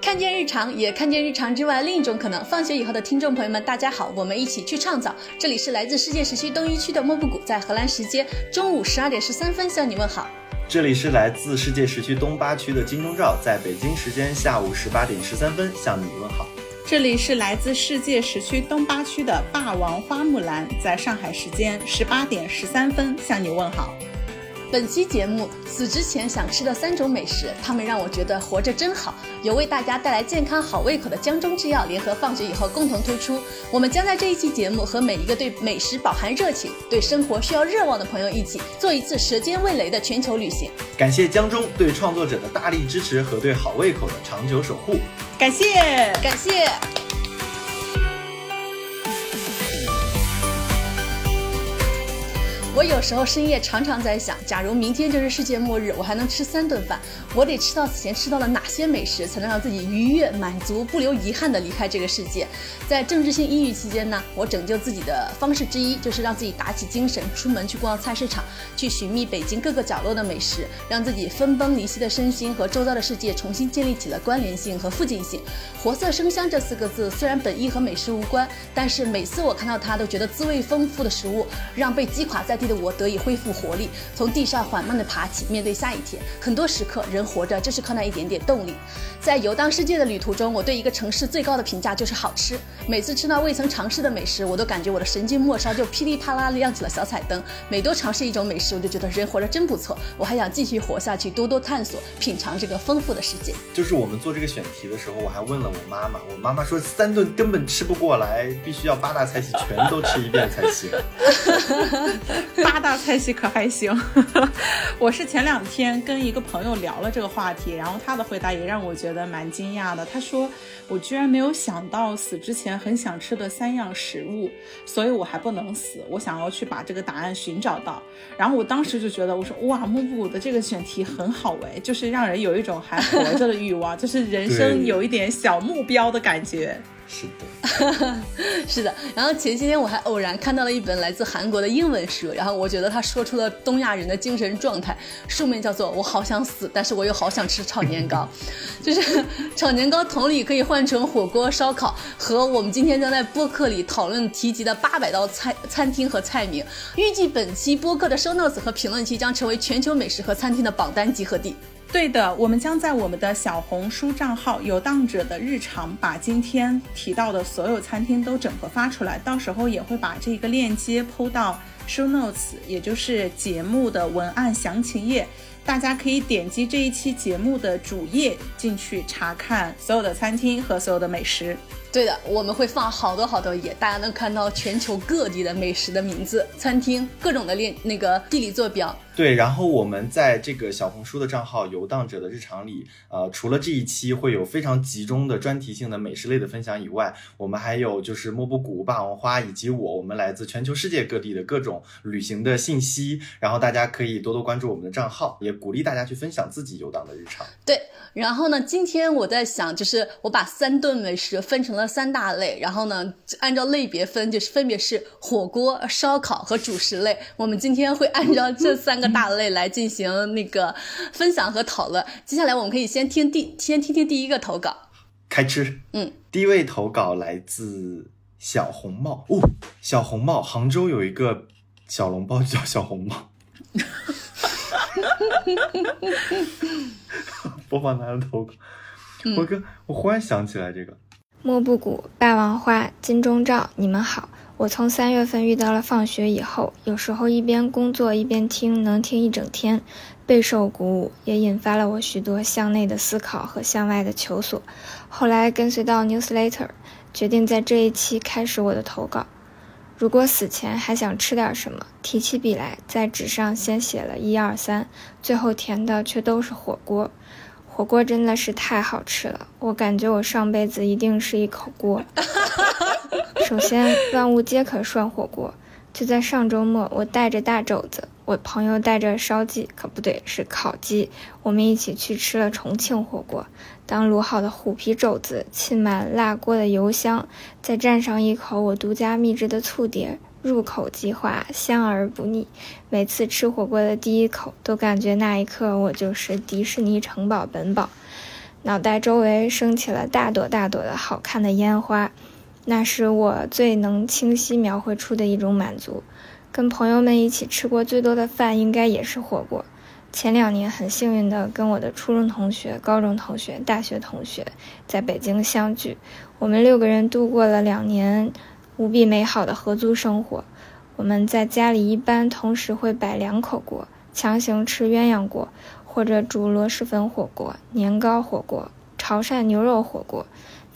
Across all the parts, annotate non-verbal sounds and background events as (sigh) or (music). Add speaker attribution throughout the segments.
Speaker 1: 看见日常，也看见日常之外另一种可能。放学以后的听众朋友们，大家好，我们一起去创造。这里是来自世界时区东一区的莫布谷，在荷兰时间中午十二点十三分向你问好。
Speaker 2: 这里是来自世界时区东八区的金钟罩，在北京时间下午十八点十三分向你问好。
Speaker 3: 这里是来自世界时区东八区的霸王花木兰，在上海时间十八点十三分向你问好。
Speaker 1: 本期节目死之前想吃的三种美食，它们让我觉得活着真好。由为大家带来健康好胃口的江中制药联合放学以后共同推出。我们将在这一期节目和每一个对美食饱含热情、对生活需要热望的朋友一起做一次舌尖味蕾的全球旅行。
Speaker 2: 感谢江中对创作者的大力支持和对好胃口的长久守护。
Speaker 3: 感谢，
Speaker 1: 感谢。我有时候深夜常常在想，假如明天就是世界末日，我还能吃三顿饭，我得吃到此前吃到了哪些美食，才能让自己愉悦、满足、不留遗憾地离开这个世界？在政治性抑郁期间呢，我拯救自己的方式之一就是让自己打起精神，出门去逛菜市场，去寻觅北京各个角落的美食，让自己分崩离析的身心和周遭的世界重新建立起了关联性和附近性。活色生香这四个字虽然本意和美食无关，但是每次我看到它，都觉得滋味丰富的食物让被击垮在地。的我得以恢复活力，从地上缓慢地爬起，面对下一天。很多时刻，人活着就是靠那一点点动力。在游荡世界的旅途中，我对一个城市最高的评价就是好吃。每次吃到未曾尝试的美食，我都感觉我的神经末梢就噼里啪啦亮起了小彩灯。每多尝试一种美食，我就觉得人活着真不错。我还想继续活下去，多多探索、品尝这个丰富的世界。
Speaker 2: 就是我们做这个选题的时候，我还问了我妈妈，我妈妈说三顿根本吃不过来，必须要八大菜系全都吃一遍才行。(laughs)
Speaker 3: 八大菜系可还行？(laughs) 我是前两天跟一个朋友聊了这个话题，然后他的回答也让我觉得蛮惊讶的。他说：“我居然没有想到死之前很想吃的三样食物，所以我还不能死。我想要去把这个答案寻找到。”然后我当时就觉得，我说：“哇，木布的这个选题很好哎，就是让人有一种还活着的欲望，就是人生有一点小目标的感觉。”
Speaker 2: 是的，(laughs)
Speaker 1: 是的。然后前些天我还偶然看到了一本来自韩国的英文书，然后我觉得他说出了东亚人的精神状态。书名叫做《我好想死，但是我又好想吃炒年糕》，(laughs) 就是炒年糕同理可以换成火锅、烧烤和我们今天将在播客里讨论提及的八百道菜餐厅和菜名。预计本期播客的 show notes 和评论区将成为全球美食和餐厅的榜单集合地。
Speaker 3: 对的，我们将在我们的小红书账号“游荡者的日常”把今天提到的所有餐厅都整合发出来，到时候也会把这个链接铺到 show notes，也就是节目的文案详情页，大家可以点击这一期节目的主页进去查看所有的餐厅和所有的美食。
Speaker 1: 对的，我们会放好多好多页，大家能看到全球各地的美食的名字、餐厅、各种的链那个地理坐标。
Speaker 2: 对，然后我们在这个小红书的账号“游荡者的日常”里，呃，除了这一期会有非常集中的专题性的美食类的分享以外，我们还有就是莫布谷、霸王花以及我，我们来自全球世界各地的各种旅行的信息。然后大家可以多多关注我们的账号，也鼓励大家去分享自己游荡的日常。
Speaker 1: 对，然后呢，今天我在想，就是我把三顿美食分成了三大类，然后呢，按照类别分，就是分别是火锅、烧烤和主食类。我们今天会按照这三个。大类来进行那个分享和讨论。接下来我们可以先听第先听听第一个投稿，
Speaker 2: 开吃。
Speaker 1: 嗯，
Speaker 2: 第一位投稿来自小红帽哦，小红帽，杭州有一个小笼包叫小红帽。播放他的投稿，我跟，我忽然想起来这个
Speaker 4: 莫布谷、霸王花、金钟罩，你们好。我从三月份遇到了放学以后，有时候一边工作一边听，能听一整天，备受鼓舞，也引发了我许多向内的思考和向外的求索。后来跟随到 newsletter，决定在这一期开始我的投稿。如果死前还想吃点什么，提起笔来，在纸上先写了一二三，最后填的却都是火锅。火锅真的是太好吃了，我感觉我上辈子一定是一口锅。(laughs) 首先，万物皆可涮火锅。就在上周末，我带着大肘子，我朋友带着烧鸡，可不对，是烤鸡，我们一起去吃了重庆火锅。当卤好的虎皮肘子浸满辣锅的油香，再蘸上一口我独家秘制的醋碟，入口即化，香而不腻。每次吃火锅的第一口，都感觉那一刻我就是迪士尼城堡本宝。脑袋周围升起了大朵大朵的好看的烟花，那是我最能清晰描绘出的一种满足。跟朋友们一起吃过最多的饭，应该也是火锅。前两年很幸运的跟我的初中同学、高中同学、大学同学在北京相聚，我们六个人度过了两年无比美好的合租生活。我们在家里一般同时会摆两口锅，强行吃鸳鸯锅，或者煮螺蛳粉火锅、年糕火锅、潮汕牛肉火锅。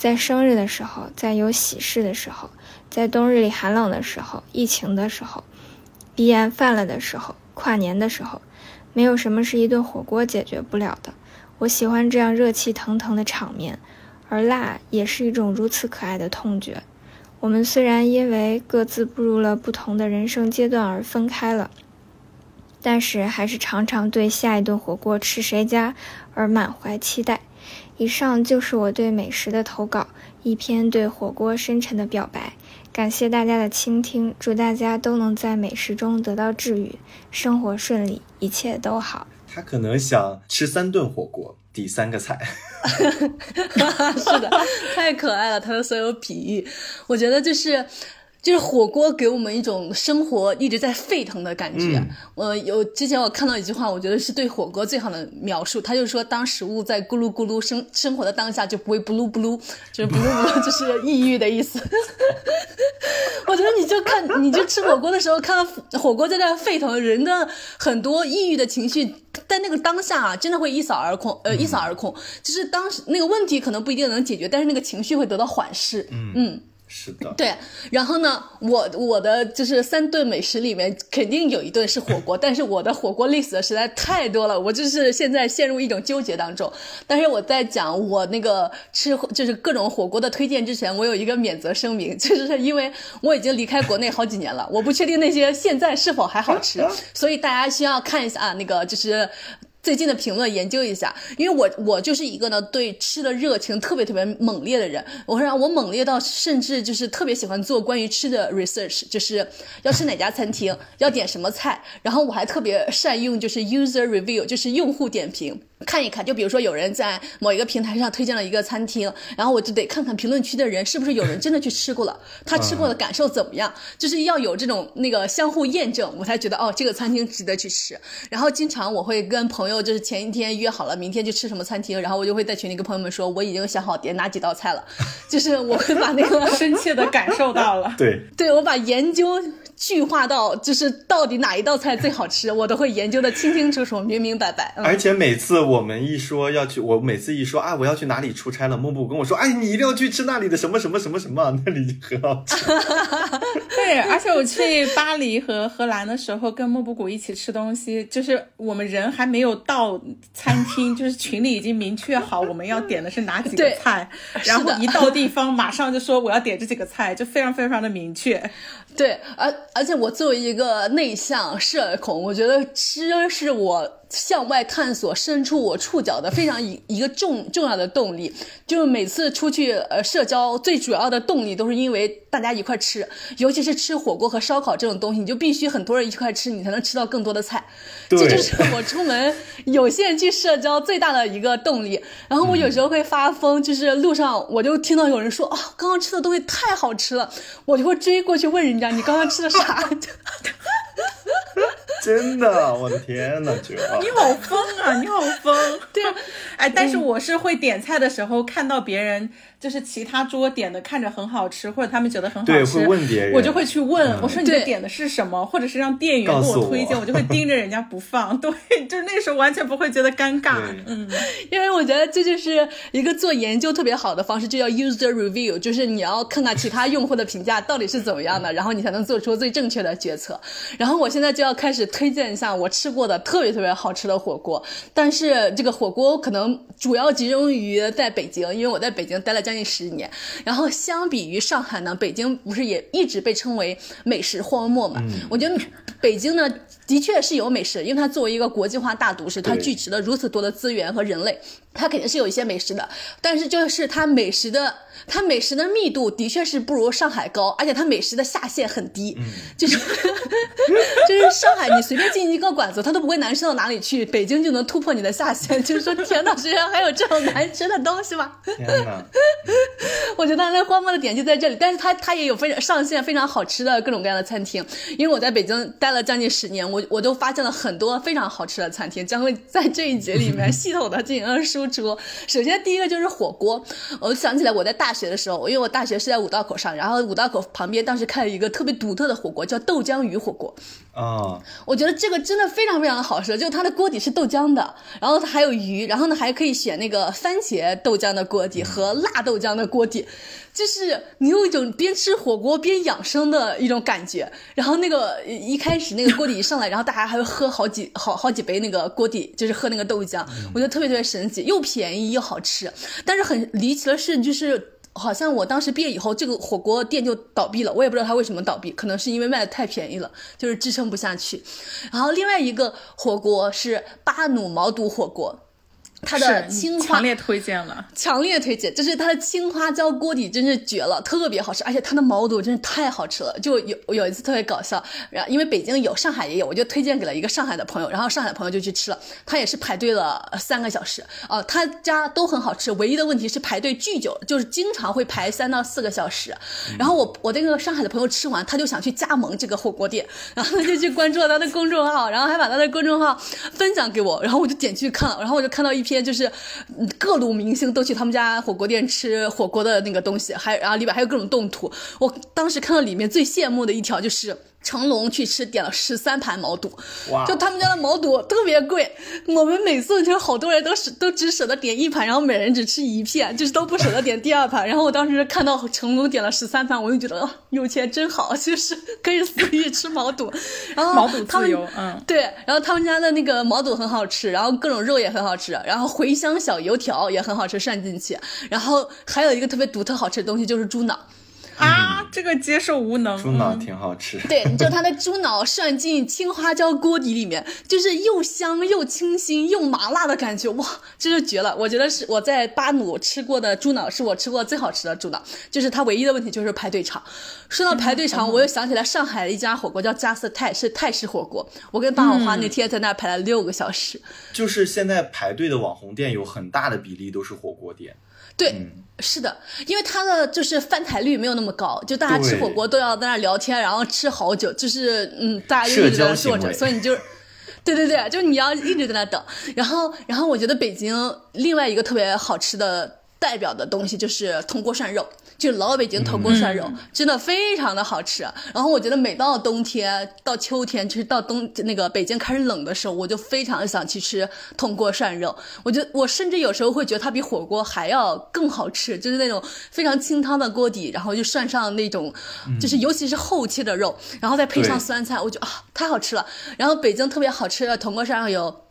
Speaker 4: 在生日的时候，在有喜事的时候，在冬日里寒冷的时候、疫情的时候、鼻炎犯了的时候、跨年的时候。没有什么是一顿火锅解决不了的。我喜欢这样热气腾腾的场面，而辣也是一种如此可爱的痛觉。我们虽然因为各自步入了不同的人生阶段而分开了，但是还是常常对下一顿火锅吃谁家而满怀期待。以上就是我对美食的投稿，一篇对火锅深沉的表白。感谢大家的倾听，祝大家都能在美食中得到治愈，生活顺利，一切都好。
Speaker 2: 他可能想吃三顿火锅，抵三个菜。(laughs)
Speaker 1: 是的，太可爱了，他的所有比喻，我觉得就是。就是火锅给我们一种生活一直在沸腾的感觉。我有之前我看到一句话，我觉得是对火锅最好的描述。他就说，当食物在咕噜咕噜生生活的当下，就不会不噜不噜，就是不噜不噜，就是抑郁的意思。(laughs) 我觉得你就看，你就吃火锅的时候，看到火锅在那沸腾，人的很多抑郁的情绪在那个当下啊，真的会一扫而空，呃，一扫而空。就是当时那个问题可能不一定能解决，但是那个情绪会得到缓释。嗯。
Speaker 2: 是的，
Speaker 1: 对，然后呢，我我的就是三顿美食里面肯定有一顿是火锅，(laughs) 但是我的火锅 list 实在太多了，我就是现在陷入一种纠结当中。但是我在讲我那个吃就是各种火锅的推荐之前，我有一个免责声明，(laughs) 就是因为我已经离开国内好几年了，我不确定那些现在是否还好吃，(laughs) 所以大家需要看一下啊，那个就是。最近的评论研究一下，因为我我就是一个呢对吃的热情特别特别猛烈的人，我会让我猛烈到甚至就是特别喜欢做关于吃的 research，就是要吃哪家餐厅，要点什么菜，然后我还特别善用就是 user review，就是用户点评。看一看，就比如说有人在某一个平台上推荐了一个餐厅，然后我就得看看评论区的人是不是有人真的去吃过了，他吃过的感受怎么样，就是要有这种那个相互验证，我才觉得哦，这个餐厅值得去吃。然后经常我会跟朋友就是前一天约好了明天去吃什么餐厅，然后我就会在群里跟朋友们说我已经想好点哪几道菜了，就是我会把那个 (laughs)
Speaker 3: 深切的感受到了，
Speaker 2: 对，
Speaker 1: 对我把研究。具化到就是到底哪一道菜最好吃，我都会研究的清清楚楚、明明白白。
Speaker 2: 而且每次我们一说要去，我每次一说啊，我要去哪里出差了，莫布跟我说，哎，你一定要去吃那里的什么什么什么什么，那里很好吃。(laughs)
Speaker 3: 对，而且我去巴黎和荷兰的时候，跟莫布谷一起吃东西，就是我们人还没有到餐厅，就是群里已经明确好我们要点的是哪几个菜，然后一到地方马上就说我要点这几个菜，就非常非常的明确。
Speaker 1: 对，而而且我作为一个内向社恐，我觉得吃是我。向外探索，伸出我触角的非常一一个重重要的动力，就是每次出去呃社交，最主要的动力都是因为大家一块吃，尤其是吃火锅和烧烤这种东西，你就必须很多人一块吃，你才能吃到更多的菜。这就是我出门有限去社交最大的一个动力。然后我有时候会发疯，就是路上我就听到有人说啊，刚刚吃的东西太好吃了，我就会追过去问人家你刚刚吃的啥。
Speaker 2: 真的，我的天呐，绝了！
Speaker 3: 你好疯啊，你好疯！(laughs) 对啊，哎，但是我是会点菜的时候看到别人。就是其他桌点的看着很好吃，或者他们觉得很好吃，
Speaker 2: 会问别人，
Speaker 3: 我就会去问，我说你点的是什么，或者是让店员给我推荐，我就会盯着人家不放。(laughs) 对，就是那时候完全不会觉得尴尬。嗯，(laughs)
Speaker 1: 因为我觉得这就是一个做研究特别好的方式，就叫 user review，就是你要看看其他用户的评价到底是怎么样的，然后你才能做出最正确的决策。然后我现在就要开始推荐一下我吃过的特别特别好吃的火锅，但是这个火锅可能主要集中于在北京，因为我在北京待了将。将近十年，然后相比于上海呢，北京不是也一直被称为美食荒漠嘛？我觉得北京呢，的确是有美食，因为它作为一个国际化大都市，它聚集了如此多的资源和人类，它肯定是有一些美食的。但是就是它美食的，它美食的密度的确是不如上海高，而且它美食的下限很低，就是 (laughs) 就是上海你随便进一个馆子，它都不会难吃到哪里去，北京就能突破你的下限，(laughs) 就是说天呐，居然还有这种难吃的东西吗？(laughs) 我觉得那荒漠的点就在这里，但是它它也有非常上限非常好吃的各种各样的餐厅。因为我在北京待了将近十年，我我都发现了很多非常好吃的餐厅，将会在这一节里面系统的进行输出。首先第一个就是火锅，我想起来我在大学的时候，因为我大学是在五道口上，然后五道口旁边当时开了一个特别独特的火锅，叫豆浆鱼火锅。
Speaker 2: 啊，
Speaker 1: 我觉得这个真的非常非常的好吃，就它的锅底是豆浆的，然后它还有鱼，然后呢还可以选那个番茄豆浆的锅底和辣豆浆的锅底，就是你有一种边吃火锅边养生的一种感觉。然后那个一开始那个锅底一上来，然后大家还会喝好几好好几杯那个锅底，就是喝那个豆浆，我觉得特别特别神奇，又便宜又好吃。但是很离奇的是，就是。好像我当时毕业以后，这个火锅店就倒闭了，我也不知道它为什么倒闭，可能是因为卖的太便宜了，就是支撑不下去。然后另外一个火锅是巴奴毛肚火锅。它的青花
Speaker 3: 强烈推荐了。
Speaker 1: 强烈推荐，就是它的青花椒锅底真是绝了，特别好吃，而且它的毛肚真是太好吃了。就有有一次特别搞笑，然后因为北京有，上海也有，我就推荐给了一个上海的朋友，然后上海的朋友就去吃了，他也是排队了呃三个小时哦、他家都很好吃，唯一的问题是排队巨久，就是经常会排三到四个小时。然后我我那个上海的朋友吃完，他就想去加盟这个火锅店，然后他就去关注了他的公众号，然后还把他的公众号分享给我，然后我就点进去看了，然后我就看到一篇就是各路明星都去他们家火锅店吃火锅的那个东西，还然后里边还有各种动图。我当时看到里面最羡慕的一条就是。成龙去吃，点了十三盘毛肚，就他们家的毛肚特别贵，我们每次就是好多人都是都只舍得点一盘，然后每人只吃一片，就是都不舍得点第二盘。(laughs) 然后我当时看到成龙点了十三盘，我就觉得、啊有钱真好，就是可以随意吃毛肚。(laughs) 然后
Speaker 3: 毛肚自由，嗯，
Speaker 1: 对，然后他们家的那个毛肚很好吃，然后各种肉也很好吃，然后茴香小油条也很好吃，涮进去。然后还有一个特别独特好吃的东西就是猪脑，
Speaker 3: 啊，这个接受无能。
Speaker 2: 猪脑
Speaker 3: 嗯
Speaker 2: 挺好吃。
Speaker 1: 对，就它的猪脑涮进青花椒锅底里面，就是又香又清新又麻辣的感觉，哇，真是绝了！我觉得是我在巴努吃过的猪脑，是我吃过最好吃的猪脑。就是它唯一的问题就是排队长。说到排队长，我又想起来上海的一家火锅叫加斯泰，是泰式火锅。我跟大红花那天在那儿排了六个小时。
Speaker 2: 就是现在排队的网红店有很大的比例都是火锅店。
Speaker 1: 对，
Speaker 2: 嗯
Speaker 1: 是的，因为它的就是翻台率没有那么高，就大家吃火锅都要在那儿聊天，然后吃好久，就是嗯，大家就一直在那坐着，所以你就。对对对，就是你要一直在那等，然后，然后我觉得北京另外一个特别好吃的代表的东西就是铜锅涮肉，就老北京铜锅涮肉，真的非常的好吃。然后我觉得每到冬天到秋天，就是到冬那个北京开始冷的时候，我就非常想去吃铜锅涮肉。我觉得我甚至有时候会觉得它比火锅还要更好吃，就是那种非常清汤的锅底，然后就涮上那种，就是尤其是厚切的肉，然后再配上酸菜，我觉得啊太好吃了。然后北京特别好吃的铜锅涮肉有。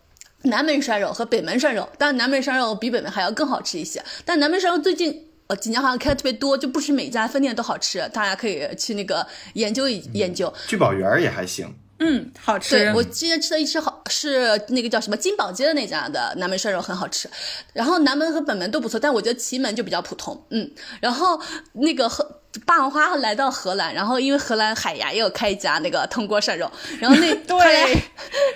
Speaker 1: 南门涮肉和北门涮肉，当然南门涮肉比北门还要更好吃一些。但南门涮肉最近呃锦江好像开的特别多，就不是每家分店都好吃，大家可以去那个研究一研究。
Speaker 2: 聚宝园儿也还行。
Speaker 3: 嗯，好吃。
Speaker 1: 对我今天吃的一吃好是那个叫什么金宝街的那家的南门涮肉很好吃，然后南门和北门都不错，但我觉得祁门就比较普通，嗯，然后那个荷霸王花来到荷兰，然后因为荷兰海牙也有开一家那个铜锅涮肉，然后那 (laughs) 他来 (laughs)
Speaker 3: 对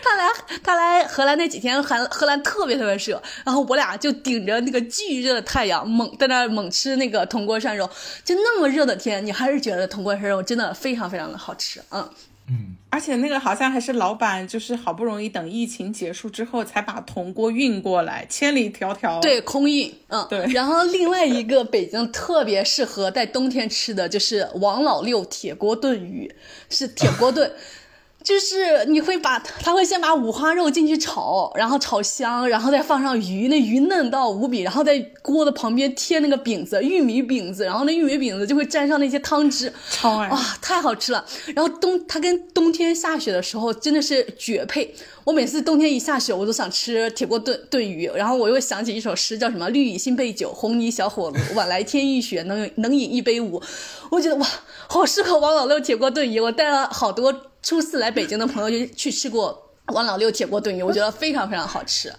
Speaker 1: 他来他来荷兰那几天，荷荷兰特别特别热，然后我俩就顶着那个巨热的太阳猛在那猛吃那个铜锅涮肉，就那么热的天，你还是觉得铜锅涮肉真的非常非常的好吃，嗯。
Speaker 3: 而且那个好像还是老板，就是好不容易等疫情结束之后，才把铜锅运过来，千里迢迢。
Speaker 1: 对，空运，嗯，
Speaker 3: 对
Speaker 1: 然后另外一个北京特别适合在冬天吃的就是王老六铁锅炖鱼，是铁锅炖。(laughs) 就是你会把他会先把五花肉进去炒，然后炒香，然后再放上鱼，那鱼嫩到无比，然后在锅的旁边贴那个饼子，玉米饼子，然后那玉米饼子就会沾上那些汤汁，哇，太好吃了！然后冬它跟冬天下雪的时候真的是绝配。我每次冬天一下雪，我都想吃铁锅炖炖鱼，然后我又想起一首诗，叫什么“绿蚁新醅酒，红泥小火炉，晚来天欲雪，能能饮一杯无”。我觉得哇，好适合王老六铁锅炖鱼。我带了好多初次来北京的朋友就去吃过。王老六铁锅炖鱼，我觉得非常非常好吃。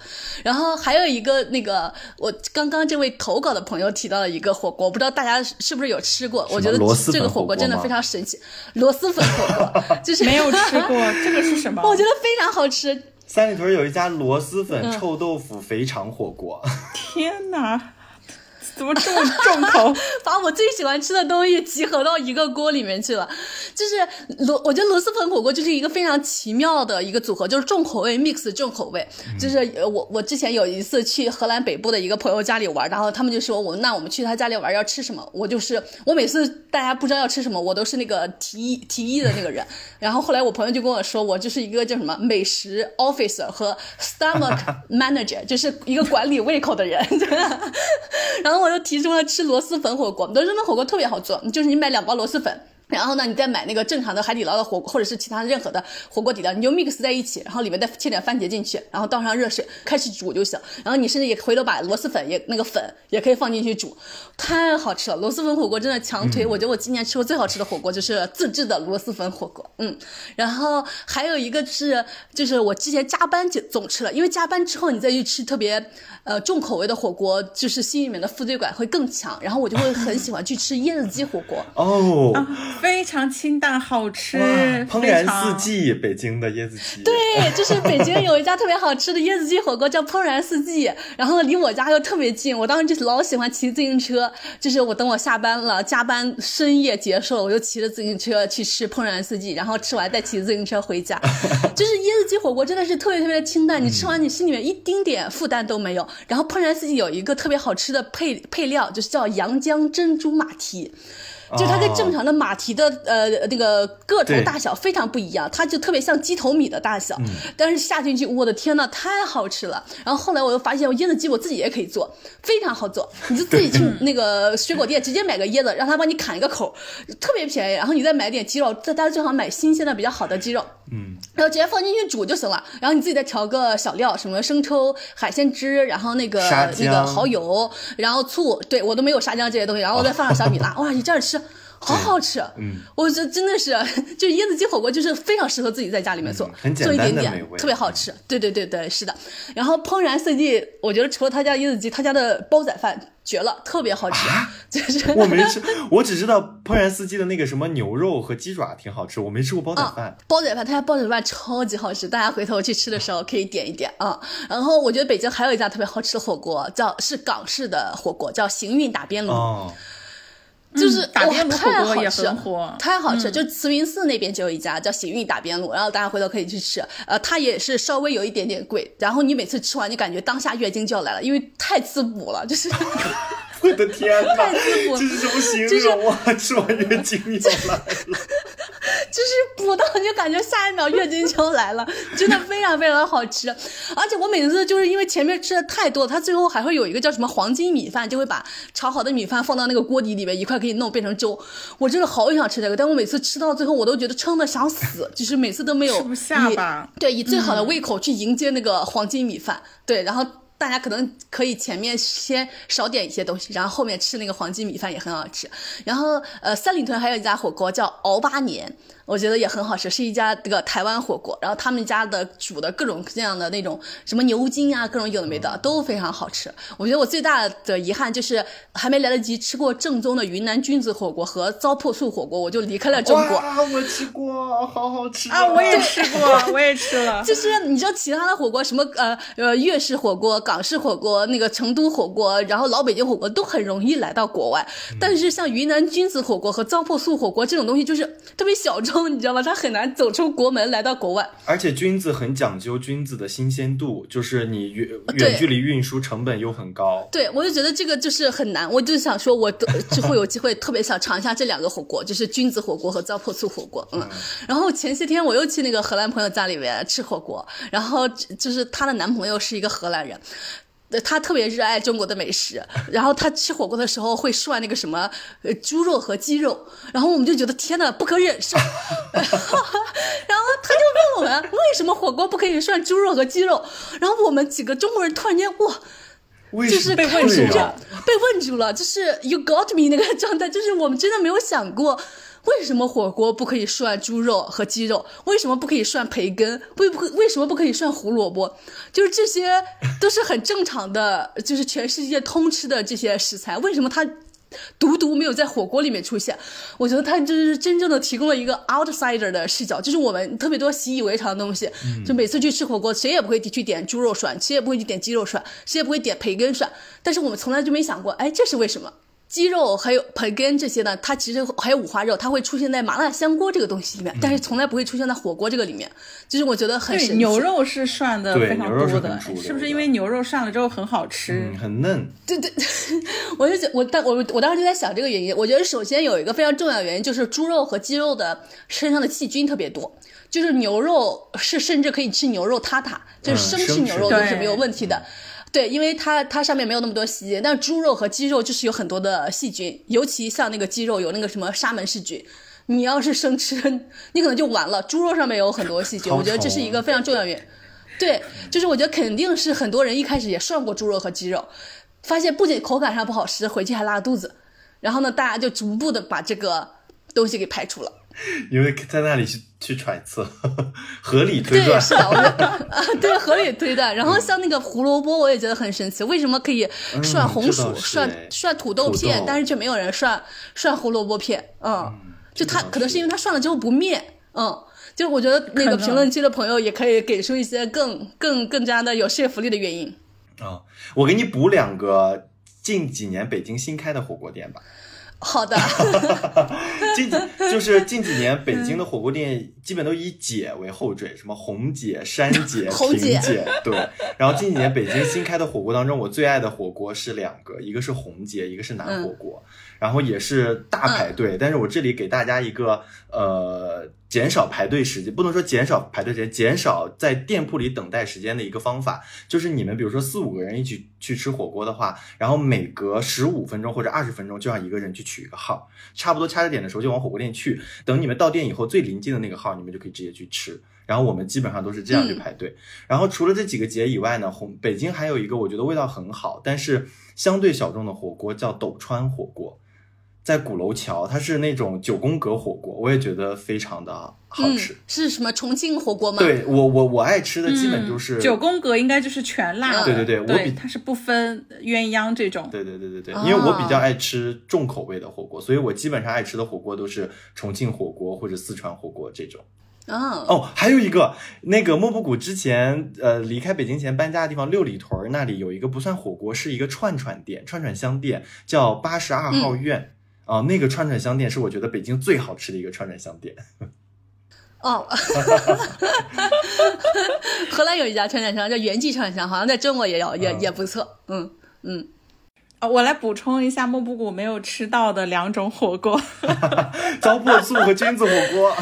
Speaker 1: 然后还有一个那个，我刚刚这位投稿的朋友提到了一个火锅，不知道大家是不是有吃过？我觉得这个火
Speaker 2: 火锅
Speaker 1: 真的非常神奇，螺蛳粉火锅就是
Speaker 3: 没有吃过，这个是什么？(laughs)
Speaker 1: 我觉得非常好吃。
Speaker 2: 三里屯有一家螺蛳粉
Speaker 1: 嗯
Speaker 2: 臭豆腐肥肠火锅，(laughs)
Speaker 3: 天哪，怎么这么重口？(laughs)
Speaker 1: 把我最喜欢吃的东西集合到一个锅里面去了。就是螺，我觉得螺蛳粉火锅就是一个非常奇妙的一个组合，就是重口味 mix 重口味。就是呃我我之前有一次去荷兰北部的一个朋友家里玩，然后他们就说我那我们去他家里玩要吃什么，我就是我每次大家不知道要吃什么，我都是那个提议提议的那个人。(laughs) 然后后来我朋友就跟我说，我就是一个叫什么美食 officer 和 stomach (laughs) manager，就是一个管理胃口的人。然后我就提出了吃螺蛳粉火锅，螺蛳粉火锅特别好做，就是你买两包螺蛳粉。然后呢，你再买那个正常的海底捞的火锅，或者是其他任何的火锅底料，你就 mix 在一起，然后里面再切点番茄进去，然后倒上热水开始煮就行。然后你甚至也回头把螺蛳粉也那个粉也可以放进去煮，太好吃了！螺蛳粉火锅真的强推，我觉得我今年吃过最好吃的火锅就是自制的螺蛳粉火锅。嗯，然后还有一个是，就是我之前加班就总吃了，因为加班之后你再去吃特别呃重口味的火锅，就是心里面的负罪感会更强，然后我就会很喜欢去吃椰子鸡火锅。
Speaker 2: 哦，
Speaker 3: 非常清淡好吃，
Speaker 2: 哇，怦然四季，北京的椰子鸡，
Speaker 1: 对，就是北京有一家特别好吃的椰子鸡火锅，叫怦然四季，然后离我家又特别近，我当时就老喜欢骑自行车，就是我等我下班了，加班深夜结束了，我就骑着自行车去吃怦然四季，然后吃完再骑自行车回家。(laughs) 就是椰子鸡火锅真的是特别特别的清淡，你吃完你心里面一丁点负担都没有。然后怦然四季有一个特别好吃的配配料，就是叫阳江珍珠马蹄。就它跟正常的马蹄的呃那个个头大小非常不一样，它就特别像鸡头米的大小，但是下进去，我的天呐，太好吃了！然后后来我又发现，我椰子鸡我自己也可以做，非常好做，你就自己去那个水果店直接买个椰子，让他帮你砍一个口，特别便宜，然后你再买点鸡肉，大家最好买新鲜的比较好的鸡肉，
Speaker 2: 嗯，
Speaker 1: 然后直接放进去煮就行了，然后你自己再调个小料，什么生抽、海鲜汁，然后那个那个蚝油，然后醋，对我都没有沙姜这些东西，然后我再放上小米辣，(laughs) 哇，你这样吃。好好吃，
Speaker 2: 嗯，
Speaker 1: 我觉得真的是，就椰子鸡火锅就是非常适合自己在家里面做，
Speaker 2: 嗯很简
Speaker 1: 做一点点，特别好吃。对对对对，是的。然后怦然四季，我觉得除了他家椰子鸡，他家的煲仔饭绝了，特别好吃，就是
Speaker 2: 啊我没吃，我只知道怦然四季的那个什么牛肉和鸡爪挺好吃，我没吃过煲仔
Speaker 1: 啊
Speaker 2: 饭。，
Speaker 1: 煲仔饭，他家煲仔饭超级好吃，大家回头去吃的时候可以点一点啊。然后我觉得北京还有一家特别好吃的火锅，叫是港式的火锅，叫行运打边炉。
Speaker 2: 哦，
Speaker 1: 就是、
Speaker 3: 嗯打边炉
Speaker 1: 哇
Speaker 3: 火锅也
Speaker 1: 太好吃
Speaker 3: 很火
Speaker 1: 太好吃。就慈云寺那边就有一家叫喜运打边炉，然后大家回头可以去吃。呃，它也是稍微有一点点贵，然后你每次吃完就感觉当下月经就要来了，因为太滋补了，就是
Speaker 2: 我的天呐，
Speaker 1: 太滋补
Speaker 2: 这是什么形
Speaker 1: 就是
Speaker 2: 容啊？吃完月经要来了，(laughs)
Speaker 1: 就是补到就感觉下一秒月经就来了，(laughs) 真的非常非常的好吃。而且我每次就是因为前面吃的太多了，它最后还会有一个叫什么黄金米饭，就会把炒好的米饭放到那个锅底里面一块给你弄变成粥。我真的好想吃这个，但我每次吃到最后我都觉得撑的想死，就是每次都没有
Speaker 3: 吃不下吧
Speaker 1: 对，以最好的胃口去迎接那个黄金米饭。对，然后。大家可能可以前面先少点一些东西，然后后面吃那个黄金米饭也很好吃。然后呃，三里屯还有一家火锅叫敖八年，我觉得也很好吃，是一家这个台湾火锅。然后他们家的煮的各种各样的那种什么牛筋啊，各种有的没的都非常好吃。我觉得我最大的遗憾就是还没来得及吃过正宗的云南菌子火锅和糟粕醋火锅，我就离开了中国。
Speaker 2: 啊，我吃过，好好吃
Speaker 3: 啊，我也吃过，我也吃了。(laughs)
Speaker 1: 就是你知道其他的火锅，什么呃呃粤式火锅、港式火锅、那个成都火锅，然后老北京火锅都很容易来到国外，但是像云南菌子火锅和糟粕醋火锅这种东西，就是特别小众，(laughs) 你知道吗？他很难走出国门来到国外。
Speaker 2: 而且菌子很讲究菌子的新鲜度，就是你远远距离运输成本又很高。
Speaker 1: 对，我就觉得这个就是很难，我就想说，我的之后有机会特别想尝一下这两个火锅，就是菌子火锅和糟粕醋火锅，嗯。然后前些天我又去那个荷兰朋友家里面吃火锅，然后就是她的男朋友是一个荷兰人。呃他特别热爱中国的美食，然后他吃火锅的时候会涮那个什么呃猪肉和鸡肉，然后我们就觉得天呐，不可忍受，(laughs) 然后他就问我们为什么火锅不可以涮猪肉和鸡肉，然后我们几个中国人突然间哇，就是开
Speaker 3: 被问
Speaker 1: 始这
Speaker 3: 住了
Speaker 1: 被问住了，就是 you got me 那个状态，就是我们真的没有想过。为什么火锅不可以涮猪肉和鸡肉？为什么不可以涮培根？为不为什么不可以涮胡萝卜？就是这些都是很正常的，就是全世界通吃的这些食材，为什么它独独没有在火锅里面出现。我觉得它就是真正的提供了一个 outsider 的视角，就是我们特别多习以为常的东西，就每次去吃火锅，谁也不会去点猪肉涮，谁也不会去点鸡肉涮，谁也不会点培根涮，但是我们从来就没想过，哎，这是为什么？鸡肉还有培根这些呢，它其实还有五花肉，它会出现在麻辣香锅这个东西里面，但是从来不会出现在火锅这个里面。就是我觉得很神奇。
Speaker 3: 牛肉是涮的非常多的，是不是因为牛肉涮了之后很好吃？
Speaker 2: 嗯，很嫩。
Speaker 1: 对对，(laughs) 我就觉我当我我当时就在想这个原因。我觉得首先有一个非常重要的原因，就是猪肉和鸡肉的身上的细菌特别多。就是牛肉是甚至可以吃牛肉塔塔，就是生吃
Speaker 2: 嗯生吃
Speaker 1: 牛肉都是没有问题的。对，因为它它上面没有那么多细菌，但是猪肉和鸡肉就是有很多的细菌，尤其像那个鸡肉有那个什么沙门氏菌，你要是生吃，你可能就完了。猪肉上面有很多细菌，我觉得这是一个非常重要的原因。对，就是我觉得肯定是很多人一开始也涮过猪肉和鸡肉，发现不仅口感上不好吃，回去还拉肚子，然后呢，大家就逐步的把这个东西给排除了。
Speaker 2: 因为在那里去去揣测，合理推
Speaker 1: 对，
Speaker 2: 断。
Speaker 1: 是的，我觉得啊，(laughs) 对，合理推断。然后像那个胡萝卜，我也觉得很神奇，为什么可以涮红薯、涮
Speaker 2: 哎
Speaker 1: 涮土豆片，
Speaker 2: 豆
Speaker 1: 但是却没有人涮涮胡萝卜片？嗯，就它可能是
Speaker 2: 是
Speaker 1: 因为它涮了之后不灭。嗯，就我觉得那个评论区的朋友也可以给出一些更更更加的有说服力的原因。
Speaker 2: 啊、我给你补两个近几年北京新开的火锅店吧。
Speaker 1: 好的，(laughs)
Speaker 2: 近几就是近几年北京的火锅店基本都以姐为后缀，什么红姐、山 (laughs) 姐、
Speaker 1: 红
Speaker 2: 萍
Speaker 1: 姐
Speaker 2: 姐，对。然后近几年北京新开的火锅当中，我最爱的火锅是两个，一个是红姐，一个是南火锅，然后也是大排队。但是我这里给大家一个呃减少排队时间，不能说减少排队时间，减少在店铺里等待时间的一个方法，就是你们比如说四五个人一起去吃火锅的话，然后每隔十五分钟或者二十分钟就让一个人去取一个号，差不多掐着点的时候就往火锅店去，等你们到店以后最临近的那个号，你们就可以直接去吃。然后我们基本上都是这样去排队。然后除了这几个节以外呢，红北京还有一个我觉得味道很好，但是相对小众的火锅叫斗川火锅，在鼓楼桥，它是那种九宫格火锅，我也觉得非常的好吃。
Speaker 1: 嗯，是什么重庆火锅吗？，
Speaker 2: 对我我我爱吃的基本就是、
Speaker 3: 嗯九宫格应该就是全辣的，
Speaker 2: 对对对我比
Speaker 3: 它是不分鸳鸯这种。
Speaker 2: 对对对对对，
Speaker 1: 哦
Speaker 2: 因为我比较爱吃重口味的火锅，所以我基本上爱吃的火锅都是重庆火锅或者四川火锅这种。
Speaker 1: 啊，
Speaker 2: 哦，还有一个那个莫布谷之前呃离开北京前搬家的地方六里屯儿那里有一个不算火锅，是一个串串店，串串香店，叫八十二号院。啊、那个串串香店是我觉得北京最好吃的一个串串香店。(laughs)
Speaker 1: 哦，(laughs) 荷兰有一家串串香叫元记串串香，好像在中国也有，也
Speaker 2: 嗯
Speaker 1: 也不错。嗯嗯，
Speaker 3: 啊，我来补充一下莫布谷没有吃到的两种火锅。(laughs)
Speaker 2: 糟粕醋和菌子火锅。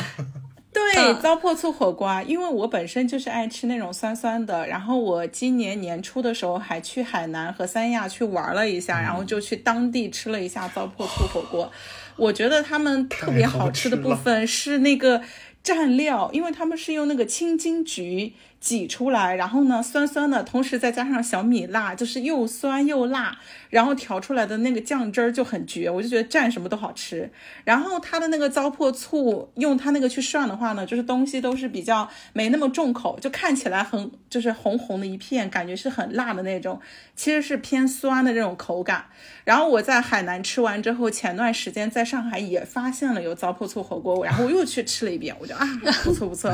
Speaker 3: 对，
Speaker 1: 嗯。
Speaker 3: 糟粕醋火锅啊，因为我本身就是爱吃那种酸酸的，然后我今年年初的时候还去海南和三亚去玩了一下，然后就去当地吃了一下糟粕醋火锅。我觉得他们特别好吃的部分是那个蘸料，因为他们是用那个青金桔挤出来，然后呢酸酸的，同时再加上小米辣，就是又酸又辣，然后调出来的那个酱汁儿就很绝，我就觉得蘸什么都好吃。然后它的那个糟粕醋，用它那个去涮的话呢，就是东西都是比较没那么重口，就看起来很就是红红的一片，感觉是很辣的那种，其实是偏酸的这种口感。然后我在海南吃完之后，前段时间在上海也发现了有糟粕醋火锅，然后我又去吃了一遍，我就啊不错不错，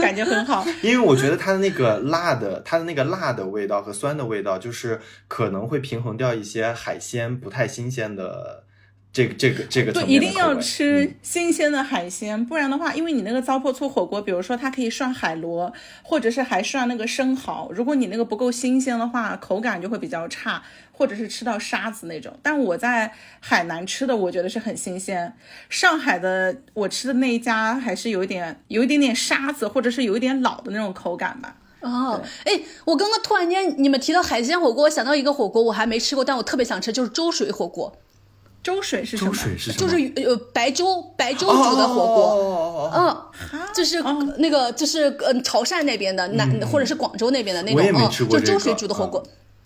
Speaker 3: 感觉很好。
Speaker 2: 因为我觉得它的那个辣的，它的那个辣的味道和酸的味道，就是可能会平衡掉一些海鲜不太新鲜的这个这个这个
Speaker 3: 对，一定要吃
Speaker 2: 嗯
Speaker 3: 新鲜的海鲜，不然的话，因为你那个糟粕醋火锅，比如说它可以涮海螺，或者是还涮那个生蚝，如果你那个不够新鲜的话，口感就会比较差，或者是吃到沙子那种。但我在海南吃的，我觉得是很新鲜。上海的我吃的那一家还是有一点有一点点沙子，或者是有一点老的那种口感吧。
Speaker 1: 哦，哎，我刚刚突然间你们提到海鲜火锅，我想到一个火锅，我还没吃过，但我特别想吃，就是粥水火锅，
Speaker 3: 粥水是什
Speaker 2: 粥
Speaker 3: 么？
Speaker 2: 水是什么？
Speaker 1: 就是呃白粥白粥煮的火锅。
Speaker 2: 哦
Speaker 1: 嗯，
Speaker 3: 啊
Speaker 1: 就是
Speaker 3: 哦
Speaker 1: 那个，就是呃潮汕那边的，南、或者是广州那边的那种，就粥水煮的火锅。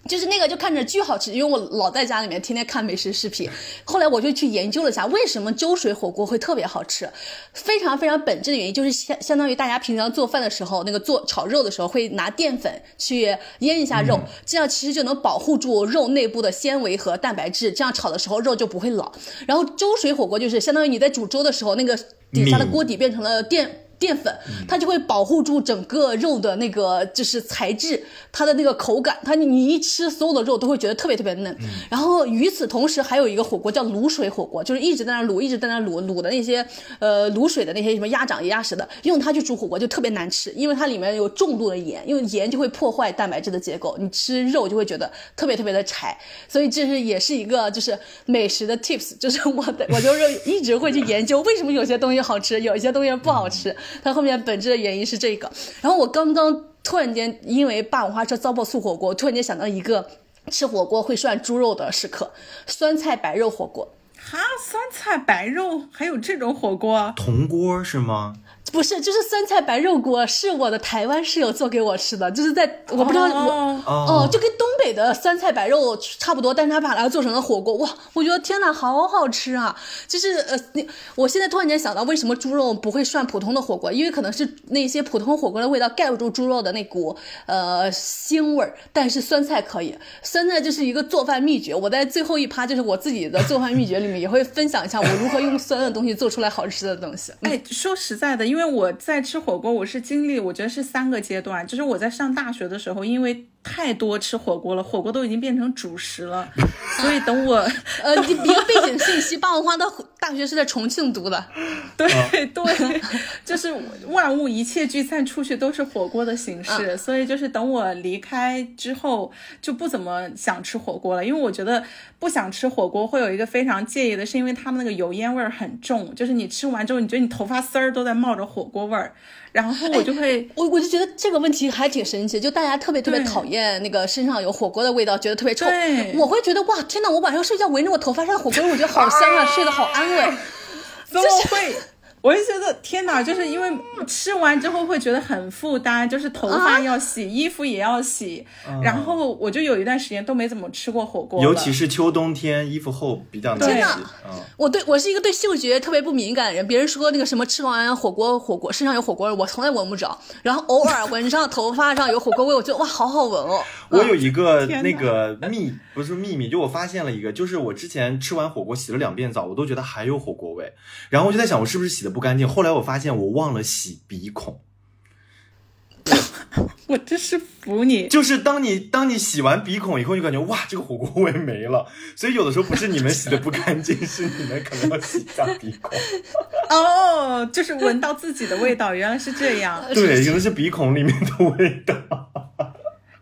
Speaker 1: 就是那个就看着巨好吃，因为我老在家里面天天看美食视频。(laughs) 后来我就去研究了一下，为什么粥水火锅会特别好吃？非常非常本质的原因就是相相当于大家平常做饭的时候，那个做炒肉的时候会拿淀粉去腌一下肉，这样其实就能保护住肉内部的纤维和蛋白质，这样炒的时候肉就不会老。然后粥水火锅就是相当于你在煮粥的时候，那个底下的锅底变成了淀。淀粉，它就会保护住整个肉的那个就是材质，它的那个口感，它你一吃所有的肉都会觉得特别特别嫩。然后与此同时，还有一个火锅叫卤水火锅，就是一直在那卤，一直在那卤卤的那些呃卤水的那些什么鸭掌、鸭舌的，用它去煮火锅就特别难吃，因为它里面有重度的盐，因为盐就会破坏蛋白质的结构，你吃肉就会觉得特别特别的柴。所以这是也是一个就是美食的 tips，就是我的我就是一直会去研究为什么有些东西好吃，有一些东西不好吃。它后面本质的原因是这个，然后我刚刚突然间因为霸王花车糟粕素火锅，突然间想到一个吃火锅会涮猪肉的时刻，酸菜白肉火锅。
Speaker 3: 哈，酸菜白肉还有这种火锅？
Speaker 2: 铜锅是吗？
Speaker 1: 不是，就是酸菜白肉锅，是我的台湾室友做给我吃的，就是在我不知道我哦，就跟东北的酸菜白肉差不多，但是他把它做成了火锅，哇，我觉得天哪，好好吃啊！就是呃，我现在突然间想到，为什么猪肉不会涮普通的火锅？因为可能是那些普通火锅的味道盖不住猪肉的那股呃腥味儿，但是酸菜可以，酸菜就是一个做饭秘诀。我在最后一趴，就是我自己的做饭秘诀里面也会分享一下我如何用酸的东西做出来好吃的东西。
Speaker 3: 哎，说实在的，因为。因为我在吃火锅，我是经历，我觉得是三个阶段。就是我在上大学的时候，因为太多吃火锅了，火锅都已经变成主食了。(laughs) 所以等我，
Speaker 1: 呃，一个背景信息，霸王花的大学是在重庆读的。(laughs)
Speaker 3: 对对，就是万物一切聚散出去都是火锅的形式。所以就是等我离开之后，就不怎么想吃火锅了，因为我觉得不想吃火锅会有一个非常介意的，是因为他们那个油烟味儿很重，就是你吃完之后，你觉得你头发丝儿都在冒着火锅味儿。然后我就会，
Speaker 1: 我我就觉得这个问题还挺神奇，就大家特别特别讨厌那个身上有火锅的味道，觉得特别臭。我会觉得哇，天哪！我晚上睡觉闻着我头发上的火锅，我觉得好香啊，(laughs) 睡得好安稳。(laughs)
Speaker 3: 怎么会？我就觉得天哪，就是因为吃完之后会觉得很负担，就是头发要洗，衣服也要洗，然后我就有一段时间都没怎么吃过火锅，
Speaker 2: 尤其是秋冬天，衣服厚比较难洗。
Speaker 1: 我对我是一个对嗅觉特别不敏感的人，别人说那个什么吃完火锅火锅身上有火锅味，我从来闻不着，然后偶尔闻上头发上有火锅味，我觉得哇，好好闻哦。(laughs)
Speaker 2: 我有一个那个秘不是秘密，就我发现了一个，就是我之前吃完火锅洗了两遍澡，我都觉得还有火锅味，然后我就在想，我是不是洗的。不干净。后来我发现我忘了洗鼻孔，(laughs)
Speaker 3: 我真是服你。
Speaker 2: 就是当你当你洗完鼻孔以后，就感觉哇，这个火锅味没了。所以有的时候不是你们洗的不干净，(laughs) 是你们可能要洗一下鼻孔。
Speaker 3: 哦，就是闻到自己的味道，原来是这样。(laughs)
Speaker 2: 对，可能是鼻孔里面的味道。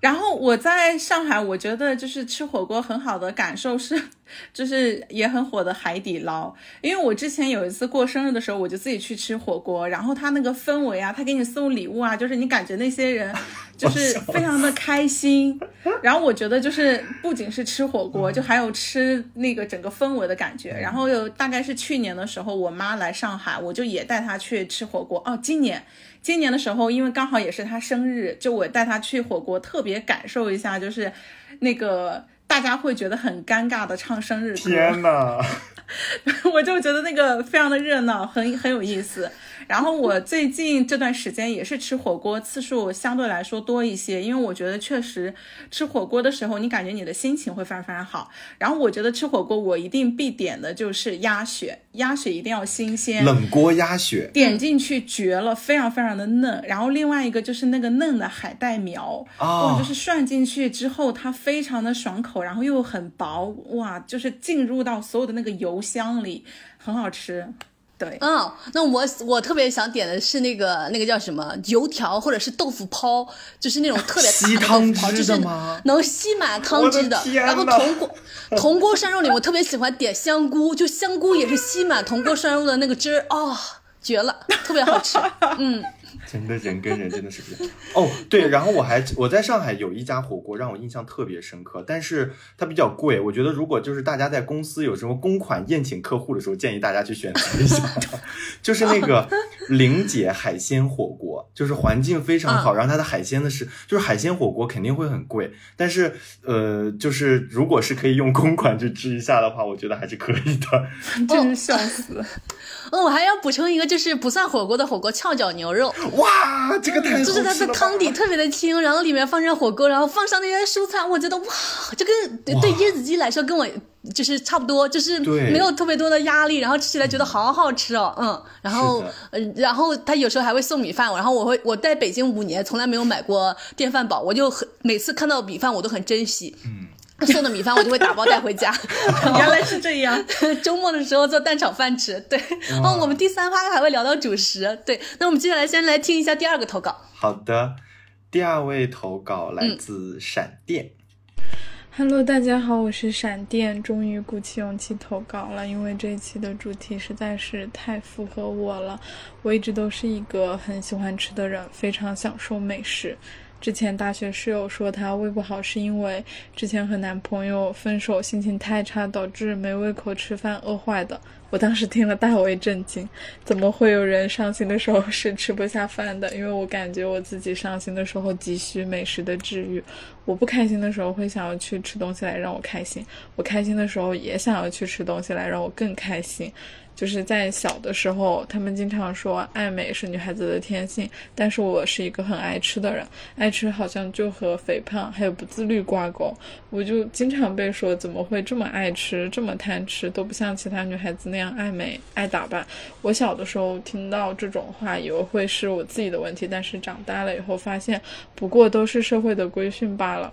Speaker 3: 然后我在上海，我觉得就是吃火锅很好的感受是，(laughs) 就是也很火的海底捞。因为我之前有一次过生日的时候，我就自己去吃火锅，然后他那个氛围啊，他给你送礼物啊，就是你感觉那些人 (laughs) 就是非常的开心。然后我觉得就是不仅是吃火锅，就还有吃那个整个氛围的感觉。然后有大概是去年的时候，我妈来上海，我就也带她去吃火锅。哦，今年。今年的时候，因为刚好也是他生日，就我带他去火锅，特别感受一下，就是那个大家会觉得很尴尬的唱生日歌。
Speaker 2: 天哪！(laughs)
Speaker 3: 我就觉得那个非常的热闹，很很有意思。然后我最近这段时间也是吃火锅次数相对来说多一些，因为我觉得确实吃火锅的时候，你感觉你的心情会非常非常好。然后我觉得吃火锅我一定必点的就是鸭血，鸭血一定要新鲜，
Speaker 2: 冷锅鸭血
Speaker 3: 点进去绝了，非常非常的嫩。然后另外一个就是那个嫩的海带苗，哦，就是涮进去之后它非常的爽口，然后又很薄，哇，就是进入到所有的那个油香里，很好吃。对，
Speaker 1: 嗯，那我我特别想点的是那个那个叫什么油条或者是豆腐泡，就是那种特别
Speaker 2: 吸汤汁的吗？
Speaker 1: 能吸满汤汁的。然后铜锅 (laughs) 铜锅涮肉里，我特别喜欢点香菇，就香菇也是吸满铜锅涮肉的那个汁儿，哦，绝了，特别好吃。嗯，
Speaker 2: 真的人跟人真的是不一样哦。对，然后我还我在上海有一家火锅让我印象特别深刻，但是它比较贵。我觉得如果就是大家在公司有什么公款宴请客户的时候，建议大家去选择一下，(laughs) 就是那个玲姐海鲜火锅，就是环境非常好，然后它的海鲜的是就是海鲜火锅肯定会很贵，但是呃，就是如果是可以用公款去吃一下的话，我觉得还是可以的。
Speaker 3: 真是笑死！
Speaker 1: 哦，我还要补充一个，就是不算火锅的火锅翘脚牛肉，
Speaker 2: 哇，这个太好吃
Speaker 1: 就是它的汤底特别的清，然后里面放上火锅，然后放上那些蔬菜，我觉得哇，这跟对对椰子鸡来说跟我就是差不多，就是
Speaker 2: 对。
Speaker 1: 没有特别多的压力，然后吃起来觉得好好吃哦，嗯，然后
Speaker 2: 嗯
Speaker 1: 呃，然后他有时候还会送米饭，然后我会我在北京五年从来没有买过电饭煲，我就很每次看到米饭我都很珍惜，嗯。送的米饭我就会打包带回家，(laughs)
Speaker 3: 原来是这样。(laughs)
Speaker 1: 周末的时候做蛋炒饭吃。对，哦，我们第三趴还会聊到主食。对，那我们接下来先来听一下第二个投稿。
Speaker 2: 好的，第二位投稿来自闪电。
Speaker 5: Hello，大家好，我是闪电，终于鼓起勇气投稿了，因为这一期的主题实在是太符合我了。我一直都是一个很喜欢吃的人，非常享受美食。之前大学室友说她胃不好，是因为之前和男朋友分手，心情太差，导致没胃口吃饭，饿坏的。我当时听了大为震惊，怎么会有人伤心的时候是吃不下饭的？因为我感觉我自己伤心的时候急需美食的治愈，我不开心的时候会想要去吃东西来让我开心，我开心的时候也想要去吃东西来让我更开心。就是在小的时候，他们经常说爱美是女孩子的天性，但是我是一个很爱吃的人，爱吃好像就和肥胖还有不自律挂钩，我就经常被说怎么会这么爱吃，这么贪吃，都不像其他女孩子那样爱美爱打扮。我小的时候听到这种话，以为会是我自己的问题，但是长大了以后发现，不过都是社会的规训罢了。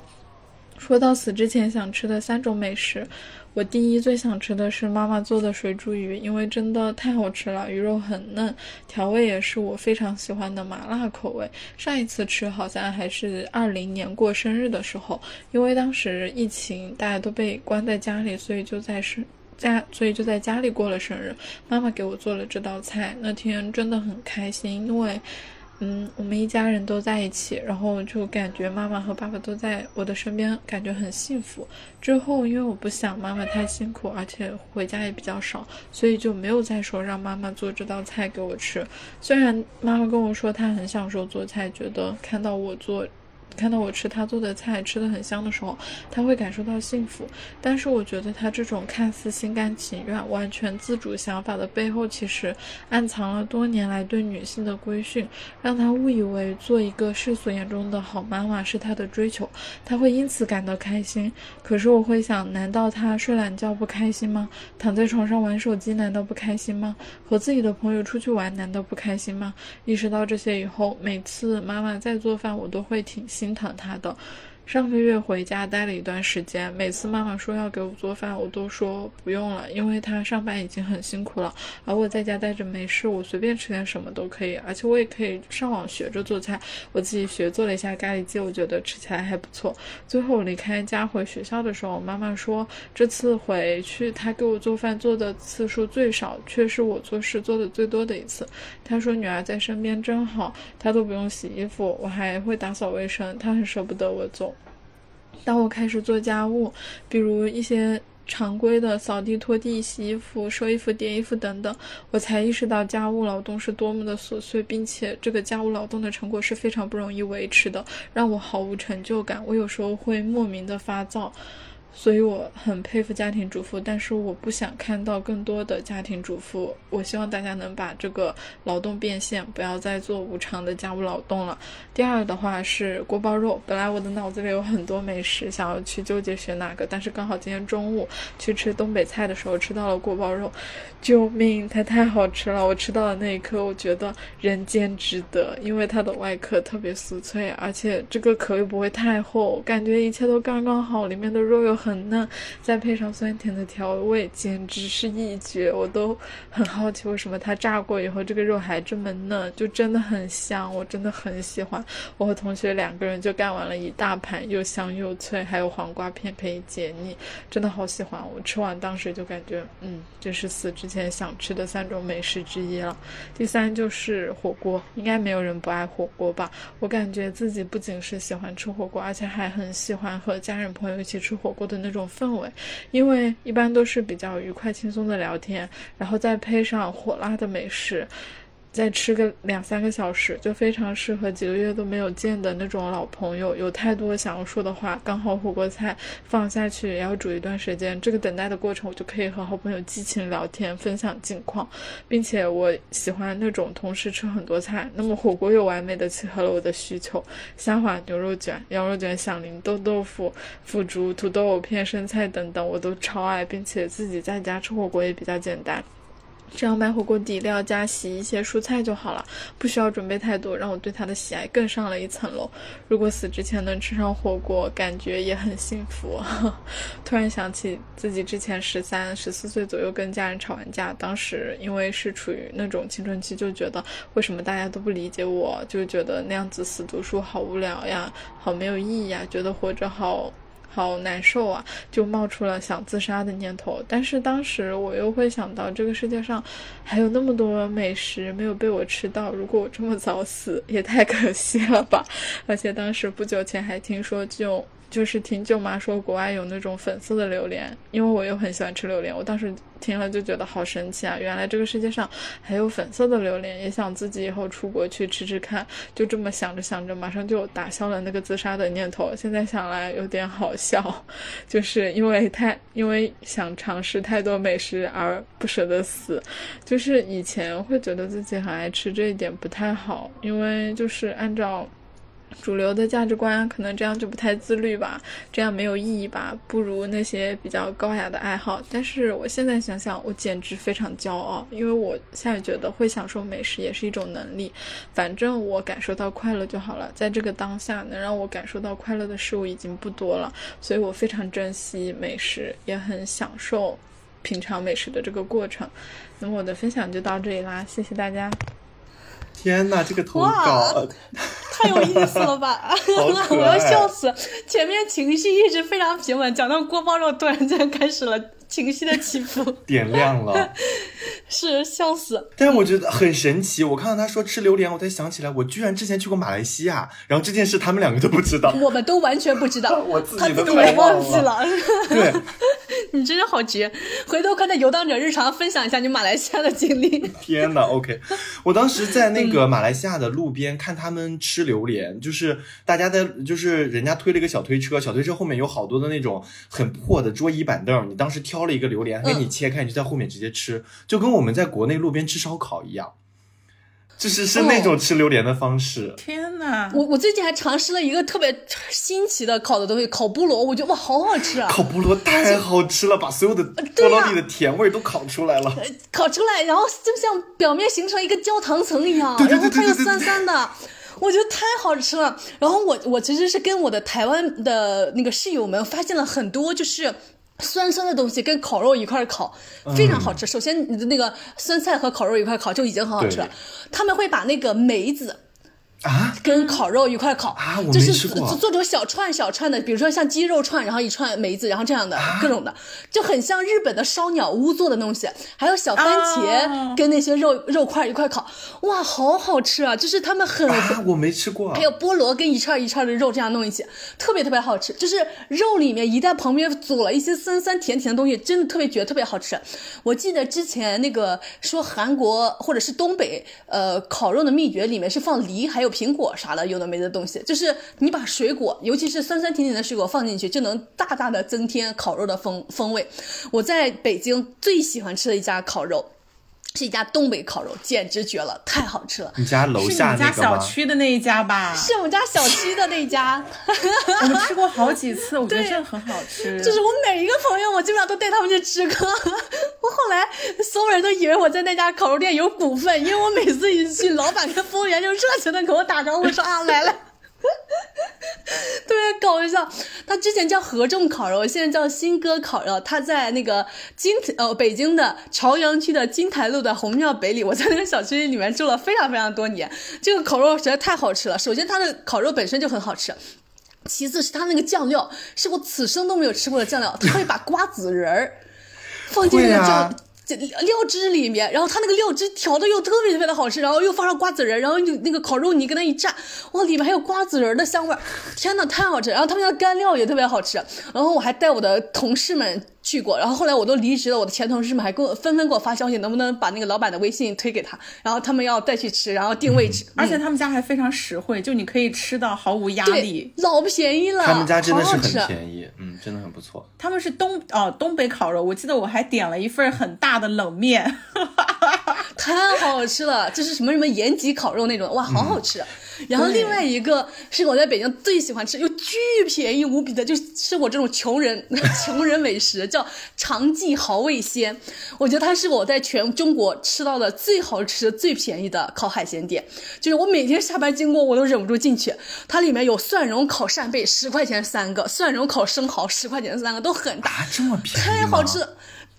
Speaker 5: 说到死之前想吃的三种美食，我第一最想吃的是妈妈做的水煮鱼，因为真的太好吃了，鱼肉很嫩，调味也是我非常喜欢的麻辣口味。上一次吃好像还是二零年过生日的时候，因为当时疫情，大家都被关在家里，所以就在生。家，所以就在家里过了生日。妈妈给我做了这道菜，那天真的很开心，因为，嗯，我们一家人都在一起，然后就感觉妈妈和爸爸都在我的身边，感觉很幸福。之后，因为我不想妈妈太辛苦，而且回家也比较少，所以就没有再说让妈妈做这道菜给我吃。虽然妈妈跟我说她很享受做菜，觉得看到我做。看到我吃她做的菜，吃的很香的时候，她会感受到幸福。但是我觉得她这种看似心甘情愿、完全自主想法的背后，其实暗藏了多年来对女性的规训，让她误以为做一个世俗眼中的好妈妈是她的追求，她会因此感到开心。可是我会想，难道她睡懒觉不开心吗？躺在床上玩手机难道不开心吗？和自己的朋友出去玩难道不开心吗？意识到这些以后，每次妈妈在做饭，我都会挺心心疼他的。上个月回家待了一段时间，每次妈妈说要给我做饭，我都说不用了，因为她上班已经很辛苦了，而我在家待着没事，我随便吃点什么都可以，而且我也可以上网学着做菜。我自己学做了一下咖喱鸡，我觉得吃起来还不错。最后离开家回学校的时候，妈妈说这次回去她给我做饭做的次数最少，却是我做事做的最多的一次。她说女儿在身边真好，她都不用洗衣服，我还会打扫卫生，她很舍不得我走。当我开始做家务，比如一些常规的扫地、拖地、洗衣服、收衣服、叠衣服等等，我才意识到家务劳动是多么的琐碎，并且这个家务劳动的成果是非常不容易维持的，让我毫无成就感。我有时候会莫名的发躁。所以我很佩服家庭主妇，但是我不想看到更多的家庭主妇。我希望大家能把这个劳动变现，不要再做无偿的家务劳动了。第二的话是锅包肉，本来我的脑子里有很多美食，想要去纠结选哪个，但是刚好今天中午去吃东北菜的时候吃到了锅包肉，救命，它太好吃了！我吃到的那一刻，我觉得人间值得，因为它的外壳特别酥脆，而且这个壳又不会太厚，感觉一切都刚刚好，里面的肉又很很嫩，再配上酸甜的调味，简直是一绝。我都很好奇，为什么它炸过以后这个肉还这么嫩，就真的很香，我真的很喜欢。我和同学两个人就干完了一大盘，又香又脆，还有黄瓜片可以解腻，真的好喜欢。我吃完当时就感觉，嗯，这是死之前想吃的三种美食之一了。第三就是火锅，应该没有人不爱火锅吧？我感觉自己不仅是喜欢吃火锅，而且还很喜欢和家人朋友一起吃火锅的那种氛围，因为一般都是比较愉快轻松的聊天，然后再配上火辣的美食。再吃个两三个小时，就非常适合几个月都没有见的那种老朋友。有太多想要说的话，刚好火锅菜放下去也要煮一段时间，这个等待的过程我就可以和好朋友激情聊天，分享近况，并且我喜欢那种同时吃很多菜。那么火锅又完美的契合了我的需求，虾滑牛肉卷、羊肉卷、响铃豆豆腐、腐竹、土豆片、生菜等等，我都超爱，并且自己在家吃火锅也比较简单。只要买火锅底料加洗一些蔬菜就好了，不需要准备太多，让我对它的喜爱更上了一层楼。如果死之前能吃上火锅，感觉也很幸福。(laughs) 突然想起自己之前十三、十四岁左右跟家人吵完架，当时因为是处于那种青春期，就觉得为什么大家都不理解我，就觉得那样子死读书好无聊呀，好没有意义呀，觉得活着好。好难受啊，就冒出了想自杀的念头。但是当时我又会想到，这个世界上还有那么多美食没有被我吃到，如果我这么早死，也太可惜了吧。而且当时不久前还听说就。就是听舅妈说国外有那种粉色的榴莲，因为我又很喜欢吃榴莲，我当时听了就觉得好神奇啊！原来这个世界上还有粉色的榴莲，也想自己以后出国去吃吃看。就这么想着想着，马上就打消了那个自杀的念头。现在想来有点好笑，就是因为太因为想尝试太多美食而不舍得死。就是以前会觉得自己很爱吃这一点不太好，因为就是按照。主流的价值观可能这样就不太自律吧，这样没有意义吧，不如那些比较高雅的爱好。但是我现在想想，我简直非常骄傲，因为我现在觉得会享受美食也是一种能力。反正我感受到快乐就好了，在这个当下能让我感受到快乐的事物已经不多了，所以我非常珍惜美食，也很享受品尝美食的这个过程。那么我的分享就到这里啦，谢谢大家。
Speaker 2: 天哪，这个投稿
Speaker 1: 太有意思了吧！(laughs) 我要笑死。前面情绪一直非常平稳，讲到锅包肉，突然间开始了情绪的起伏，(laughs)
Speaker 2: 点亮了，
Speaker 1: 是笑死。
Speaker 2: 但是我觉得很神奇，我看到他说吃榴莲，我才想起来，我居然之前去过马来西亚，然后这件事他们两个都不知道，
Speaker 1: 我们都完全不知道，(laughs)
Speaker 2: 我自己
Speaker 1: 都
Speaker 2: 忘
Speaker 1: 记了。(laughs)
Speaker 2: 对。(laughs)
Speaker 1: 你真的好绝！回头看那游荡者日常，分享一下你马来西亚的经历。
Speaker 2: 天呐 o k 我当时在那个马来西亚的路边看他们吃榴莲，就是大家在，就是人家推了一个小推车，小推车后面有好多的那种很破的桌椅板凳，你当时挑了一个榴莲，给你切开，你就在后面直接吃，就跟我们在国内路边吃烧烤一样。就是是那种吃榴莲的方式。
Speaker 3: 天哪！
Speaker 1: 我我最近还尝试了一个特别新奇的烤的东西，烤菠萝，我觉得哇，好好吃啊！
Speaker 2: 烤菠萝太好吃了，把所有的菠萝里的甜味都烤出来了。
Speaker 1: 烤出来，然后就像表面形成一个焦糖层一样，
Speaker 2: 然
Speaker 1: 后它又酸酸的，我觉得太好吃了。然后我我其实是跟我的台湾的那个室友们发现了很多，就是。酸酸的东西跟烤肉一块烤，非常好吃。首先，你的那个酸菜和烤肉一块烤就已经很好吃了。他们会把那个梅子。
Speaker 2: 啊，
Speaker 1: 跟烤肉一块烤
Speaker 2: 啊，
Speaker 1: 就是做做成小串小串的，比如说像鸡肉串，然后一串梅子，然后这样的各种的，就很像日本的烧鸟屋做的东西。还有小番茄跟那些肉肉块一块烤，哇，好好吃啊！就是他们很，
Speaker 2: 我没吃过。
Speaker 1: 还有菠萝跟一串一串的肉这样弄一起，特别特别好吃。就是肉里面一旦旁边佐了一些酸酸甜甜的东西，真的特别绝，特别好吃。我记得之前那个说韩国或者是东北，呃，烤肉的秘诀里面是放梨还有。苹果啥的，有的没的东西，就是你把水果，尤其是酸酸甜甜的水果放进去，就能大大的增添烤肉的风风味。我在北京最喜欢吃的一家烤肉。是一家东北烤肉，简直绝了，太好吃了。
Speaker 2: 你家楼下
Speaker 3: 那个家小区的那一家吧？
Speaker 1: 是我们家小区的那一家。
Speaker 3: 我们吃过好几次，我觉得真的很好吃。
Speaker 1: 就是我每一个朋友，我基本上都带他们去吃过。(laughs) 我后来所有人都以为我在那家烤肉店有股份，因为我每次一去，老板跟服务员就热情的给我打招呼，说啊来了。(laughs) 特别搞笑。他之前叫合众烤肉，现在叫新歌烤肉。他在那个金呃北京的朝阳区的金台路的红庙北里，我在那个小区里面住了非常非常多年。这个烤肉实在太好吃了。首先，它的烤肉本身就很好吃。其次是它那个酱料，是我此生都没有吃过的酱料。它会把瓜子仁儿放进那个酱这料汁里面，然后它那个料汁调的又特别特别的好吃，然后又放上瓜子仁，然后就那个烤肉泥跟它一蘸，哇，里面还有瓜子仁的香味，天呐，太好吃！然后他们家干料也特别好吃，然后我还带我的同事们。去过，然后后来我都离职了，我的前同事们还给我纷纷给我发消息，能不能把那个老板的微信推给他，然后他们要再去吃，然后定位置，
Speaker 3: 而且他们家还非常实惠，就你可以吃到毫无压力，
Speaker 1: 老便宜了。
Speaker 2: 他们家真的是很便宜，嗯，真的很不错。
Speaker 3: 他们是东哦东北烤肉，我记得我还点了一份很大的冷面，(laughs)
Speaker 1: 太好吃了，这是什么什么延吉烤肉那种，哇，好好吃。然后另外一个是我在北京最喜欢吃又巨便宜无比的，就是我这种穷人 (laughs) 穷人美食，叫长记蚝味鲜。我觉得它是我在全中国吃到的最好吃、最便宜的烤海鲜店。就是我每天下班经过，我都忍不住进去。它里面有蒜蓉烤扇贝，十块钱三个；蒜蓉烤生蚝，十块钱三个，都很大，
Speaker 2: 这么便宜，
Speaker 1: 太好吃。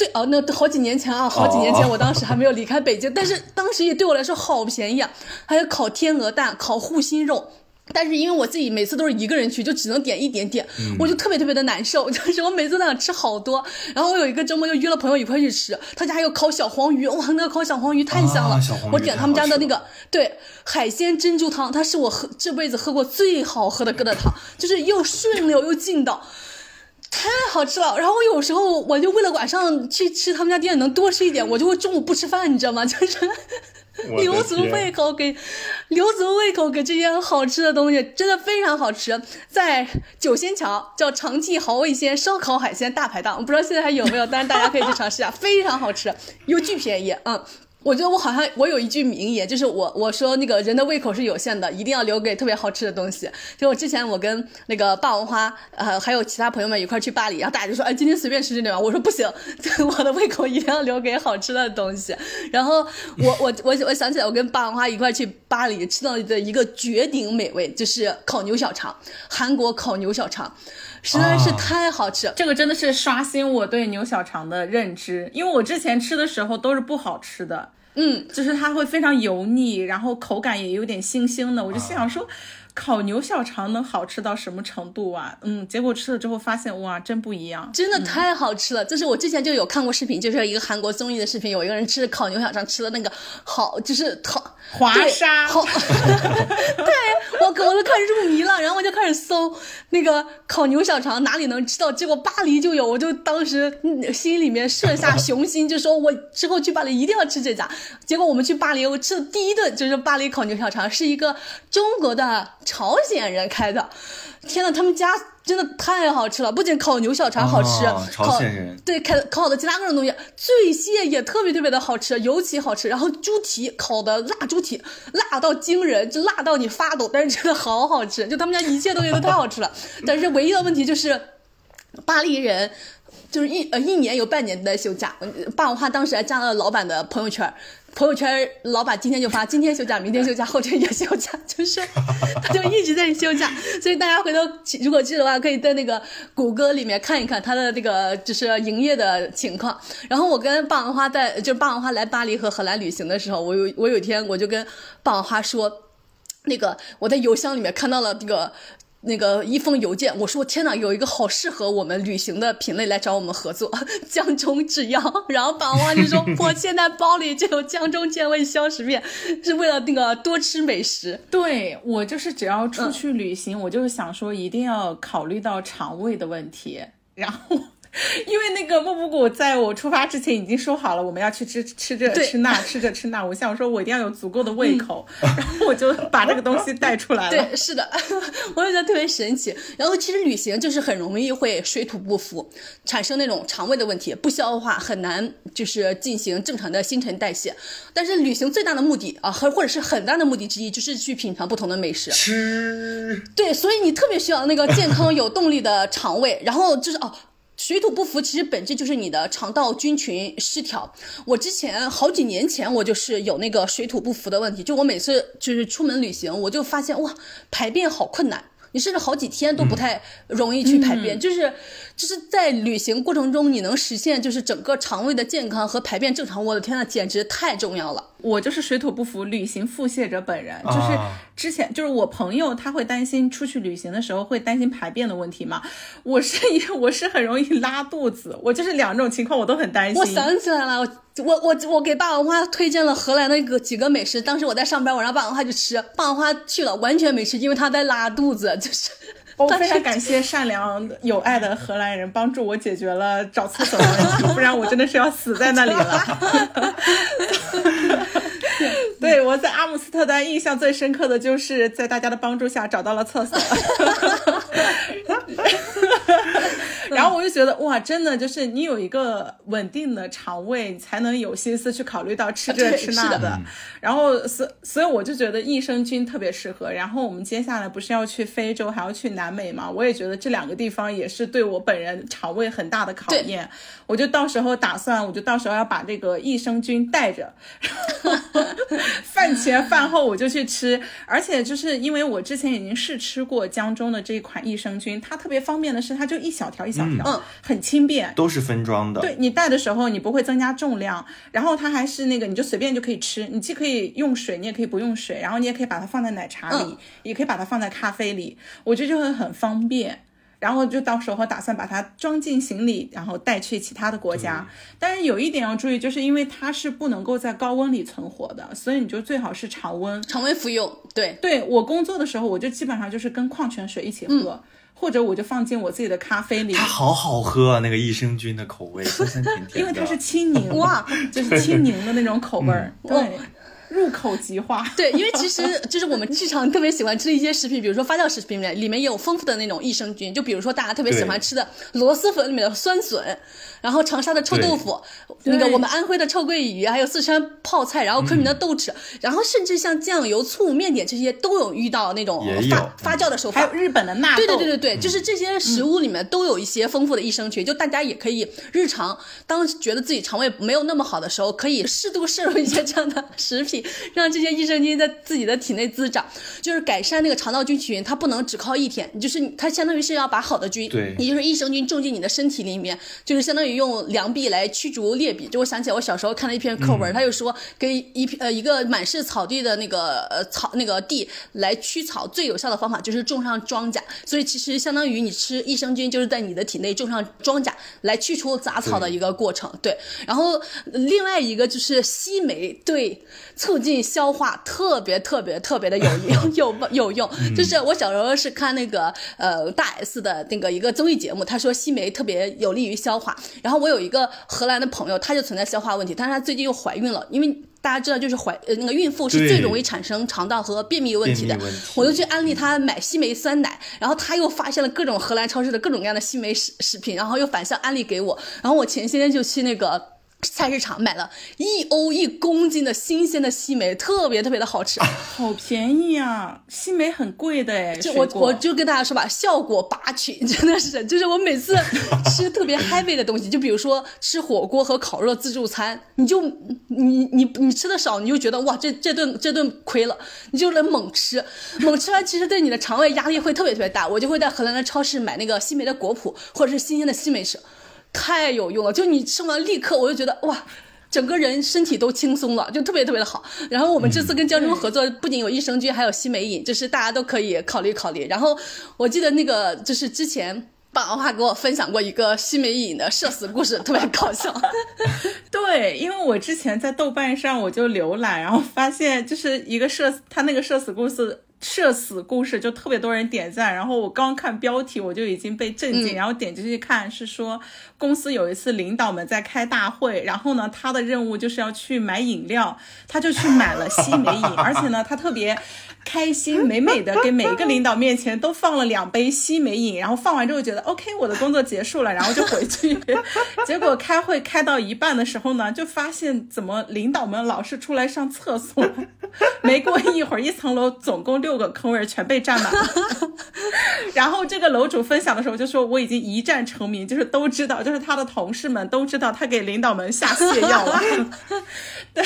Speaker 1: 对哦，那好几年前啊，好几年前，我当时还没有离开北京，但是当时也对我来说好便宜啊。还有烤天鹅蛋、烤护心肉，但是因为我自己每次都是一个人去，就只能点一点点，我就特别特别的难受，(laughs) 就是我每次都想吃好多。然后我有一个周末就约了朋友一块去吃，他家还有烤小黄鱼，哇，那个烤小黄鱼太香了，我点他们家的那个对海鲜珍珠汤，它是我喝这辈子喝过最好喝的疙瘩汤，就是又顺溜又劲道。太好吃了，然后有时候我就为了晚上去吃他们家店能多吃一点，我就会中午不吃饭，你知道吗？(laughs) 就是留足胃口给留足胃口给这些好吃的东西，真的非常好吃。在九仙桥叫长记蚝味鲜烧烤海鲜大排档，我不知道现在还有没有，但是大家可以去尝试一下，非常好吃又巨便宜，嗯。我觉得我好像我有一句名言，就是我我说那个人的胃口是有限的，一定要留给特别好吃的东西。就我之前我跟那个霸王花，呃，还有其他朋友们一块去巴黎，然后大家就说，哎，今天随便吃吃点吧。我说不行，我的胃口一定要留给好吃的东西。然后我我我我想起来，我跟霸王花一块去巴黎吃到的一个绝顶美味，就是烤牛小肠，韩国烤牛小肠。实在是太好吃，
Speaker 3: 这个真的是刷新我对牛小肠的认知，因为我之前吃的时候都是不好吃的，
Speaker 1: 嗯，
Speaker 3: 就是它会非常油腻，然后口感也有点腥腥的，我就心想说。烤牛小肠能好吃到什么程度啊？嗯，结果吃了之后发现，哇，真不一样，
Speaker 1: 真的太好吃了。就是我之前就有看过视频，就是一个韩国综艺的视频，有一个人吃烤牛小肠，吃的那个好，就是好
Speaker 3: 华沙，
Speaker 1: 好，(laughs) 对我我都开始入迷了，然后我就开始搜那个烤牛小肠哪里能吃到，结果巴黎就有，我就当时心里面设下雄心，就说我之后去巴黎一定要吃这家。结果我们去巴黎，我吃的第一顿就是巴黎烤牛小肠，是一个中国的。朝鲜人开的，天呐，他们家真的太好吃了！不仅烤牛小肠好吃，
Speaker 2: 朝鲜人
Speaker 1: 对烤烤的其他各种东西，醉蟹也特别特别的好吃，尤其好吃。然后猪蹄烤的辣猪蹄，辣到惊人，就辣到你发抖，但是真的好好吃。就他们家一切东西都太好吃了，(laughs) 但是唯一的问题就是，巴黎人。就是一呃一年有半年的休假，霸王花当时还加了老板的朋友圈，朋友圈老板今天就发今天休假，明天休假，后天也休假，就是 (laughs) 他就一直在休假，所以大家回头如果去的话，可以在那个谷歌里面看一看他的这个就是营业的情况。然后我跟霸王花在就是霸王花来巴黎和荷兰旅行的时候，我有我有一天我就跟霸王花说，那个我在邮箱里面看到了这个。那个一封邮件，我说天哪，有一个好适合我们旅行的品类来找我们合作，(laughs) 江中制药。(laughs) 然后霸王就说，(laughs) 我现在包里就有江中健胃消食片，是为了那个多吃美食。
Speaker 3: 对我就是只要出去旅行，我就是想说一定要考虑到肠胃的问题，然后。(laughs) 因为那个莫布谷在我出发之前已经说好了，我们要去吃吃这吃那吃这吃那。我想说，我一定要有足够的胃口，(laughs) 然后我就把这个东西带出来了。
Speaker 1: 对，是的，(laughs) 我也觉得特别神奇。然后其实旅行就是很容易会水土不服，产生那种肠胃的问题，不消化，很难就是进行正常的新陈代谢。但是旅行最大的目的啊，或或者是很大的目的之一，就是去品尝不同的美食。
Speaker 2: 吃。
Speaker 1: 对，所以你特别需要那个健康有动力的肠胃。然后就是哦。水土不服其实本质就是你的肠道菌群失调。我之前好几年前我就是有那个水土不服的问题，就我每次就是出门旅行，我就发现哇，排便好困难。你甚至好几天都不太容易去排便，就是就是在旅行过程中你能实现就是整个肠胃的健康和排便正常，我的天呐，简直太重要了。
Speaker 3: 我就是水土不服旅行腹泻者本人，就是之前就是我朋友他会担心出去旅行的时候会担心排便的问题嘛，我是我是很容易拉肚子，我就是两种情况我都很担心。
Speaker 1: 我想起来了，我我我我给霸王花推荐了荷兰的个几个美食，当时我在上班，我让霸王花去吃，霸王花去了完全没吃，因为他在拉肚子，就是。
Speaker 3: 我非常感谢善良有爱的荷兰人帮助我解决了找厕所的问题，不然我真的是要死在那里了。(laughs) (laughs) 对，我在阿姆斯特丹印象最深刻的就是在大家的帮助下找到了厕所。(laughs) 然后我就觉得哇，真的就是你有一个稳定的肠胃，才能有心思去考虑到吃这吃那的。然后所所以我就觉得益生菌特别适合。然后我们接下来不是要去非洲，还要去南美嘛？我也觉得这两个地方也是对我本人肠胃很大的考验。我就到时候打算，我就到时候要把这个益生菌带着，(laughs) 饭前饭后我就去吃。而且就是因为我之前已经试吃过江中的这一款益生菌，它特别方便的是，它就一小条一小。嗯，很轻便，
Speaker 2: 都是分装的。
Speaker 3: 对你带的时候，你不会增加重量，然后它还是那个，你就随便就可以吃。你既可以用水，你也可以不用水，然后你也可以把它放在奶茶里，也可以把它放在咖啡里。我觉得就会很方便。然后就到时候打算把它装进行李，然后带去其他的国家。但是有一点要注意，就是因为它是不能够在高温里存活的，所以你就最好是常温，
Speaker 1: 常温服用。对，
Speaker 3: 对我工作的时候，我就基本上就是跟矿泉水一起喝。或者我就放进我自己的咖啡里，
Speaker 2: 它好好喝啊，那个益生菌的口味 (laughs) 酸酸甜甜，
Speaker 3: 因为它是青 (laughs) 柠哇，就是青柠的那种口味儿，对。入口即化，(laughs)
Speaker 1: 对，因为其实就是我们日常特别喜欢吃的一些食品，比如说发酵食品里面，里面也有丰富的那种益生菌。就比如说大家特别喜欢吃的螺蛳粉里面的酸笋，然后长沙的臭豆腐，那个我们安徽的臭鳜鱼，还有四川泡菜，然后昆明的豆豉，然后甚至像酱油、醋、面点这些都有遇到那种发发酵的手法。
Speaker 3: 还有日本的纳
Speaker 1: 豆，对对对对对，就是这些食物里面都有一些丰富的益生菌，就大家也可以日常当觉得自己肠胃没有那么好的时候，可以适度摄入一些这样的食品。让这些益生菌在自己的体内滋长，就是改善那个肠道菌群。它不能只靠一天，就是它相当于是要把好的菌，
Speaker 2: 对，
Speaker 1: 也就是益生菌种进你的身体里面，就是相当于用良币来驱逐劣币。就我想起来，我小时候看了一篇课文，他就说给一呃一个满是草地的那个呃草那个地来驱草，最有效的方法就是种上庄稼。所以其实相当于你吃益生菌，就是在你的体内种上庄稼来去除杂草的一个过程。对，然后另外一个就是西梅，对，促进。消化特别特别特别的 (laughs) 有用有有用，就是我小时候是看那个呃大 S 的那个一个综艺节目，他说西梅特别有利于消化。然后我有一个荷兰的朋友，他就存在消化问题，但是他最近又怀孕了，因为大家知道就是怀呃那个孕妇是最容易产生肠道和便秘问题的，我就去安利她买西梅酸奶，然后她又发现了各种荷兰超市的各种各样的西梅食食品，然后又反向安利给我，然后我前些天就去那个。菜市场买了一欧一公斤的新鲜的西梅，特别特别的好吃，(laughs)
Speaker 3: 好便宜啊！西梅很贵的哎，
Speaker 1: 就我我就跟大家说吧，效果拔群，(laughs) 真的是，就是我每次 (laughs) 吃特别 heavy 的东西，就比如说吃火锅和烤肉自助餐，你就你你你吃的少，你就觉得哇，这这顿这顿亏了，你就能猛吃，猛吃完其实对你的肠胃压力会特别特别大。我就会在荷兰的超市买那个西梅的果脯，或者是新鲜的西梅吃。太有用了，就你吃完立刻我就觉得哇，整个人身体都轻松了，就特别特别的好。然后我们这次跟江中合作，不仅有益生菌，还有西梅饮，就是大家都可以考虑考虑。然后我记得那个就是之前霸王花给我分享过一个西梅饮的社死故事，特别搞笑。(laughs)
Speaker 3: 对，因为我之前在豆瓣上我就浏览，然后发现就是一个社他那个社死故事。社死故事就特别多人点赞，然后我刚看标题我就已经被震惊，然后点进去看是说公司有一次领导们在开大会，然后呢他的任务就是要去买饮料，他就去买了西梅饮，而且呢他特别。开心美美的给每一个领导面前都放了两杯西梅饮，然后放完之后觉得 OK，我的工作结束了，然后就回去。(laughs) 结果开会开到一半的时候呢，就发现怎么领导们老是出来上厕所，(laughs) 没过一会儿，一层楼总共六个坑位全被占满了。(laughs) 然后这个楼主分享的时候就说我已经一战成名，就是都知道，就就是他的同事们都知道他给领导们下泻药了。但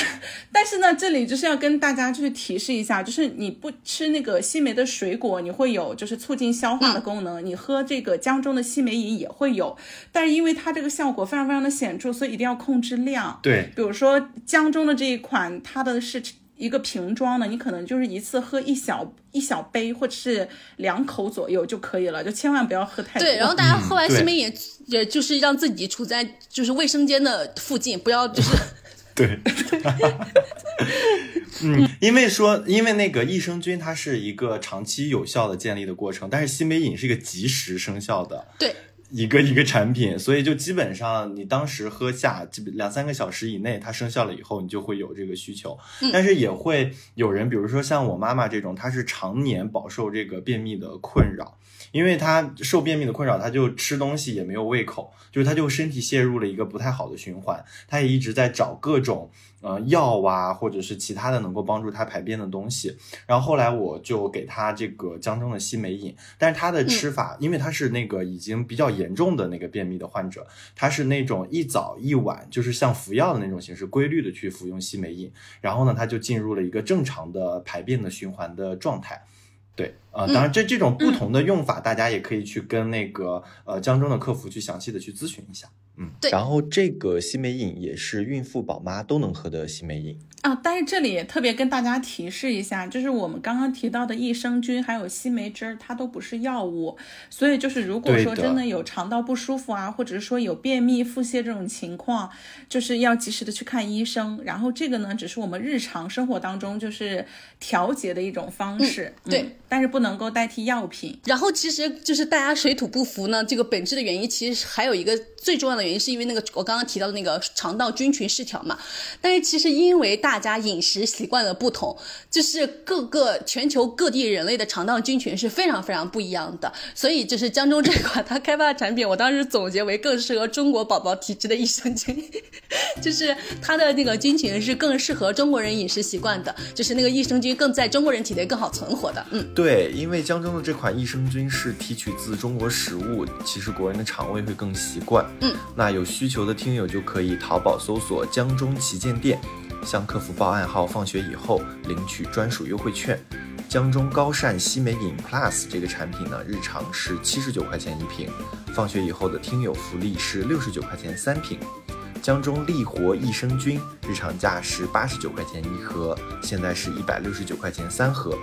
Speaker 3: 但是呢，这里就是要跟大家就是提示一下，就是你不吃那个西梅的水果，你会有就是促进消化的功能；你喝这个江中的西梅饮也会有，但是因为它这个效果非常非常的显著，所以一定要控制量。
Speaker 2: 对，
Speaker 3: 比如说江中的这一款，它的是一个瓶装的，你可能就是一次喝一小一小杯或者是两口左右就可以了，就千万不要喝太多。
Speaker 1: 对，然后大家喝完西梅饮，也就是让自己处在就是卫生间的附近，不要就是。(laughs)
Speaker 2: 对，(laughs) 嗯，因为说，因为那个益生菌它是一个长期有效的建立的过程，但是西梅饮是一个及时生效的，
Speaker 1: 对，
Speaker 2: 一个一个产品，所以就基本上你当时喝下，基本两三个小时以内，它生效了以后，你就会有这个需求。但是也会有人，比如说像我妈妈这种，她是常年饱受这个便秘的困扰。因为他受便秘的困扰，他就吃东西也没有胃口，就是他就身体陷入了一个不太好的循环。他也一直在找各种呃药啊，或者是其他的能够帮助他排便的东西。然后后来我就给他这个江中的西梅饮，但是他的吃法，因为他是那个已经比较严重的那个便秘的患者，他是那种一早一晚，就是像服药的那种形式，规律的去服用西梅饮。然后呢，他就进入了一个正常的排便的循环的状态。对，呃，当然这这种不同的用法，大家也可以去跟那个呃江中的客服去详细的去咨询一下。嗯，
Speaker 1: 对
Speaker 2: 然后这个西梅饮也是孕妇宝妈都能喝的西梅饮。
Speaker 3: 啊，但是这里也特别跟大家提示一下，就是我们刚刚提到的益生菌还有西梅汁儿，它都不是药物，所以就是如果说真的有肠道不舒服啊，或者是说有便秘、腹泻这种情况，就是要及时的去看医生。然后这个呢，只是我们日常生活当中就是调节的一种方式，
Speaker 1: 对
Speaker 3: 嗯但是不能够代替药品。
Speaker 1: 然后其实就是大家水土不服呢，这个本质的原因其实还有一个最重要的原因，是因为那个我刚刚提到的那个肠道菌群失调嘛。但是其实因为大家饮食习惯的不同，就是各个全球各地人类的肠道菌群是非常非常不一样的，所以就是江中这款它开发的产品，我当时总结为更适合中国宝宝体质的益生菌，(laughs) 就是它的那个菌群是更适合中国人饮食习惯的，就是那个益生菌更在中国人体内更好存活的，嗯。
Speaker 2: 对，因为江中的这款益生菌是提取自中国食物，其实国人的肠胃会更习惯。
Speaker 1: 嗯，
Speaker 2: 那有需求的听友就可以淘宝搜索江中旗舰店，向客服报暗号“放学以后”领取专属优惠券。江中高膳西梅饮 Plus 这个产品呢，日常是七十九块钱一瓶，放学以后的听友福利是六十九块钱三瓶。江中利活益生菌日常价是八十九块钱一盒，现在是一百六十九块钱三盒，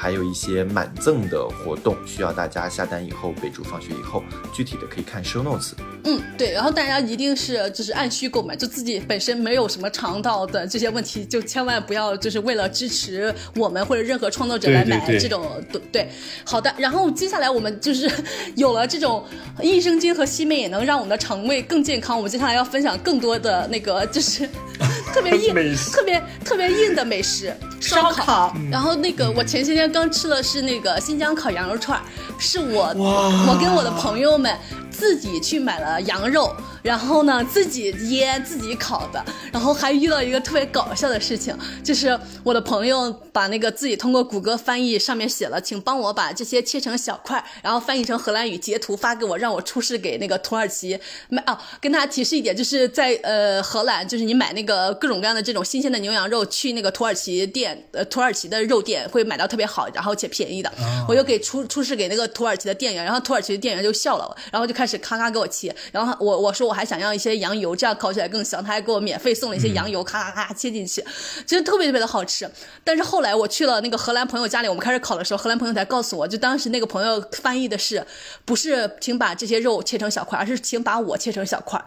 Speaker 2: 还有一些满赠的活动，需要大家下单以后备注“放学以后”，具体的可以看 show notes。
Speaker 1: 嗯，对，然后大家一定是就是按需购买，就自己本身没有什么肠道的这些问题，就千万不要就是为了支持我们或者任何创作者来买
Speaker 2: 对对对
Speaker 1: 这种对对。好的，然后接下来我们就是有了这种益生菌和西梅也能让我们的肠胃更健康，我们接下来要分享更多的那个就是 (laughs) 特别硬、特别特别硬的美食
Speaker 3: 烧
Speaker 1: 烤。
Speaker 3: 烤，
Speaker 1: 然后那个我前些天刚吃的是那个新疆烤羊肉串，是我我跟我的朋友们自己去买了羊肉，然后呢自己腌自己烤的，然后还遇到一个特别搞笑的事情，就是我的朋友把那个自己通过谷歌翻译上面写了，请帮我把这些切成小块，然后翻译成荷兰语截图发给我，让我出示给那个土耳其买哦。跟大家提示一点，就是在呃荷兰，就是你买那个各种各样的这种新鲜的牛羊肉，去那个土耳其店，呃土耳其的肉店会买到特别好，然后且便宜的。我就给出出示给那个土耳其的店员，然后土耳其的店员就笑了，然后就开始咔咔给我切，然后我我说我还想要一些羊油，这样烤起来更香，他还给我免费送了一些羊油，咔咔咔切进去，其实特别特别的好吃。但是后来我去了那个荷兰朋友家里，我们开始烤的时候，荷兰朋友才告诉我，就当时那个朋友翻译的是，不是请把这些肉切成小块，而是请把我切成小块。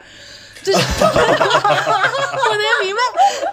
Speaker 1: 就是 (laughs) 我能明白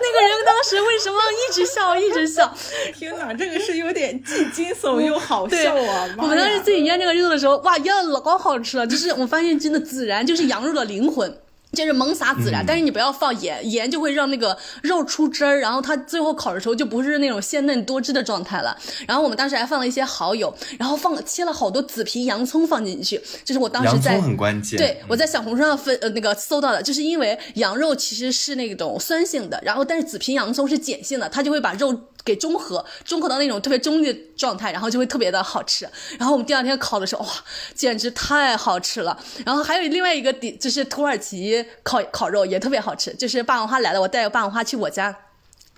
Speaker 1: 那个人当时为什么一直笑一直笑，
Speaker 3: 天哪，这个是有点既惊悚又好笑啊！
Speaker 1: 我们当时自己腌这个肉的时候，哇，腌的老好吃了。就是我发现真的孜然就是羊肉的灵魂。就是猛撒孜然，但是你不要放盐，盐就会让那个肉出汁儿，然后它最后烤的时候就不是那种鲜嫩多汁的状态了。然后我们当时还放了一些蚝油，然后放了切了好多紫皮洋葱放进去，就是我当时在
Speaker 2: 洋葱很关键。
Speaker 1: 对，我在小红书上分呃那个搜到的，就是因为羊肉其实是那种酸性的，然后但是紫皮洋葱是碱性的，它就会把肉给中和，中和到那种特别中立的状态，然后就会特别的好吃。然后我们第二天烤的时候，哇，简直太好吃了。然后还有另外一个底就是土耳其烤烤肉也特别好吃，就是霸王花来了，我带着霸王花去我家。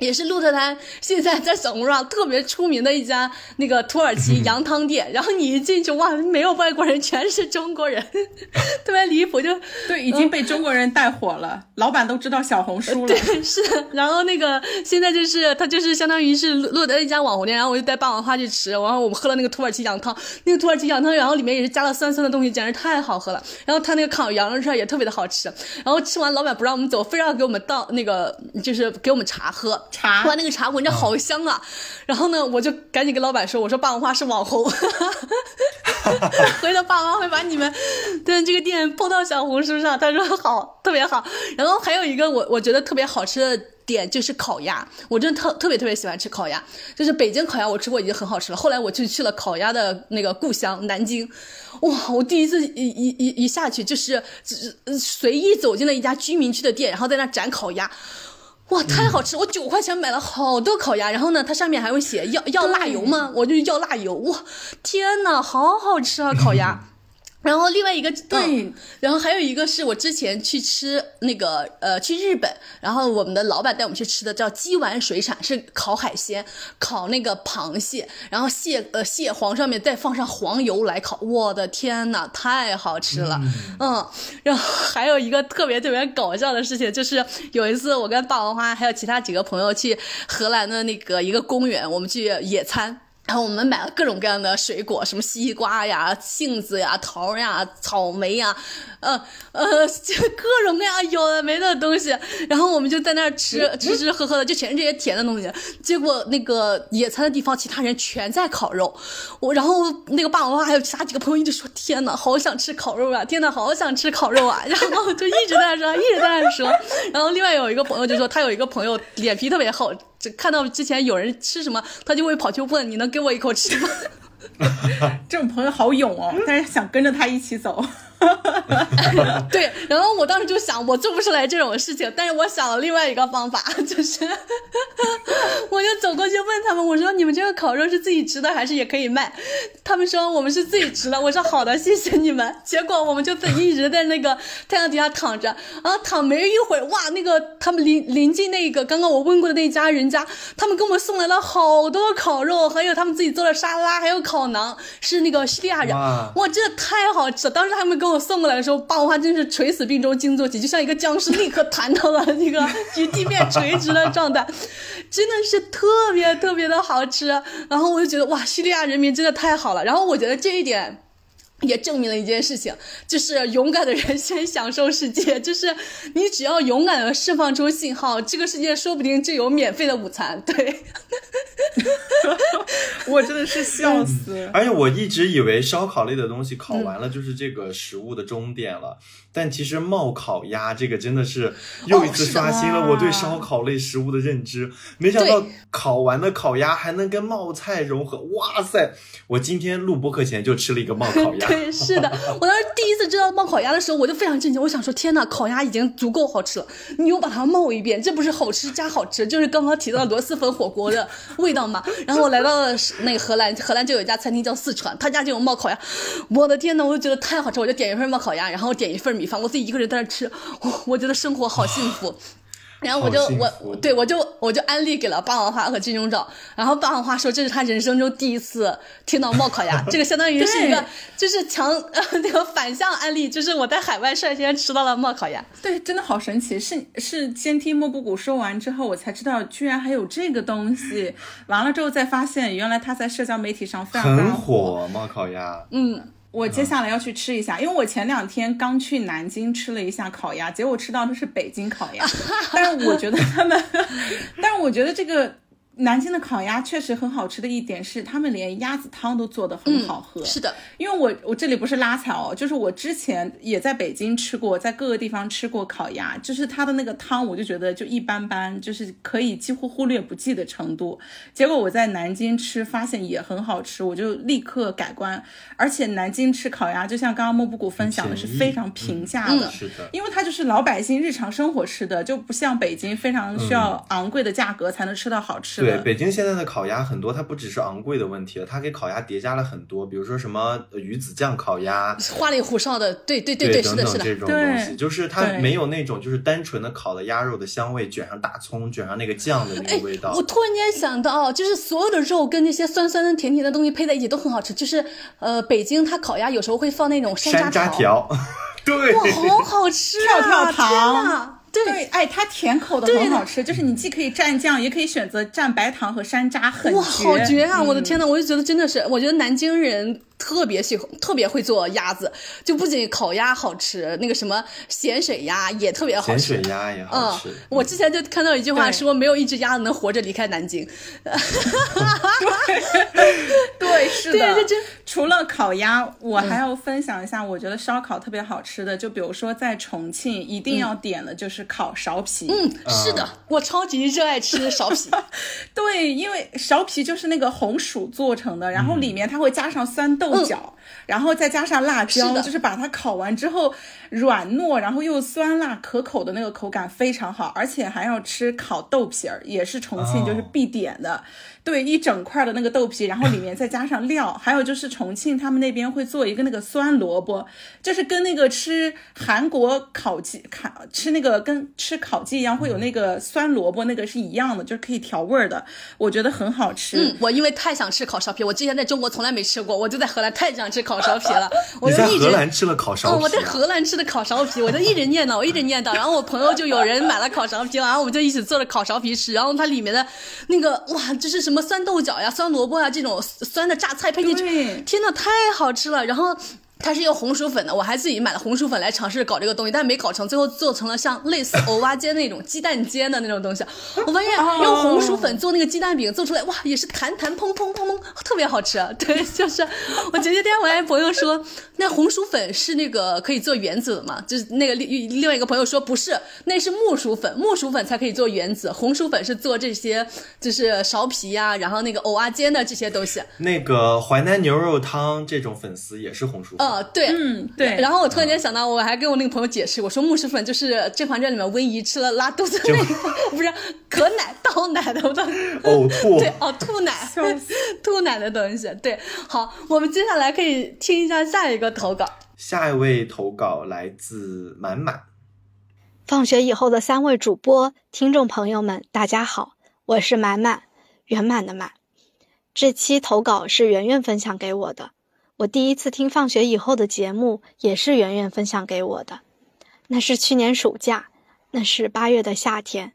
Speaker 1: 也是鹿特丹现在在小红书上特别出名的一家那个土耳其 (laughs) 羊汤店，然后你一进去哇，没有外国人，全是中国人，(laughs) 特别离谱，就
Speaker 3: 对，已经被中国人带火了，老板都知道小红书了。
Speaker 1: 对，(laughs) 是的。然后那个现在就是他就是相当于是鹿特丹一家网红店，然后我就带霸王花去吃，然后我们喝了那个土耳其羊汤，那个土耳其羊汤，然后里面也是加了酸酸的东西，简直太好喝了。然后他那个烤羊肉串也特别的好吃，然后吃完老板不让我们走，非要给我们倒那个就是给我们茶喝
Speaker 3: 茶。
Speaker 1: 哇，那个茶闻着好香啊！然后呢，我就赶紧跟老板说：“我说霸王花是网红，(laughs) 回头霸王花会把你们对这个店播到小红书上。”他说：“好，特别好。”然后还有一个我我觉得特别好吃的点就是烤鸭，我真的特特别特别喜欢吃烤鸭。就是北京烤鸭我吃过已经很好吃了，后来我就去了烤鸭的那个故乡南京，哇！我第一次一一一一下去就是随意走进了一家居民区的店，然后在那展烤鸭。哇，太好吃！我九块钱买了好多烤鸭，然后呢，它上面还会写要要辣油吗？我就要辣油。哇，天哪，好好吃啊，烤鸭！然后另外一个
Speaker 3: 对，
Speaker 1: 然后还有一个是我之前去吃那个呃去日本，然后我们的老板带我们去吃的叫鸡丸水产，是烤海鲜，烤那个螃蟹，然后蟹呃蟹黄上面再放上黄油来烤，我的天呐，太好吃了，嗯，然后还有一个特别特别搞笑的事情，就是有一次我跟霸王花还有其他几个朋友去荷兰的那个一个公园，我们去野餐。然后我们买了各种各样的水果，什么西瓜呀、杏子呀、桃呀、草莓呀，呃呃，就各种各样有的没的东西。然后我们就在那儿吃吃吃喝喝的，就全是这些甜的东西。结果那个野餐的地方，其他人全在烤肉。我然后那个霸王花还有其他几个朋友一直说：“天呐，好想吃烤肉啊！天呐，好想吃烤肉啊！” (laughs) 然后就一直在那说，一直在那说。然后另外有一个朋友就说，他有一个朋友脸皮特别厚。就看到之前有人吃什么，他就会跑去问：“你能给我一口吃吗？” (laughs)
Speaker 3: 这种朋友好勇哦，但是想跟着他一起走。(laughs)
Speaker 1: 对，然后我当时就想，我做不出来这种事情，但是我想了另外一个方法，(laughs) 就是我就走过去问他们，我说：“你们这个烤肉是自己吃的还是也可以卖？”他们说：“我们是自己吃的。”我说：“好的，谢谢你们。”结果我们就在一直在那个太阳底下躺着，然后躺没一会儿，哇，那个他们临临近那个刚刚我问过的那家人家，他们给我们送来了好多烤肉，还有他们自己做的沙拉，还有烤馕，是那个叙利亚人，哇，真的太好吃了。当时他们给我我送过来的时候，霸王花真是垂死病中惊坐起，就像一个僵尸，立刻弹到了那个与地面垂直的状态，真的是特别特别的好吃。然后我就觉得哇，叙利亚人民真的太好了。然后我觉得这一点。也证明了一件事情，就是勇敢的人先享受世界。(laughs) 就是你只要勇敢的释放出信号，这个世界说不定就有免费的午餐。对，(laughs)
Speaker 3: 我真的是笑死。
Speaker 2: 而且我一直以为烧烤类的东西烤完了就是这个食物的终点了，但其实冒烤鸭这个真的是又一次刷新了我对烧烤类食物的认知。没想到烤完的烤鸭还能跟冒菜融合，哇塞！我今天录播课前就吃了一个冒烤鸭。(laughs)
Speaker 1: 对，是的，(laughs) 我当时第一次知道冒烤鸭的时候，我就非常震惊。我想说，天呐，烤鸭已经足够好吃了，你又把它冒一遍，这不是好吃加好吃，就是刚刚提到的螺蛳粉火锅的味道嘛？然后我来到了那个荷兰，荷兰就有一家餐厅叫四川，他家就有冒烤鸭。我的天呐，我就觉得太好吃，我就点一份冒烤鸭，然后点一份米饭，我自己一个人在那吃，(laughs) 我我觉得生活好幸福。(laughs) 然后我就我对我就我就安利给了霸王花和金钟罩，然后霸王花说这是他人生中第一次听到冒烤鸭，(laughs) 这个相当于是一个就是强那个反向安利，就是我在海外率先吃到了冒烤鸭。
Speaker 3: 对，真的好神奇，是是先听莫布谷说完之后，我才知道居然还有这个东西，完了之后再发现原来他在社交媒体上非常
Speaker 2: 很火冒烤鸭，
Speaker 1: 嗯。
Speaker 3: 我接下来要去吃一下，因为我前两天刚去南京吃了一下烤鸭，结果吃到的是北京烤鸭，(laughs) 但是我觉得他们，(laughs) 但是我觉得这个。南京的烤鸭确实很好吃的一点是，他们连鸭子汤都做得很好喝。
Speaker 1: 是的，
Speaker 3: 因为我我这里不是拉踩哦，就是我之前也在北京吃过，在各个地方吃过烤鸭，就是它的那个汤，我就觉得就一般般，就是可以几乎忽略不计的程度。结果我在南京吃，发现也很好吃，我就立刻改观。而且南京吃烤鸭，就像刚刚莫布谷分享的，是非常平价的，
Speaker 2: 是的，
Speaker 3: 因为它就是老百姓日常生活吃的，就不像北京非常需要昂贵的价格才能吃到好吃。是。
Speaker 2: 对，北京现在的烤鸭很多，它不只是昂贵的问题了，它给烤鸭叠加了很多，比如说什么呃鱼子酱烤鸭，
Speaker 1: 花里胡哨的，对对
Speaker 2: 对
Speaker 1: 对，是的，是的。
Speaker 2: 等等这种东西，就是它没有那种就是单纯的烤的鸭肉的香味，卷上大葱，卷上那个酱的那
Speaker 1: 哎
Speaker 2: 个味道。
Speaker 1: 我突然间想到，就是所有的肉跟那些酸酸的、甜甜的东西配在一起都很好吃。就是呃，北京它烤鸭有时候会放那种山
Speaker 2: 山楂
Speaker 1: 条，(laughs)
Speaker 2: 对，
Speaker 1: 哇，好好吃啊！
Speaker 3: 跳跳糖
Speaker 1: 对
Speaker 3: 对，哎，它甜口的很好吃，就是你既可以蘸酱，也可以选择蘸白糖和山楂，很
Speaker 1: 哇，好绝啊！
Speaker 3: 嗯
Speaker 1: 我的天呐，我就觉得真的是，我觉得南京人特别喜欢，特别会做鸭子，就不仅烤鸭好吃，那个什么咸水鸭也特别好吃咸。
Speaker 2: 水鸭也好
Speaker 1: 嗯
Speaker 2: 吃。，
Speaker 1: 我之前就看到一句话说，没有一只鸭子能活着离开南京。(laughs)
Speaker 3: 对，是的。
Speaker 1: 对这真
Speaker 3: 除了烤鸭，我还要分享一下，我觉得烧烤特别好吃的，就比如说在重庆一定要点的就是烤苕皮。
Speaker 1: 嗯，是的，我超级热爱吃苕皮。(laughs)
Speaker 3: 对，因为苕皮就是那个红薯做成的，然后里面它会加上酸豆角，然后再加上辣椒，
Speaker 1: 是
Speaker 3: 就是把它烤完之后软糯，然后又酸辣可口的那个口感非常好，而且还要吃烤豆皮儿，也是重庆就是必点的。对，一整块的那个豆皮，然后里面再加上料，还有就是重庆他们那边会做一个那个酸萝卜，就是跟那个吃韩国烤鸡、烤吃那个跟吃烤鸡一样，会有那个酸萝卜，那个是一样的，就是可以调味儿的，我觉得很好吃。
Speaker 1: 嗯，我因为太想吃烤苕皮，我之前在中国从来没吃过，我就在荷兰太想吃烤苕皮了，(laughs) 我
Speaker 2: 在
Speaker 1: 就一直
Speaker 2: 荷兰吃了烤苕
Speaker 1: 哦，
Speaker 2: 皮、
Speaker 1: 我在
Speaker 2: 啊？
Speaker 1: 荷兰吃的烤苕皮，我就一直念叨，我一直念叨，然后我朋友就有人买了烤苕皮了，然后我们就一起做了烤苕皮吃，然后它里面的那个哇，就是什么酸豆角呀、酸萝卜啊这种酸的榨菜配进去，天呐，太好吃了，然后。它是用红薯粉的，我还自己买了红薯粉来尝试搞这个东西，但没搞成，最后做成了像类似藕蛙煎那种鸡蛋煎的那种东西。(laughs) 我发现用红薯粉做那个鸡蛋饼做出来，哇，也是弹弹砰砰砰砰，特别好吃。对，就是我前几天我还朋友说，那红薯粉是那个可以做原子的嘛？就是那个另另外一个朋友说不是，那是木薯粉，木薯粉才可以做原子，红薯粉是做这些就是苕皮呀、然后那个藕蛙煎的这些东西。
Speaker 2: 那个淮南牛肉汤这种粉丝也是红薯粉。
Speaker 1: 呃，对，
Speaker 3: 嗯，对。
Speaker 1: 然后我突然间想到，我还跟我那个朋友解释，我说木薯粉就是《甄嬛传》里面温宜吃了拉肚子的那个，(laughs) 不是可奶倒奶的，我都
Speaker 2: 呕吐。
Speaker 1: 对哦，吐奶，(laughs) 吐奶的东西。对，好，我们接下来可以听一下下一个投稿。
Speaker 2: 下一位投稿来自满满，
Speaker 6: 放学以后的三位主播、听众朋友们，大家好，我是满满，圆满的满。这期投稿是圆圆分享给我的。我第一次听放学以后的节目，也是圆圆分享给我的。那是去年暑假，那是八月的夏天。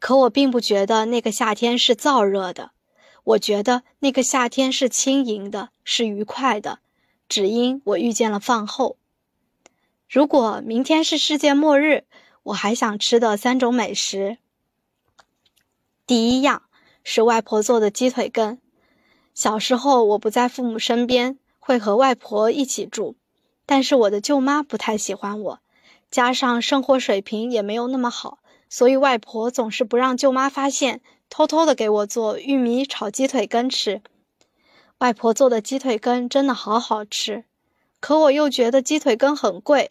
Speaker 6: 可我并不觉得那个夏天是燥热的，我觉得那个夏天是轻盈的，是愉快的，只因我遇见了饭后。如果明天是世界末日，我还想吃的三种美食。第一样是外婆做的鸡腿羹。小时候我不在父母身边，会和外婆一起住，但是我的舅妈不太喜欢我，加上生活水平也没有那么好，所以外婆总是不让舅妈发现，偷偷的给我做玉米炒鸡腿羹吃。外婆做的鸡腿羹真的好好吃，可我又觉得鸡腿羹很贵。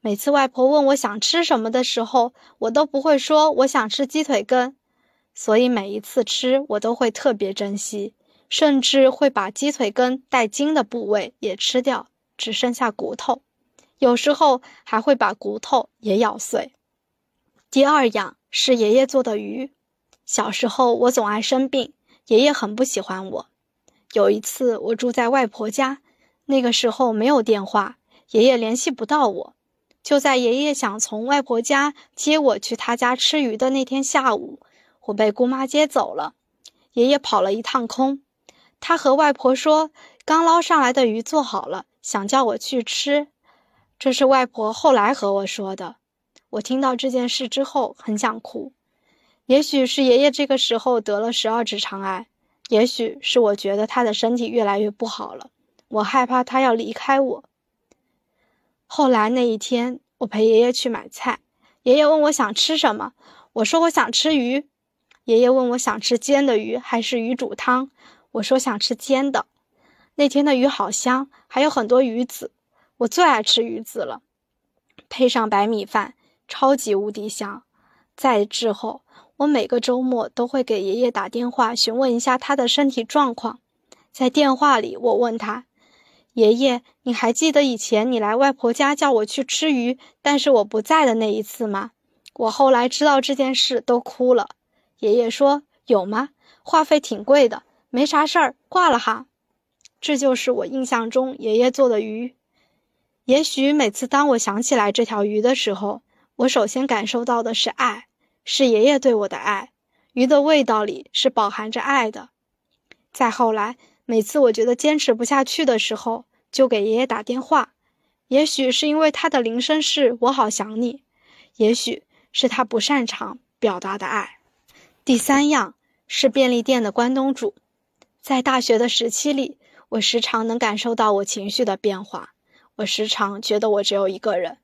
Speaker 6: 每次外婆问我想吃什么的时候，我都不会说我想吃鸡腿羹，所以每一次吃我都会特别珍惜，甚至会把鸡腿根带筋的部位也吃掉，只剩下骨头，有时候还会把骨头也咬碎。第二样是爷爷做的鱼，小时候我总爱生病，爷爷很不喜欢我。有一次我住在外婆家，那个时候没有电话，爷爷联系不到我。就在爷爷想从外婆家接我去他家吃鱼的那天下午，我被姑妈接走了。爷爷跑了一趟空，他和外婆说刚捞上来的鱼做好了，想叫我去吃。这是外婆后来和我说的。我听到这件事之后很想哭。也许是爷爷这个时候得了十二指肠癌，也许是我觉得他的身体越来越不好了，我害怕他要离开我。后来那一天，我陪爷爷去买菜，爷爷问我想吃什么，我说我想吃鱼。爷爷问我想吃煎的鱼还是鱼煮汤，我说想吃煎的。那天的鱼好香，还有很多鱼籽，我最爱吃鱼籽了，配上白米饭，超级无敌香。在之后，我每个周末都会给爷爷打电话询问一下他的身体状况。在电话里，我问他：“爷爷，你还记得以前你来外婆家叫我去吃鱼，但是我不在的那一次吗？”我后来知道这件事都哭了。爷爷说：“有吗？话费挺贵的，没啥事儿，挂了哈。”这就是我印象中爷爷做的鱼。也许每次当我想起来这条鱼的时候，我首先感受到的是爱，是爷爷对我的爱。鱼的味道里是饱含着爱的。再后来，每次我觉得坚持不下去的时候，就给爷爷打电话。也许是因为他的铃声是我好想你，也许是他不擅长表达的爱。第三样是便利店的关东煮。在大学的时期里。我时常能感受到我情绪的变化，我时常觉得我只有一个人，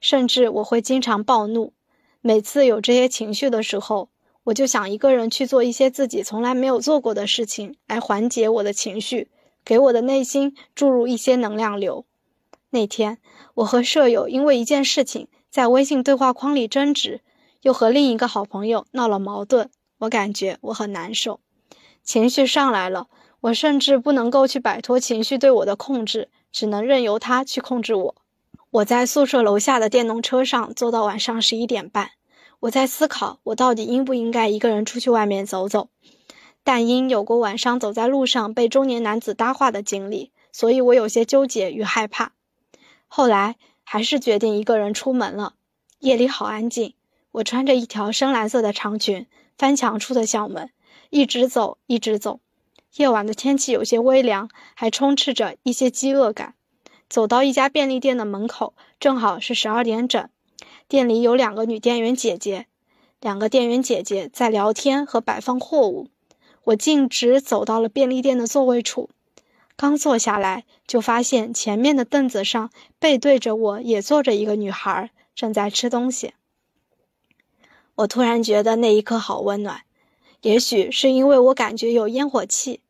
Speaker 6: 甚至我会经常暴怒。每次有这些情绪的时候，我就想一个人去做一些自己从来没有做过的事情，来缓解我的情绪，给我的内心注入一些能量流。那天，我和舍友因为一件事情在微信对话框里争执，又和另一个好朋友闹了矛盾，我感觉我很难受，情绪上来了。我甚至不能够去摆脱情绪对我的控制，只能任由它去控制我。我在宿舍楼下的电动车上坐到晚上十一点半，我在思考我到底应不应该一个人出去外面走走。但因有过晚上走在路上被中年男子搭话的经历，所以我有些纠结与害怕。后来还是决定一个人出门了。夜里好安静，我穿着一条深蓝色的长裙，翻墙出的校门，一直走，一直走。夜晚的天气有些微凉，还充斥着一些饥饿感。走到一家便利店的门口，正好是十二点整。店里有两个女店员姐姐，两个店员姐姐在聊天和摆放货物。我径直走到了便利店的座位处，刚坐下来，就发现前面的凳子上背对着我也坐着一个女孩，正在吃东西。我突然觉得那一刻好温暖。也许是因为我感觉有烟火气，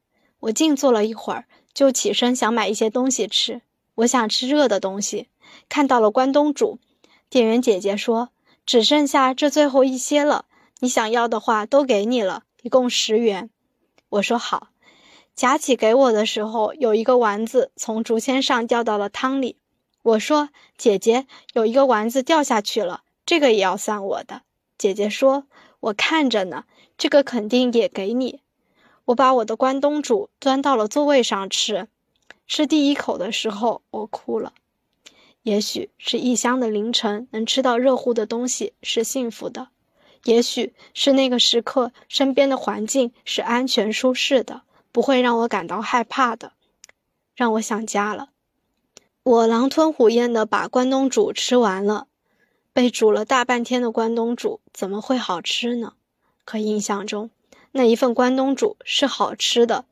Speaker 6: 我静坐了一会儿，就起身想买一些东西吃。我想吃热的东西，看到了关东煮。店员姐姐说：“只剩下这最后一些了，你想要的话都给你了，一共十元。”我说好。夹起给我的时候，有一个丸子从竹签上掉到了汤里。我说：“姐姐，有一个丸子掉下去了，这个也要算我的。”姐姐说：“我看着呢。”这个肯定也给你。我把我的关东煮端到了座位上吃，吃第一口的时候我哭了。也许是异乡的凌晨能吃到热乎的东西是幸福的，也许是那个时刻身边的环境是安全舒适的，不会让我感到害怕的，让我想家了。我狼吞虎咽的把关东煮吃完了，被煮了大半天的关东煮怎么会好吃呢？可印象中，那一份关东煮是好吃的，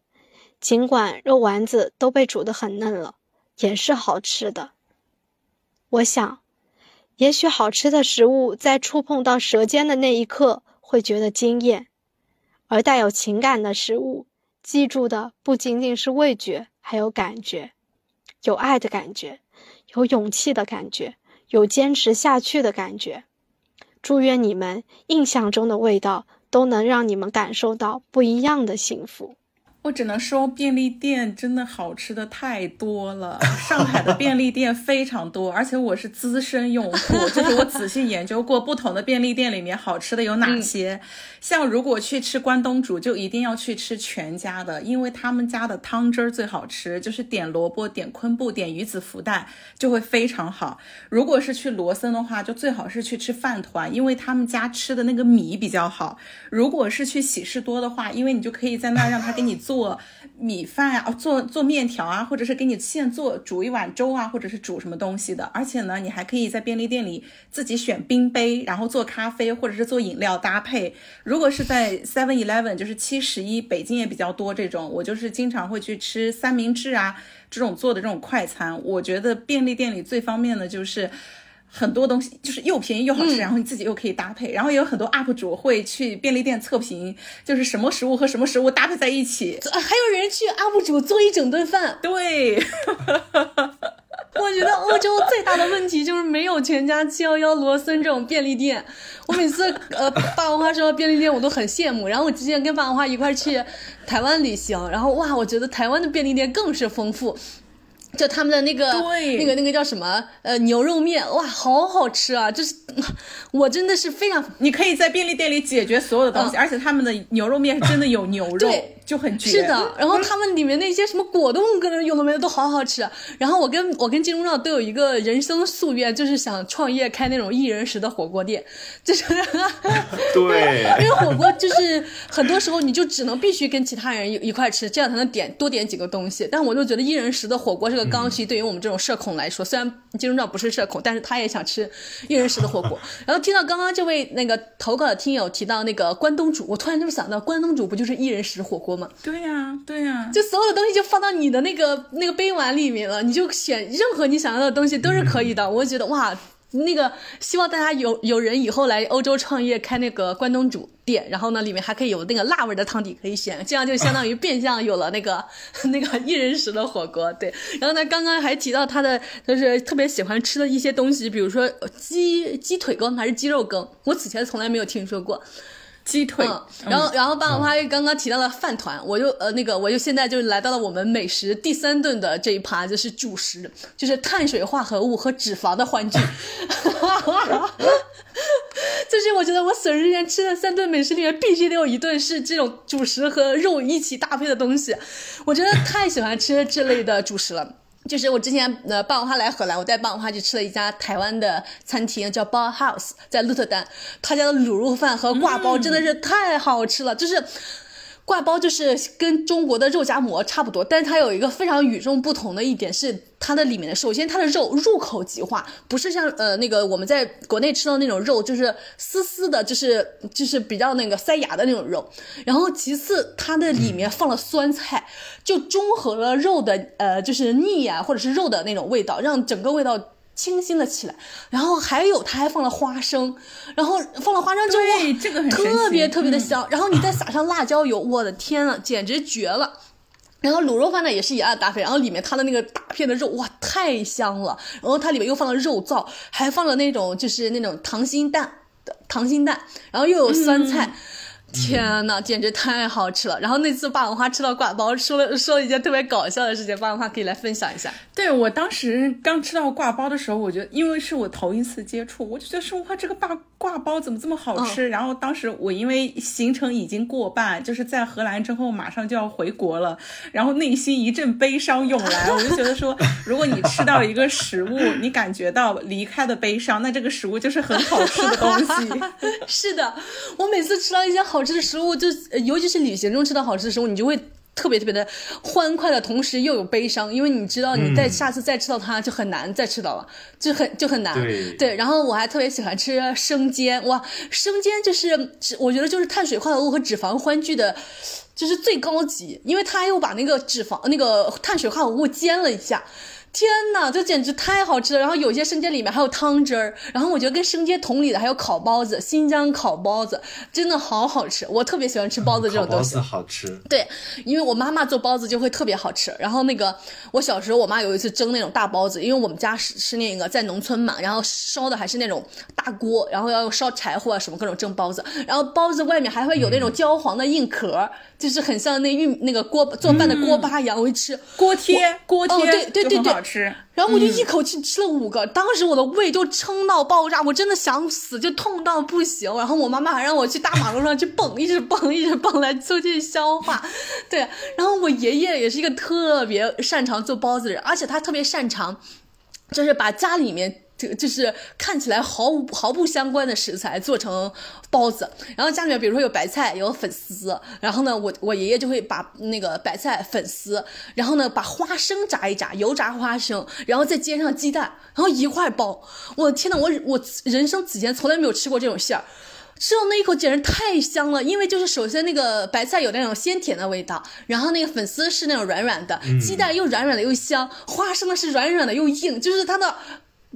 Speaker 6: 尽管肉丸子都被煮得很嫩了，也是好吃的。我想，也许好吃的食物在触碰到舌尖的那一刻会觉得惊艳，而带有情感的食物，记住的不仅仅是味觉，还有感觉，有爱的感觉，有勇气的感觉，有坚持下去的感觉。祝愿你们印象中的味道。都能让你们感受到不一样的幸福。
Speaker 3: 我只能说，便利店真的好吃的太多了。上海的便利店非常多，而且我是资深用户，就是我仔细研究过不同的便利店里面好吃的有哪些。像如果去吃关东煮，就一定要去吃全家的，因为他们家的汤汁儿最好吃，就是点萝卜、点昆布、点鱼子福袋就会非常好。如果是去罗森的话，就最好是去吃饭团，因为他们家吃的那个米比较好。如果是去喜事多的话，因为你就可以在那儿让他给你。做做米饭啊，做做面条啊，或者是给你现做煮一碗粥啊，或者是煮什么东西的。而且呢，你还可以在便利店里自己选冰杯，然后做咖啡或者是做饮料搭配。如果是在 Seven Eleven，就是七十一，北京也比较多这种，我就是经常会去吃三明治啊，这种做的这种快餐。我觉得便利店里最方便的就是。很多东西就是又便宜又好吃，然后你自己又可以搭配，然后也有很多 UP 主会去便利店测评，就是什么食物和什么食物搭配在一起，
Speaker 1: 还有人去 UP 主做一整顿饭。
Speaker 3: 对，(laughs)
Speaker 1: 我觉得欧洲最大的问题就是没有全家七幺幺、罗森这种便利店。我每次呃，霸王花说到便利店，我都很羡慕。然后我之前跟霸王花一块去台湾旅行，然后哇，我觉得台湾的便利店更是丰富。就他们的那个
Speaker 3: 对。
Speaker 1: 那个那个叫什么？呃牛肉面哇，好好吃啊！就是我真的是非常
Speaker 3: 你可以在便利店里解决所有的东西，而且他们的牛肉面是真的有牛肉。
Speaker 1: 对，
Speaker 3: 就很绝。
Speaker 1: 是的，然后他们里面那些什么果冻跟有的没的都好好吃。然后我跟我跟金钟罩都有一个人生夙愿，就是想创业开那种一人食的火锅店，(laughs) 就是 (laughs)
Speaker 2: 对，
Speaker 1: 因为火锅就是很多时候你就只能必须跟其他人一一块吃，这样才能点多点几个东西。但我就觉得一人食的火锅是个刚需，对于我们这种社恐来说，虽然金钟罩不是社恐，但是他也想吃一人食的火锅。(laughs) 然后听到刚刚这位那个投稿的听友提到那个关东煮，我突然就想到关东煮不就是一人食火锅吗？
Speaker 3: 对呀、对呀、
Speaker 1: 就所有的东西就放到你的那个那个杯碗里面了，你就选任何你想要的东西都是可以的。我觉得哇，那个希望大家有有人以后来欧洲创业开那个关东煮店，然后呢里面还可以有那个辣味的汤底可以选，这样就相当于变相有了那个 (laughs) 那个一人食的火锅。对，然后呢刚刚还提到他的就是特别喜欢吃的一些东西，比如说呃鸡鸡腿羹还是鸡肉羹，我此前从来没有听说过。
Speaker 3: 鸡腿，
Speaker 1: 嗯，然后然后霸王花刚刚提到了饭团，我就呃那个我就现在就来到了我们美食第三顿的这一趴，就是主食，就是碳水化合物和脂肪的欢聚。(laughs) 就是我觉得我损失前吃的三顿美食里面，必须得有一顿是这种主食和肉一起搭配的东西，我真的太喜欢吃这类的主食了。就是我之前呃霸王花来荷兰，我带霸王花去吃了一家台湾的餐厅，叫 Bar House，在鹿特丹，他家的卤肉饭和挂包真的是太好吃了，就是。挂包就是跟中国的肉夹馍差不多，但是它有一个非常与众不同的一点是它的里面的，首先它的肉入口即化，不是像呃那个我们在国内吃到那种肉就是丝丝的，就是就是比较那个塞牙的那种肉。然后其次它的里面放了酸菜，就中和了肉的呃就是腻啊或者是肉的那种味道，让整个味道。清新了起来，然后还有它还放了花生，然后放了花生
Speaker 3: 之
Speaker 1: 后，
Speaker 3: 这个很
Speaker 1: 特别特别的
Speaker 3: 嗯。
Speaker 1: 香，然后你再撒上辣椒油，我的天呐，简直绝了！然后卤肉饭呢也是一样的搭配，然后里面它的那个大片的肉哇太香了，然后它里面又放了肉燥，还放了那种就是那种溏心蛋的溏心蛋，然后又有酸菜。
Speaker 3: 嗯
Speaker 1: 天呐，简直太好吃了！然后那次霸王花吃到挂包，说了说了一件特别搞笑的事情，霸王花可以来分享一下。
Speaker 3: 对我当时刚吃到挂包的时候，我觉得因为是我头一次接触，我就觉得说哇，这个挂挂包怎么这么好吃？然后当时我因为行程已经过半，就是在荷兰之后马上就要回国了，然后内心一阵悲伤涌来，我就觉得说，如果你吃到一个食物，你感觉到离开的悲伤，那这个食物就是很好吃的东西。(laughs)
Speaker 1: 是的，我每次吃到一些好吃的食物，就呃尤其是旅行中吃到好吃的食物，你就会特别特别的欢快的同时又有悲伤，因为你知道你再下次再吃到它就很难再吃到了，就很就很难。
Speaker 2: 对
Speaker 1: 然后我还特别喜欢吃生煎，哇，生煎就是是我觉得就是碳水化合物和脂肪欢聚的。就是最高级，因为它又把那个脂肪、那个碳水化合物煎了一下，天呐，这简直太好吃了！然后有些生煎里面还有汤汁儿，然后我觉得跟生煎同理的还有烤包子，新疆烤包子真的好好吃，我特别喜欢吃包子这种东西。
Speaker 2: 烤包子好吃，
Speaker 1: 对，因为我妈妈做包子就会特别好吃。然后那个我小时候，我妈有一次蒸那种大包子，因为我们家是是那个在农村嘛，然后烧的还是那种大锅，然后要用烧柴火啊什么各种蒸包子，然后包子外面还会有那种焦黄的硬壳，就是很像那玉那个锅做饭的锅巴一样。我一吃
Speaker 3: 锅贴，锅贴，
Speaker 1: 哦对对对对
Speaker 3: 吃。
Speaker 1: 然后我就一口气吃了五个，当时我的胃就撑到爆炸，我真的想死，就痛到不行。然后我妈妈还让我去大马路上去蹦，一直蹦，一直蹦来促进消化。对，然后我爷爷也是一个特别擅长做包子的人，而且他特别擅长，就是把家里面。这个就是看起来毫无毫不相关的食材做成包子，然后家里面比如说有白菜有粉丝，然后呢我我爷爷就会把那个白菜粉丝，然后呢把花生炸一炸，油炸花生，然后再煎上鸡蛋，然后一块包。我的天呐，我我人生此前从来没有吃过这种馅儿。吃到那一口简直太香了，因为就是首先那个白菜有那种鲜甜的味道，然后那个粉丝是那种软软的，鸡蛋又软软的又香，花生呢是软软的又硬，就是它的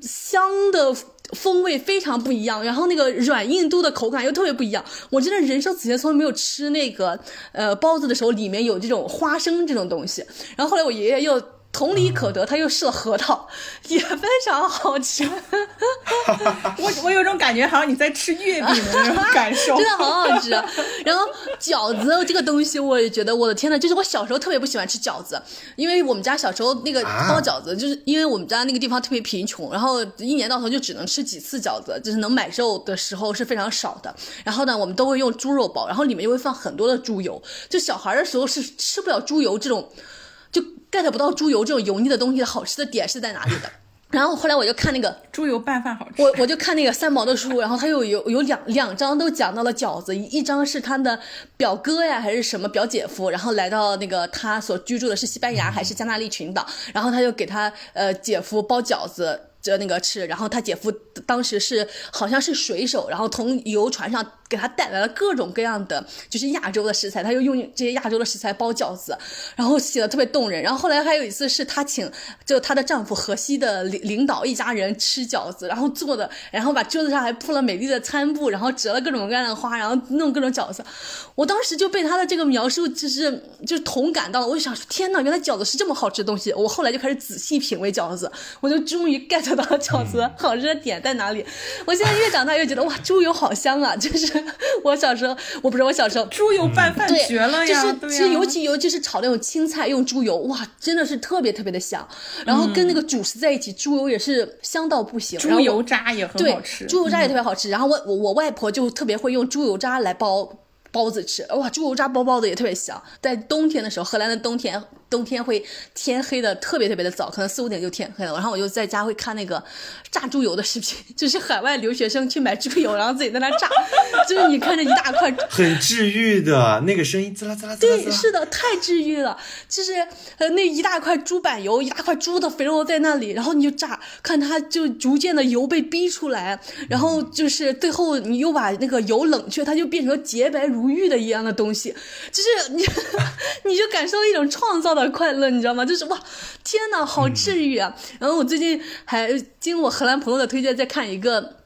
Speaker 1: 香的风味非常不一样，然后那个软硬度的口感又特别不一样。我真的人生此前从来没有吃那个呃包子的时候里面有这种花生这种东西。然后后来我爷爷又同理可得，他又试了核桃，也非常好吃。(laughs)
Speaker 3: 我我有种感觉，好像你在吃月饼的那种感受，(laughs)
Speaker 1: 真的好好吃。然后饺子这个东西，我也觉得我的天呐，就是我小时候特别不喜欢吃饺子，因为我们家小时候那个包饺子，就是因为我们家那个地方特别贫穷，然后一年到头就只能吃几次饺子，就是能买肉的时候是非常少的。然后呢，我们都会用猪肉包，然后里面又会放很多的猪油，就小孩的时候是吃不了猪油这种。就 get 不到猪油这种油腻的东西的好吃的点是在哪里的。然后后来我就看那个
Speaker 3: 猪油拌饭好吃，
Speaker 1: 我我就看那个三毛的书，然后他又有有两两章都讲到了饺子，一章是他的表哥呀还是什么表姐夫，然后来到那个他所居住的是西班牙还是加纳利群岛，然后他就给他呃姐夫包饺子。就那个吃，然后他姐夫当时是好像是水手，然后从游船上给他带来了各种各样的就是亚洲的食材，他又用这些亚洲的食材包饺子，然后写的特别动人。然后后来还有一次是他请就她的丈夫河西的领领导一家人吃饺子，然后做的，然后把桌子上还铺了美丽的餐布，然后折了各种各样的花，然后弄各种饺子。我当时就被他的这个描述就是就同感到了，我就想说天呐，原来饺子是这么好吃的东西。我后来就开始仔细品味饺子，我就终于 get。到了饺子好吃的点在哪里？我现在越长大越觉得哇，猪油好香啊！就是 (laughs) 我小时候，我不是我小时候，
Speaker 3: 猪油拌饭绝了
Speaker 1: 呀！就是其实尤其尤其是炒那种青菜用猪油，哇，真的是特别特别的香。然后跟那个主食在一起，猪油也是香到不行。
Speaker 3: 猪油渣也很好吃，
Speaker 1: 猪油渣也特别好吃。然后我我我外婆就特别会用猪油渣来包包子吃，哇，猪油渣包包子也特别香。在冬天的时候，荷兰的冬天。冬天会天黑的特别特别的早，可能四五点就天黑了。然后我就在家会看那个榨猪油的视频，就是海外留学生去买猪油，然后自己在那榨，(laughs) 就是你看着一大块，
Speaker 2: 很治愈的那个声音，滋啦滋啦滋
Speaker 1: 啦。对，是的，太治愈了。就是呃那一大块猪板油，一大块猪的肥肉在那里，然后你就榨，看它就逐渐的油被逼出来，然后就是最后你又把那个油冷却，它就变成洁白如玉的一样的东西，就是你 (laughs) 你就感受一种创造的。快乐，你知道吗？就是哇，天哪，好治愈啊！然后我最近还经我荷兰朋友的推荐，在看一个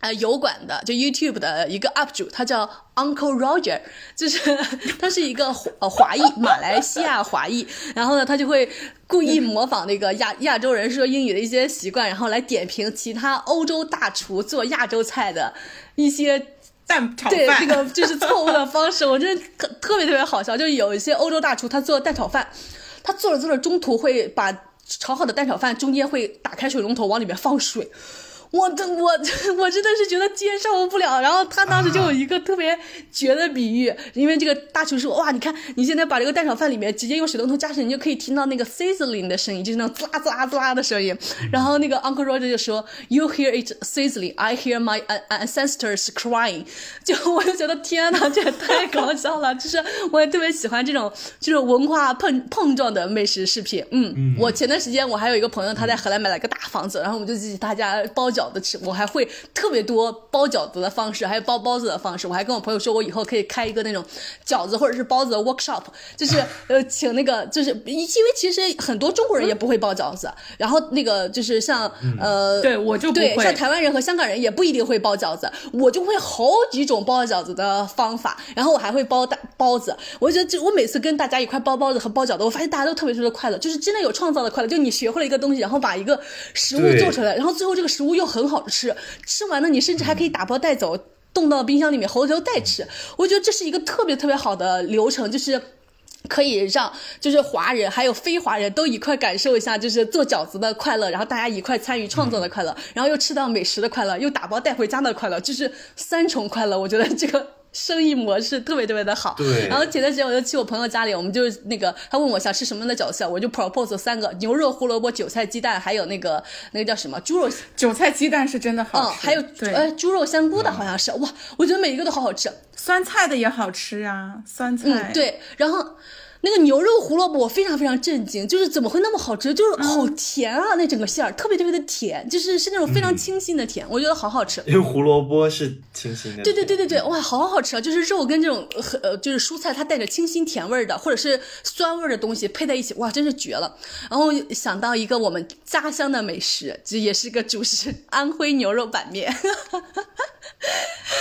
Speaker 1: 呃油管的，就 YouTube 的一个 UP 主，他叫 Uncle Roger，就是 (laughs) 他是一个呃华裔，马来西亚华裔。然后呢，他就会故意模仿那个亚亚洲人说英语的一些习惯，然后来点评其他欧洲大厨做亚洲菜的一些
Speaker 3: 蛋炒
Speaker 1: 饭。对，这个就是错误的方式，我真的特特别特别好笑。就有一些欧洲大厨，他做蛋炒饭。他做着做着，中途会把炒好的蛋炒饭中间会打开水龙头，往里面放水。我这我 (laughs) 我真的是觉得接受不了，然后他当时就有一个特别绝的比喻，因为这个大厨说哇，你看你现在把这个蛋炒饭里面直接用水龙头加水，你就可以听到那个 sizzling 的声音，就是那种滋啦滋啦滋啦的声音。(laughs) 然后那个 Uncle Roger 就说 You hear it sizzling, I hear my ancestors crying。(laughs) 就我就觉得天哪，这也太搞笑了，就是我也特别喜欢这种就是文化碰碰撞的美食视频。嗯，我前段时间我还有一个朋友他在荷兰买了个大房子，然后我们就去他家包。饺子吃，我还会特别多包饺子的方式，还有包包子的方式。我还跟我朋友说，我以后可以开一个那种饺子或者是包子的 workshop，就是 (laughs) 呃，请那个就是因为其实很多中国人也不会包饺子，然后那个就是像呃，
Speaker 3: 对我就
Speaker 1: 对像台湾人和香港人也不一定会包饺子，我就会好几种包饺子的方法，然后我还会包大包子。我觉得就我每次跟大家一块包包子和包饺子，我发现大家都特别特别快乐，就是真的有创造的快乐，就你学会了一个东西，然后把一个食物做出来，然后最后这个食物又。很好吃，吃完了你甚至还可以打包带走，冻到冰箱里面，回头再吃。我觉得这是一个特别特别好的流程，就是可以让就是华人还有非华人都一块感受一下，就是做饺子的快乐，然后大家一块参与创作的快乐，然后又吃到美食的快乐，又打包带回家的快乐，就是三重快乐。我觉得这个。生意模式特别特别的好，
Speaker 2: 对。
Speaker 1: 然后前段时间我就去我朋友家里，我们就那个他问我想吃什么样的饺子，我就 propose 三个牛肉、胡萝卜、韭菜、鸡蛋，还有那个那个叫什么猪肉。
Speaker 3: 韭菜鸡蛋是真的好
Speaker 1: 吃，还有呃猪肉香菇的好像是哇，我觉得每一个都好好吃。
Speaker 3: 酸菜的也好吃啊，酸菜。
Speaker 1: 嗯，对，然后。那个牛肉胡萝卜我非常非常震惊，就是怎么会那么好吃？就是好甜啊，那整个馅儿特别特别的甜，就是是那种非常清新的甜，我觉得好好吃。
Speaker 2: 因为胡萝卜是清新的。
Speaker 1: 对对对对对，哇，好好吃啊！就是肉跟这种呃就是蔬菜，它带着清新甜味儿的，或者是酸味儿的东西配在一起，哇，真是绝了。然后想到一个我们家乡的美食，这也是个主食—— (laughs) 安徽牛肉板面。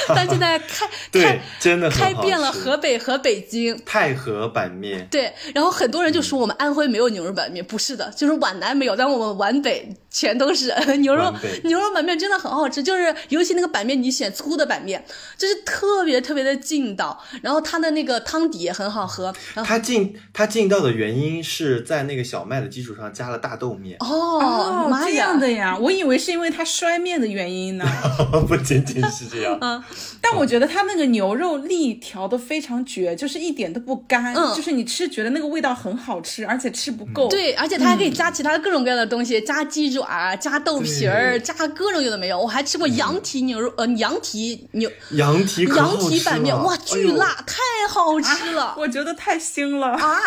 Speaker 1: 但现在开
Speaker 2: 对
Speaker 1: 开，
Speaker 2: 真的
Speaker 1: 开遍了河北和北京。
Speaker 2: 太和板面，
Speaker 1: 对，然后很多人就说我们安徽没有牛肉板面，不是的，就是皖南没有，但我们皖北全都是 (laughs) 牛肉牛肉板面，真的很好吃。就是尤其那个板面，你选粗的板面，就是特别特别的劲道，然后它的那个汤底也很好喝。然后
Speaker 2: 它劲它劲道的原因是在那个小麦的基础上加了大豆面，
Speaker 1: 哦，妈
Speaker 3: 这样的呀，我以为是因为它摔面的原因呢。(laughs)
Speaker 2: 不仅仅是这样。(laughs)
Speaker 1: 嗯
Speaker 3: 但我觉得它那个牛肉粒调的非常绝，就是一点都不干，
Speaker 1: 嗯
Speaker 3: 就是你吃觉得那个味道很好吃，而且吃不够。
Speaker 1: 对，而且它还可以加其他各种各样的东西，加鸡爪、加豆皮儿、加各种有的没有。我还吃过羊蹄牛肉，呃，羊蹄牛
Speaker 2: 羊蹄
Speaker 1: 羊蹄板面，哇，巨辣，太好吃了。
Speaker 3: 我觉得太腥了。
Speaker 1: 啊，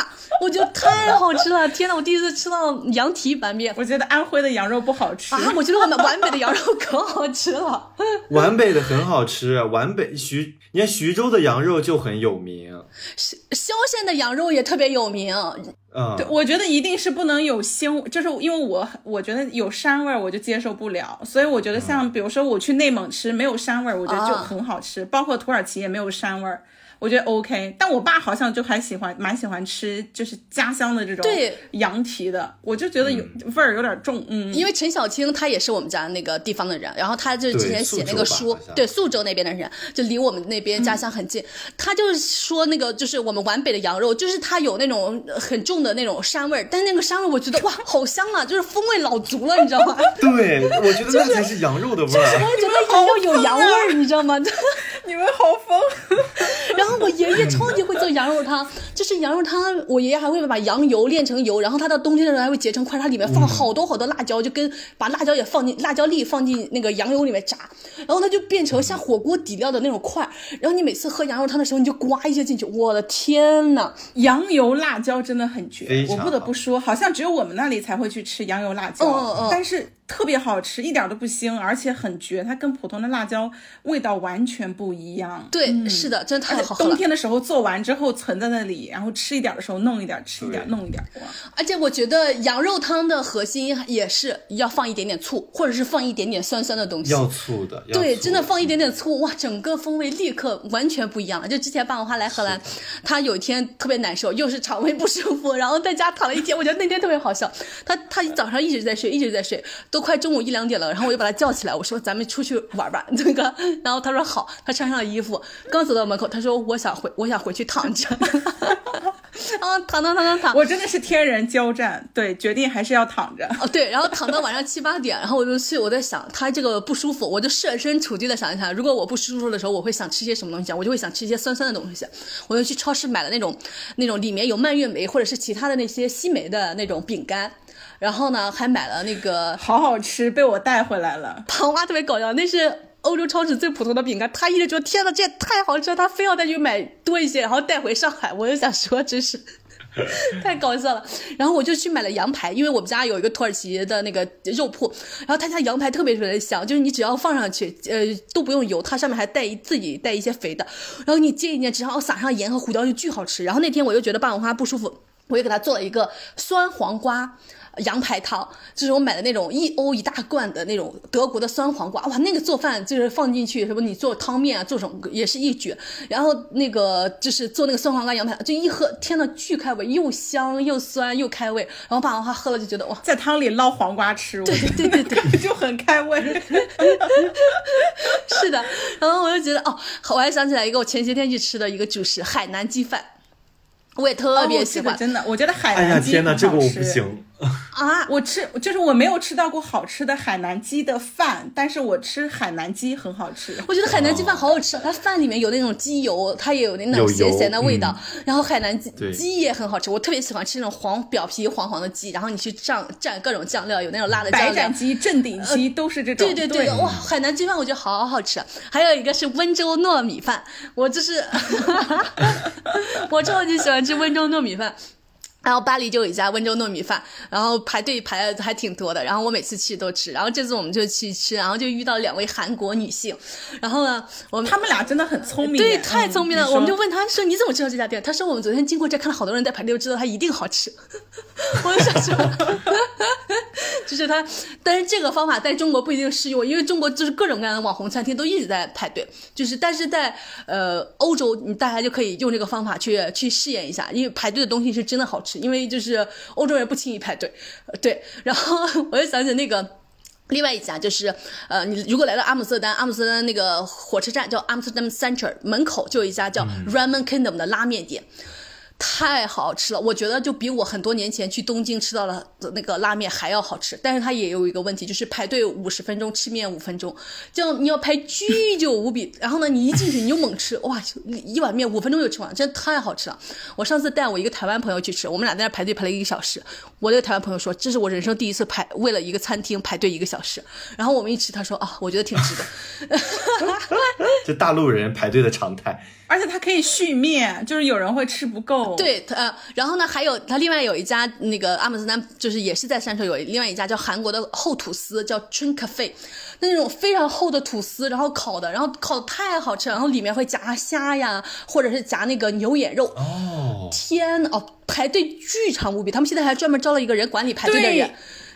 Speaker 1: 我觉得太好吃了！(laughs) 天呐，我第一次吃到羊蹄板面
Speaker 3: 我觉得安徽的羊肉不好吃。
Speaker 1: 啊！我觉得我们皖北的羊肉可好吃了。(laughs)
Speaker 2: 皖北的很好吃，皖北徐，你看徐州的羊肉就很有名，
Speaker 1: 萧县的羊肉也特别有名，
Speaker 2: 嗯，
Speaker 3: 对，我觉得一定是不能有腥，就是因为我我觉得有膻味儿我就接受不了，所以我觉得像比如说我去内蒙吃没有膻味儿，我觉得就
Speaker 1: 啊
Speaker 3: 很好吃，包括土耳其也没有膻味儿。我觉得 OK，但我爸好像就还喜欢，蛮喜欢吃，就是家乡的这种
Speaker 1: 对
Speaker 3: 羊蹄的，我就觉得有、味儿有点重，嗯，
Speaker 1: 因为陈小青他也是我们家那个地方的人，然后他就之前写那个书
Speaker 2: 对宿州
Speaker 1: 那边的人，就离我们那边家乡很近。他就是说那个就是我们皖北的羊肉，就是它有那种很重的那种膻味儿，但是那个膻味儿我觉得哇好香啊，就是风味老足了，你知道吗？
Speaker 2: 对，我觉得那才是羊肉的味儿。
Speaker 1: 我觉得羊肉有羊味儿，你知道吗？(laughs)
Speaker 3: 你们好疯。(laughs)
Speaker 1: 然后我爷爷超级会做羊肉汤，就是羊肉汤，我爷爷还会把羊油炼成油，然后他到冬天的时候还会结成块，它里面放好多好多辣椒，就跟把辣椒也放进辣椒粒放进那个羊油里面炸，然后它就变成像火锅底料的那种块，然后你每次喝羊肉汤的时候，你就刮一些进去，我的天呐！
Speaker 3: 羊油辣椒真的很绝我不得不说，好像只有我们那里才会去吃羊油辣椒，
Speaker 1: 嗯嗯嗯
Speaker 3: 但是特别好吃，一点都不腥，而且很绝，它跟普通的辣椒味道完全不一样。
Speaker 1: 对，是的，真太好喝了
Speaker 3: 冬。天的时候做完之后存在那里，然后吃一点的时候弄一点，吃一点弄一点，哇！
Speaker 1: 而且我觉得羊肉汤的核心也是要放一点点醋，或者是放一点点酸酸的东西。
Speaker 2: 要醋的，要
Speaker 1: 对，真的放一点点醋，哇，整个风味立刻完全不一样了。就之前霸王花来荷兰，他有一天特别难受，又是肠胃不舒服，然后在家躺了一天。我觉得那天特别好笑，他他早上一直在睡，一直在睡，都快中午一两点了，然后我就把他叫起来，我说咱们出去玩吧，(laughs) 那个，然后他说好，他穿上了衣服，刚走到门口，他说我想回，我想回去躺着，(laughs) 然后躺躺躺躺躺，
Speaker 3: 我真的是天人交战，对，决定还是要躺着。
Speaker 1: 哦，对，然后躺到晚上七八点，然后我就去，我在想他这个不舒服，我就设身处地的想一想，如果我不舒服的时候，我会想吃些什么东西啊？我就会想吃一些酸酸的东西，我就去超市买了那种那种里面有蔓越莓或者是其他的那些西梅的那种饼干，然后呢还买了那个 (laughs)
Speaker 3: 好好吃，被我带回来了。(laughs)
Speaker 1: 胖蛙特别搞笑，那是欧洲超市最普通的饼干，他一直觉得天呐，这也太好吃了，他非要再去买多一些，然后带回上海。我就想说，真是 (laughs) 太搞笑了。然后我就去买了羊排，因为我们家有一个土耳其的那个肉铺，然后他家羊排特别特别的香，就是你只要放上去，呃，都不用油，它上面还带一自己带一些肥的，然后你煎一煎，只要撒上盐和胡椒就巨好吃。然后那天我就觉得霸王花不舒服，我就给他做了一个酸黄瓜。羊排汤，就是我买的那种一欧一大罐的那种德国的酸黄瓜，哇，那个做饭就是放进去，什么你做汤面啊，做什么也是一绝。然后那个就是做那个酸黄瓜羊排，就一喝，天呐，巨开胃，又香又酸又开胃。然后霸王花喝了就觉得哇，
Speaker 3: 在汤里捞黄瓜吃，
Speaker 1: 对对对对，(laughs)
Speaker 3: 就很开胃。(laughs)
Speaker 1: 是的。然后我就觉得哦，我还想起来一个我前些天去吃的一个主食，海南鸡饭。我也特别喜欢、
Speaker 3: 哦这个真的，我觉得海
Speaker 2: 哎呀
Speaker 3: 南鸡
Speaker 2: 天哪，
Speaker 3: 很好
Speaker 2: 这个我不
Speaker 3: 吃
Speaker 2: 行。
Speaker 1: 啊！
Speaker 3: 我吃就是我没有吃到过好吃的海南鸡的饭，但是我吃海南鸡很好吃。
Speaker 1: 我觉得海南鸡饭好好吃，它饭里面有那种鸡油，它也有那种咸咸的味道。然后海南鸡鸡也很好吃，我特别喜欢吃那种黄表皮黄黄的鸡，然后你去蘸蘸各种酱料，有那种辣的酱料
Speaker 3: 白斩。鸡、正鼎鸡都是这种。
Speaker 1: 对对对，哇，海南鸡饭我觉得好好吃。还有一个是温州糯米饭，我就是 (laughs) 我超级喜欢吃温州糯米饭。然后巴黎就有一家温州糯米饭，然后排队排的还挺多的，然后我每次去都吃，然后这次我们就去吃，然后就遇到两位韩国女性，然后呢，我们
Speaker 3: 他们俩真的很聪明，
Speaker 1: 对，太聪明了。
Speaker 3: 嗯
Speaker 1: 我们就问他说：“你怎么知道这家店？”他说：“我们昨天经过这，看到好多人在排队，就知道它一定好吃。(laughs) ”我就想说，(laughs) 就是他，但是这个方法在中国不一定适用，因为中国就是各种各样的网红餐厅都一直在排队，就是但是在呃欧洲，你大家就可以用这个方法去去试验一下，因为排队的东西是真的好吃，因为就是欧洲人不轻易排队，呃对，然后 (laughs) 我就想起那个。另外一家就是，呃，你如果来到阿姆斯特丹，阿姆斯特丹那个火车站叫 Amsterdam Center，门口就有一家叫 Ramen Kingdom 的拉面店。太好吃了，我觉得就比我很多年前去东京吃到的那个拉面还要好吃。但是它也有一个问题，就是排队五十分钟，吃面五分钟，这样你要排巨久无比。然后呢，你一进去你就猛吃，哇，一碗面五分钟就吃完，真的太好吃了。我上次带我一个台湾朋友去吃，我们俩在那排队排了一个小时。我那个台湾朋友说，这是我人生第一次排为了一个餐厅排队一个小时。然后我们一吃，他说啊，我觉得挺值的。(laughs)
Speaker 2: 就大陆人排队的常态。
Speaker 3: 而且它可以续面，就是有人会吃不够。
Speaker 1: 对，呃，然后呢，还有它另外有一家那个阿姆斯特丹，就是也是在山头有另外一家叫韩国的厚吐司，叫春 cafe，那种非常厚的吐司，然后烤的，然后烤的太好吃，然后里面会夹虾呀，或者是夹那个牛眼肉。
Speaker 2: 哦，
Speaker 1: 天哦，排队巨长无比，他们现在还专门招招了一个人管理排队的人。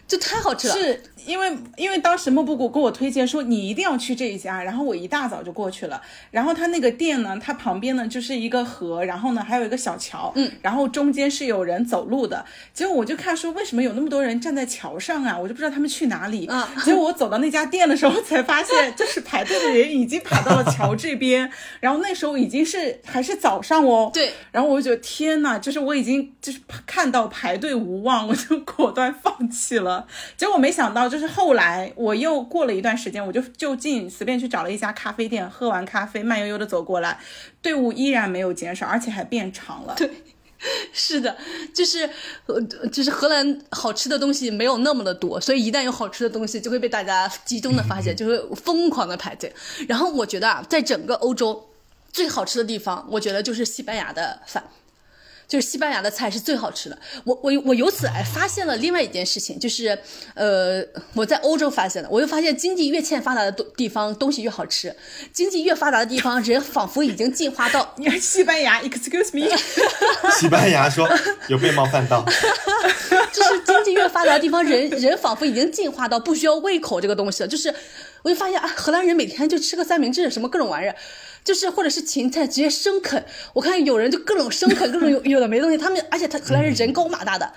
Speaker 1: 就太好吃了，
Speaker 3: 是因为因为当时莫布谷给我推荐说你一定要去这一家，然后我一大早就过去了。然后他那个店呢，它旁边呢就是一个河，然后呢还有一个小桥，
Speaker 1: 嗯，
Speaker 3: 然后中间是有人走路的。结果我就看说为什么有那么多人站在桥上啊？我就不知道他们去哪里。
Speaker 1: 啊，
Speaker 3: 结果我走到那家店的时候才发现，就是排队的人已经排到了桥这边，(laughs) 然后那时候已经是还是早上哦。
Speaker 1: 对，
Speaker 3: 然后我就觉得天呐，就是我已经就是看到排队无望，我就果断放弃了。结果没想到，就是后来我又过了一段时间，我就就近随便去找了一家咖啡店，喝完咖啡，慢悠悠的走过来，队伍依然没有减少，而且还变长了。
Speaker 1: 对，(laughs) 是的，就是呃，就是荷兰好吃的东西没有那么的多，所以一旦有好吃的东西，就会被大家集中的发现，就会疯狂的排队。然后我觉得啊，在整个欧洲最好吃的地方，我觉得就是西班牙的饭。就是西班牙的菜是最好吃的。我我我由此哎发现了另外一件事情，就是呃我在欧洲发现的，我又发现经济越欠发达的地方东西越好吃，经济越发达的地方人仿佛已经进化到
Speaker 3: 你看西班牙，excuse me，(laughs)
Speaker 2: 西班牙说有被冒犯到，(laughs)
Speaker 1: 就是经济越发达的地方人人仿佛已经进化到不需要胃口这个东西了，就是我就发现啊荷兰人每天就吃个三明治什么各种玩意儿。就是或者是芹菜直接生啃，我看有人就各种生啃，各种有有的没东西。他们而且他荷兰人人高马大的，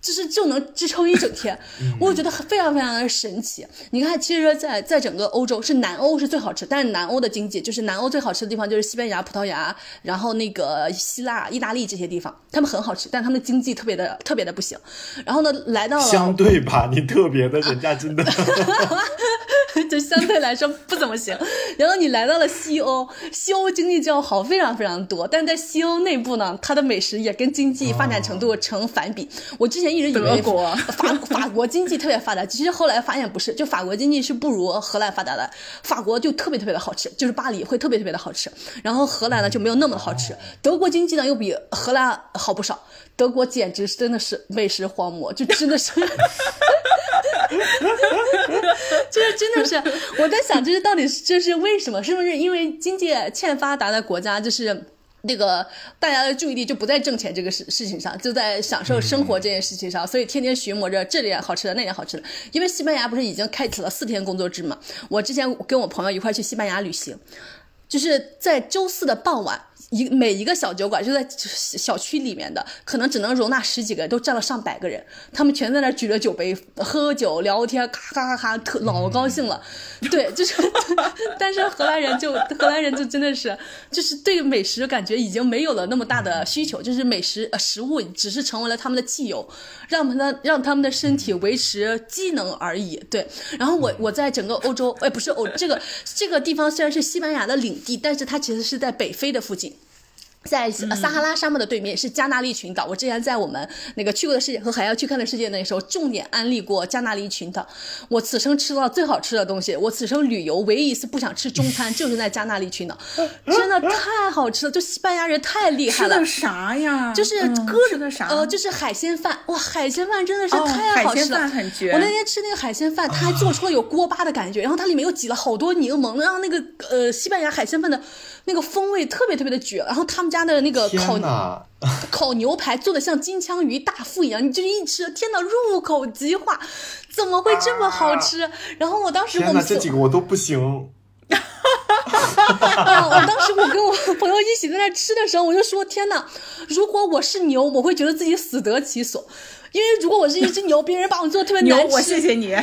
Speaker 1: 就是就能支撑一整天。我觉得非常非常的神奇。你看，其实，在在整个欧洲是南欧是最好吃，但是南欧的经济就是南欧最好吃的地方就是西班牙、葡萄牙，然后那个希腊、意大利这些地方，他们很好吃，但他们经济特别的特别的不行。然后呢，来到了
Speaker 2: 相对吧，你特别的，人家真的。(laughs)
Speaker 1: 就相对来说不怎么行，然后你来到了西欧，西欧经济就要好非常非常多，但在西欧内部呢，它的美食也跟经济发展程度成反比。我之前一直以为
Speaker 3: 国
Speaker 1: 法法国经济特别发达，其实后来发现不是，就法国经济是不如荷兰发达的，法国就特别特别的好吃，就是巴黎会特别特别的好吃，然后荷兰呢就没有那么好吃，德国经济呢又比荷兰好不少，德国简直是真的是美食荒漠，就真的是。(laughs) 就是真的是，我在想，这是到底是这是为什么？是不是因为经济欠发达的国家，就是那个大家的注意力就不在挣钱这个事事情上，就在享受生活这件事情上，所以天天寻摸着这点好吃的，那点好吃的。因为西班牙不是已经开启了四天工作制嘛？我之前跟我朋友一块去西班牙旅行，就是在周四的傍晚。一每一个小酒馆就在小区里面的，可能只能容纳十几个人，都占了上百个人。他们全在那举着酒杯喝酒聊天，咔咔咔咔，特老高兴了。对，就是，(laughs) 但是荷兰人就荷兰人就真的是，就是对美食感觉已经没有了那么大的需求，就是美食呃食物只是成为了他们的汽油，让他们让他们的身体维持机能而已。对，然后我我在整个欧洲，哎，不是欧这个这个地方虽然是西班牙的领地，但是它其实是在北非的附近。在撒哈拉沙漠的对面是加纳利群岛。我之前在我们那个去过的世界和还要去看的世界那时候，重点安利过加纳利群岛。我此生吃到最好吃的东西，我此生旅游唯一一次不想吃中餐，就是在加纳利群岛，真的太好吃了。就西班牙人太厉害了。
Speaker 3: 吃的啥呀？
Speaker 1: 就是各
Speaker 3: 种的啥？
Speaker 1: 呃，就是海鲜饭。哇，海鲜饭真的是太好吃了。
Speaker 3: 很绝。
Speaker 1: 我那天吃那个海鲜饭，它还做出了有锅巴的感觉，然后它里面又挤了好多柠檬，让那个呃西班牙海鲜饭的那个风味特别特别的绝。然后他们家的那个烤！(laughs) 烤牛排做的像金枪鱼大腹一样，你就是一吃，天哪，入口即化，怎么会这么好吃？然后我当时我们
Speaker 2: 这几个我都不行。(laughs)
Speaker 1: 啊！我当时我跟我朋友一起在那吃的时候，我就说：天哪！如果我是牛，我会觉得自己死得其所。因为如果我是一只牛，别人把我做的特别
Speaker 3: 牛
Speaker 1: 难，吃，
Speaker 3: 我谢谢你，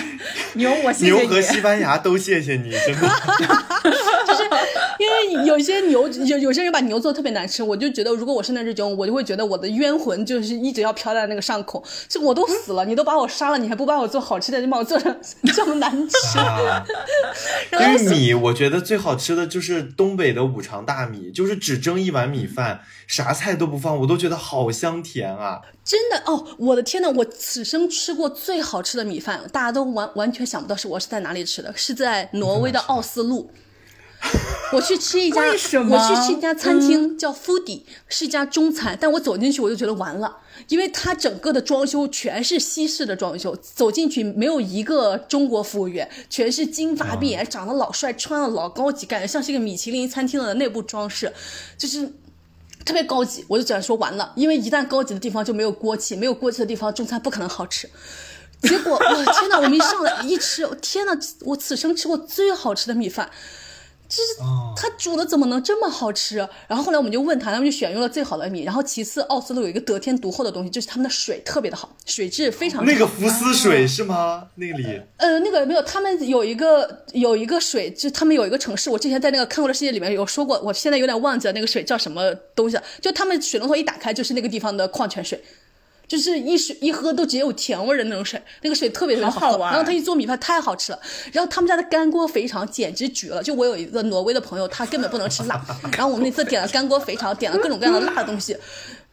Speaker 3: 牛我谢谢
Speaker 2: 牛
Speaker 3: 你。
Speaker 2: 和西班牙都谢谢你，真的。(laughs)
Speaker 1: 因为有些牛有有些人把牛做的特别难吃，我就觉得如果我是那只牛，我就会觉得我的冤魂就是一直要飘在那个上空。就我都死了，你都把我杀了，你还不把我做好吃的，你把我做成 (laughs) 这么难吃。(laughs)
Speaker 2: 啊，
Speaker 1: 然后
Speaker 2: 因为米，我觉得最好吃的就是东北的五常大米，就是只蒸一碗米饭，啥菜都不放，我都觉得好香甜啊！
Speaker 1: 真的哦，我的天呐，我此生吃过最好吃的米饭，大家都完完全想不到是我是在哪里吃的，是在挪威的奥斯陆。我去吃一家，
Speaker 3: 为什么
Speaker 1: 我去吃一家餐厅、叫 Foodie，是一家中餐，但我走进去我就觉得完了，因为它整个的装修全是西式的装修，走进去没有一个中国服务员，全是金发碧眼，长得老帅，穿的老高级，感觉像是一个米其林餐厅的内部装饰，就是。特别高级，我就想说完了，因为一旦高级的地方就没有锅气，没有锅气的地方中餐不可能好吃。结果，我天哪！我们一上来一吃，天哪！我此生吃过最好吃的米饭，就是
Speaker 2: 哦
Speaker 1: 他煮的怎么能这么好吃？然后后来我们就问他，他们就选用了最好的米。然后其次，奥斯陆有一个得天独厚的东西，就是他们的水特别的好，水质非常
Speaker 2: 那个福斯水是吗？那里
Speaker 1: 呃，那个没有，他们有一个有一个水，就他们有一个城市，我之前在那个看过的世界里面有说过，我现在有点忘记了那个水叫什么东西了。就他们水龙头一打开就是那个地方的矿泉水，就是一水一喝都只有甜味儿的那种水，那个水特别特别好喝。然后他一做米饭太好吃了，然后他们家的干锅肥肠简直绝了。就我有一个挪威的朋友，他根本不能吃辣，(laughs) 然后我们那次点了干锅肥肠，点了各种各样的辣的东西，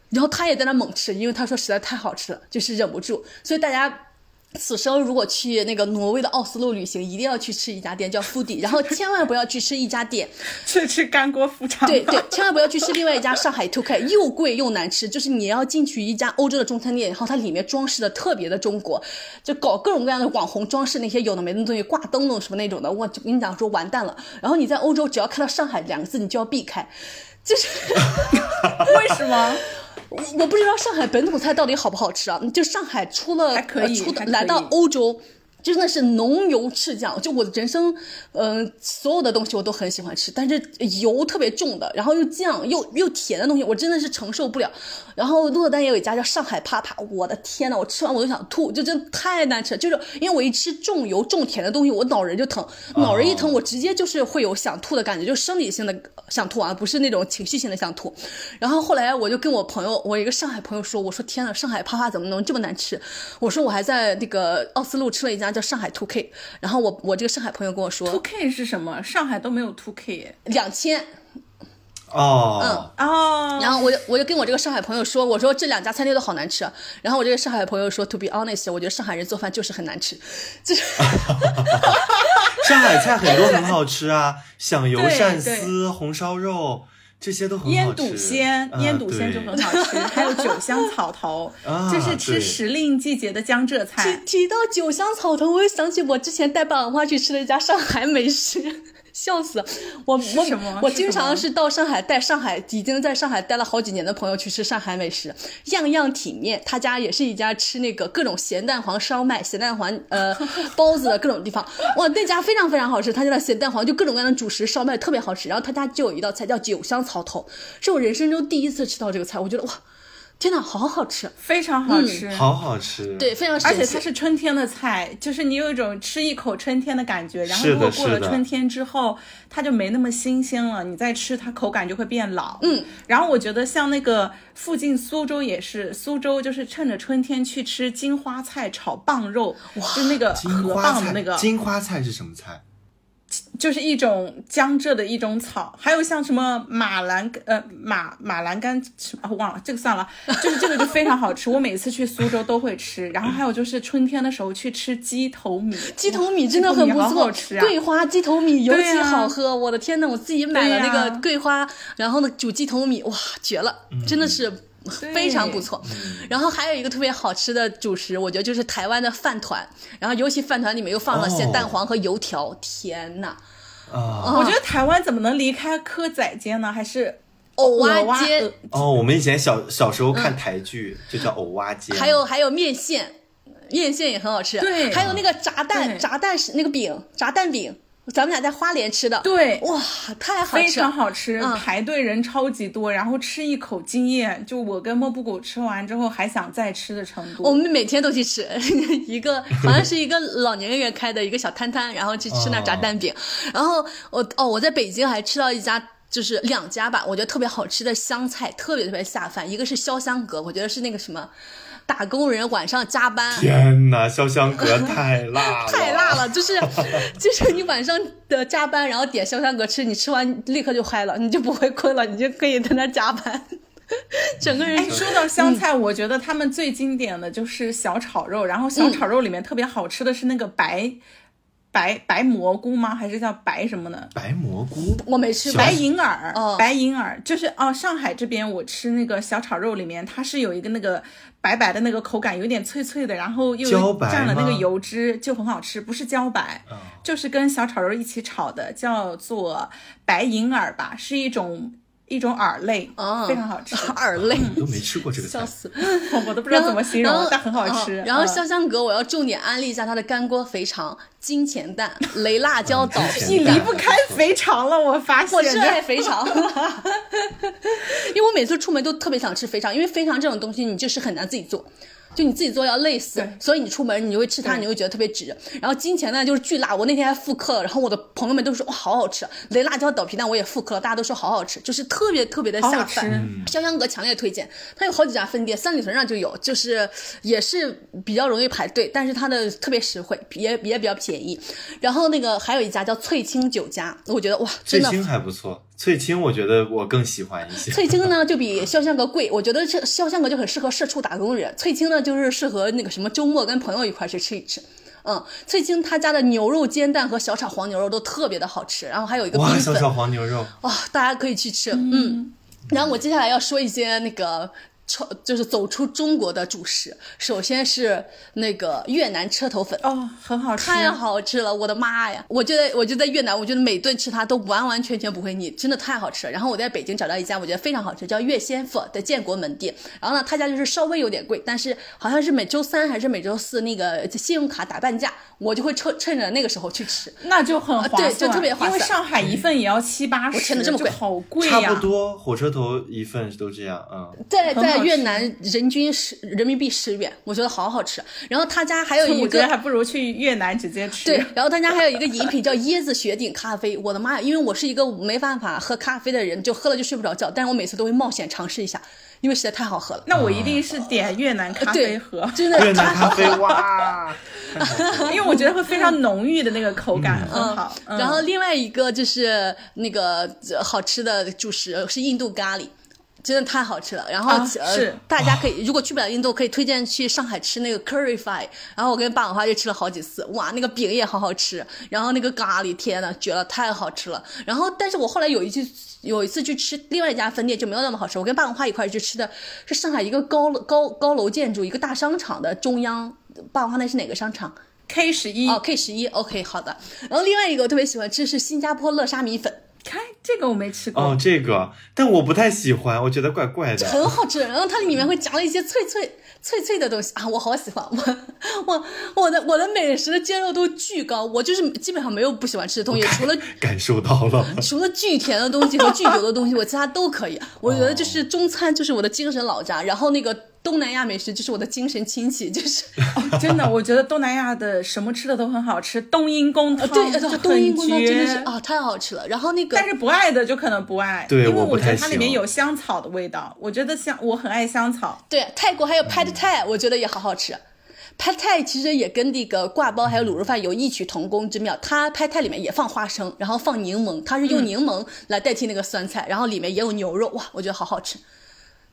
Speaker 1: 然后他也在那猛吃，因为他说实在太好吃了，就是忍不住。所以大家。此生如果去那个挪威的奥斯陆旅行，一定要去吃一家店叫 Foodie，然后千万不要去吃一家店，(laughs)
Speaker 3: 去吃干锅肥肠。
Speaker 1: 对对，千万不要去吃另外一家上海 Two K，又贵又难吃。就是你要进去一家欧洲的中餐店，然后它里面装饰的特别的中国，就搞各种各样的网红装饰，那些有的没的东西，挂灯笼什么那种的，我就跟你讲说完蛋了。然后你在欧洲只要看到上海两个字，你就要避开，就是。(laughs) (laughs)
Speaker 3: 为什么？
Speaker 1: 我我不知道上海本土菜到底好不好吃啊？就上海出了
Speaker 3: 还可以
Speaker 1: 呃出来到欧洲。真的是浓油赤酱，就我的人生，嗯、所有的东西我都很喜欢吃，但是油特别重的，然后又酱又又甜的东西，我真的是承受不了。然后鹿特丹也有一家叫上海啪啪，我的天呐，我吃完我都想吐，就真的太难吃了。就是因为我一吃重油重甜的东西，我脑仁就疼，脑仁一疼，我直接就是会有想吐的感觉，就是生理性的想吐啊，不是那种情绪性的想吐。然后后来我就跟我朋友，我一个上海朋友说，我说天呐，上海啪啪怎么能这么难吃？我说我还在那个奥斯陆吃了一家叫上海 Two K，然后我我这个上海朋友跟我说 Two
Speaker 3: K 是什么？上海都没有 Two K
Speaker 1: 两千，
Speaker 2: 哦，
Speaker 3: 哦。
Speaker 1: 然后我就我就跟我这个上海朋友说，我说这两家餐厅都好难吃啊。然后我这个上海朋友说，To be honest，我觉得上海人做饭就是很难吃，就是 (laughs)
Speaker 2: 上海菜很多很好吃啊，(laughs) 响油鳝丝、红烧肉这些都很好吃。
Speaker 3: 腌笃鲜，
Speaker 2: 嗯
Speaker 3: 腌笃鲜就很好吃，还有酒香草头，(laughs)
Speaker 2: 啊
Speaker 3: 就是吃时令季节的江浙
Speaker 1: 提
Speaker 3: 菜。
Speaker 1: 提到酒香草头，我又想起我之前带爸爸妈妈去吃了一家上海美食。笑死！我我我经常是到上海带上海已经在上海待了好几年的朋友去吃上海美食，样样体面。他家也是一家吃那个各种咸蛋黄烧麦、咸蛋黄呃 (laughs) 包子的各种地方。哇，那家非常非常好吃，他家的咸蛋黄就各种各样的主食烧麦特别好吃。然后他家就有一道菜叫酒香草头，是我人生中第一次吃到这个菜，我觉得哇，天哪，好好吃！
Speaker 3: 非常好吃，
Speaker 2: 好好吃。
Speaker 1: 对，非常
Speaker 3: 而且它是春天的菜，就是你有一种吃一口春天的感觉。然后
Speaker 2: 是的
Speaker 3: 如果过了春天之后，它就没那么新鲜了，你再吃它口感就会变老。
Speaker 1: 嗯，
Speaker 3: 然后我觉得像那个附近苏州也是，苏州就是趁着春天去吃金花菜炒棒肉，就那个河，蚌的那个，
Speaker 2: 金花菜是什么菜？
Speaker 3: 就是一种江浙的一种草，还有像什么马兰呃马马兰干，啊忘了这个算了，就是这个就非常好吃，我每次去苏州都会吃。然后还有就是春天的时候去吃鸡头米，
Speaker 1: 鸡头米真的很不错，
Speaker 3: 好吃啊！
Speaker 1: 桂花鸡头米尤其好喝。我的天呐，我自己买了那个桂花，然后呢煮鸡头米，哇，绝了，真的是。(laughs) 非常不错，然后还有一个特别好吃的主食，我觉得就是台湾的饭团，然后尤其饭团里面又放了咸蛋黄和油条，天呐，
Speaker 2: 啊。
Speaker 3: 我觉得台湾怎么能离开蚵仔煎呢？还是
Speaker 1: 藕
Speaker 3: 蛙
Speaker 1: 蛙煎，
Speaker 3: 呃
Speaker 2: 哦，我们以前小小时候看台剧，就叫藕蛙煎。
Speaker 1: 还有还有面线，面线也很好吃。
Speaker 3: 对
Speaker 1: 还有那个炸蛋，炸蛋是那个饼，炸蛋饼，咱们俩在花莲吃的。
Speaker 3: 对
Speaker 1: 哇，太好
Speaker 3: 非
Speaker 1: 吃了，
Speaker 3: 常好吃，
Speaker 1: 嗯
Speaker 3: 排队人超级多，然后吃一口惊艳，就我跟莫布谷吃完之后还想再吃的程度。
Speaker 1: 我们每天都去吃，(laughs) 一个好像是一个老年人开的一个小摊摊，然后去吃那炸蛋饼。然后我哦，我在北京还吃到一家。就是两家吧，我觉得特别好吃的湘菜，特别特别下饭。一个是潇湘阁，我觉得是那个什么，打工人晚上加班，
Speaker 2: 天哪，潇湘阁太辣了，(laughs)
Speaker 1: 太辣了，就是 (laughs) 就是你晚上的加班，然后点潇湘阁吃，你吃完立刻就嗨了，你就不会困了，你就可以在那加班，(laughs) 整个人
Speaker 3: 哎，说到湘菜，我觉得他们最经典的就是小炒肉，然后小炒肉里面特别好吃的是那个白、白白蘑菇吗？还是叫白什么的？
Speaker 2: 白蘑菇，
Speaker 1: 我没吃
Speaker 3: 白银耳，
Speaker 1: 哦
Speaker 3: 白银耳就是哦，上海这边我吃那个小炒肉里面，它是有一个那个白白的那个口感，有点脆脆的，然后又蘸了那个油脂，就很好吃。不是茭白，就是跟小炒肉一起炒的，叫做白银耳吧，是一种一种饵类，
Speaker 1: 哦
Speaker 3: 非常好吃。(laughs)
Speaker 1: 饵类，
Speaker 2: 我都没吃过这个菜
Speaker 1: 笑。死。(laughs)
Speaker 3: 我都不知道怎么形容但很好吃。
Speaker 1: 嗯然后
Speaker 3: 嗯
Speaker 1: 潇湘阁，我要重点安利一下它的干锅肥肠、金钱蛋、雷辣椒 (laughs) 捣
Speaker 2: 金钱
Speaker 1: 皮蛋。
Speaker 3: 你离不开肥肠了，我发现。
Speaker 1: 我热爱肥肠，因为我每次出门都特别想吃肥肠，因为肥肠这种东西你就是很难自己做。就你自己做要累死，所以你出门你就会吃它，
Speaker 3: 对
Speaker 1: 你会觉得特别值。然后金钱呢就是巨辣，我那天还复刻了，然后我的朋友们都说哇好好吃。雷辣椒倒皮蛋我也复刻了，大家都说好好吃，就是特别特别的下饭。潇湘阁强烈推荐，它有好几家分店，三里屯上就有，就是也是比较容易排队，但是它的特别实惠，也也比较便宜。然后那个还有一家叫翠青酒家，我觉得哇真的
Speaker 2: 翠青还不错，翠青我觉得我更喜欢一些。
Speaker 1: 翠青呢就比潇湘阁贵，我觉得这潇湘阁就很适合社畜打工人，翠青呢就是适合那个什么周末跟朋友一块儿去吃一吃。嗯，翠青他家的牛肉煎蛋和小炒黄牛肉都特别的好吃，然后还有一个
Speaker 2: 哇，
Speaker 1: 冰粉，
Speaker 2: 小炒黄牛肉，
Speaker 1: 哇、大家可以去吃。嗯，然后我接下来要说一些那个。超就是走出中国的主食，首先是那个越南车头粉，
Speaker 3: 哦，很好吃。
Speaker 1: 太好吃了，我的妈呀！我觉得我就在越南，我觉得每顿吃它都完完全全不会腻，真的太好吃了。然后我在北京找到一家我觉得非常好吃，叫月仙佛的建国门店。然后呢，他家就是稍微有点贵，但是好像是每周三还是每周四那个信用卡打半价，我就会趁趁着那个时候去吃。
Speaker 3: 那就很划算，
Speaker 1: 对就特别划算
Speaker 3: 因为上海一份也要七八十，
Speaker 1: 我天哪这么贵
Speaker 3: 好贵呀差！
Speaker 2: 不多，火车头一份都这样，嗯。
Speaker 1: 在
Speaker 3: 很好吃
Speaker 1: 在越南人均十人民币十元，我觉得好好吃。然后他家还有一个
Speaker 3: 还不如去越南直接吃。
Speaker 1: 对，然后他家还有一个饮品叫椰子雪顶咖啡，我的妈呀！因为我是一个没办法喝咖啡的人，就喝了就睡不着觉，但是我每次都会冒险尝试一下，因为实在太好喝了。
Speaker 3: 那我一定是点越南咖啡 (laughs)
Speaker 1: 对
Speaker 3: 喝，，
Speaker 1: 真的
Speaker 2: 越南咖啡哇，
Speaker 3: 因为我觉得会非常浓郁的那个口感很好。嗯
Speaker 1: 然后另外一个就是那个呃好吃的主食是印度咖喱。真的太好吃了，然后、
Speaker 3: 啊
Speaker 1: 呃
Speaker 3: 是，
Speaker 1: 大家可以如果去不了印度，可以推荐去上海吃那个 curry fry，然后我跟霸王花就吃了好几次，哇，那个饼也好好吃，然后那个咖喱，天呐，绝了，太好吃了。然后，但是我后来有一次有一次去吃另外一家分店就没有那么好吃，我跟霸王花一块去吃的是上海一个高高高楼建筑一个大商场的中央，霸王花那是哪个商场
Speaker 3: ？K 十一
Speaker 1: 哦，K 十一，OK，好的。然后另外一个我特别喜欢吃是新加坡乐沙米粉，
Speaker 3: 看这个我没吃过。
Speaker 2: 哦，这个，但我不太喜欢，我觉得怪怪的。
Speaker 1: 很好吃。然后它里面会夹了一些脆脆脆脆的东西啊，我好喜欢。我我我的我的美食的接受度巨高，我就是基本上没有不喜欢吃的东西，除了
Speaker 2: 感受到了，
Speaker 1: 除了巨甜的东西和巨油的东西，我其他都可以。我觉得就是中餐就是我的精神老家，然后那个东南亚美食就是我的精神亲戚，就是 (laughs)
Speaker 3: 哦真的，我觉得东南亚的什么吃的都很好吃，冬阴功汤 (laughs)
Speaker 1: 呃对，冬阴功汤真的是
Speaker 3: 绝
Speaker 1: 啊太好吃了。然后那个
Speaker 3: 但是不爱的就可能不爱，
Speaker 2: 对
Speaker 3: 因为
Speaker 2: 我
Speaker 3: 觉得它里面有香草的味道，我觉得香，我很爱香草。
Speaker 1: 对，泰国还有 Pad Thai，我觉得也好好吃。Pad Thai 其实也跟那个挂包还有卤肉饭有异曲同工之妙，它 Pad Thai 里面也放花生，然后放柠檬，它是用柠檬来代替那个酸菜，然后里面也有牛肉，哇，我觉得好好吃。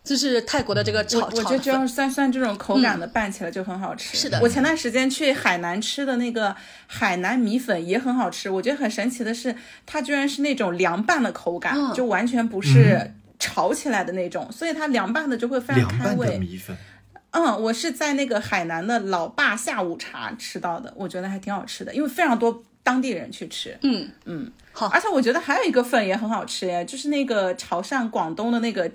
Speaker 1: 就是泰国的这个炒
Speaker 3: 我我觉得这
Speaker 1: 炒的粉
Speaker 3: 样酸酸这种口感的拌起来就很好吃。
Speaker 1: 是的
Speaker 3: 我前段时间去海南吃的那个海南米粉也很好吃。我觉得很神奇的是，它居然是那种凉拌的口感，
Speaker 1: 嗯
Speaker 3: 就完全不是炒起来的那种，所以它凉拌的就会非常
Speaker 2: 凉
Speaker 3: 开
Speaker 2: 拌的
Speaker 3: 胃。
Speaker 2: 米粉，
Speaker 3: 嗯，我是在那个海南的老爸下午茶吃到的，我觉得还挺好吃的，因为非常多当地人去吃。
Speaker 1: 嗯
Speaker 3: 嗯，
Speaker 1: 好
Speaker 3: 而且我觉得还有一个粉也很好吃耶，就是那个潮汕、广东的那个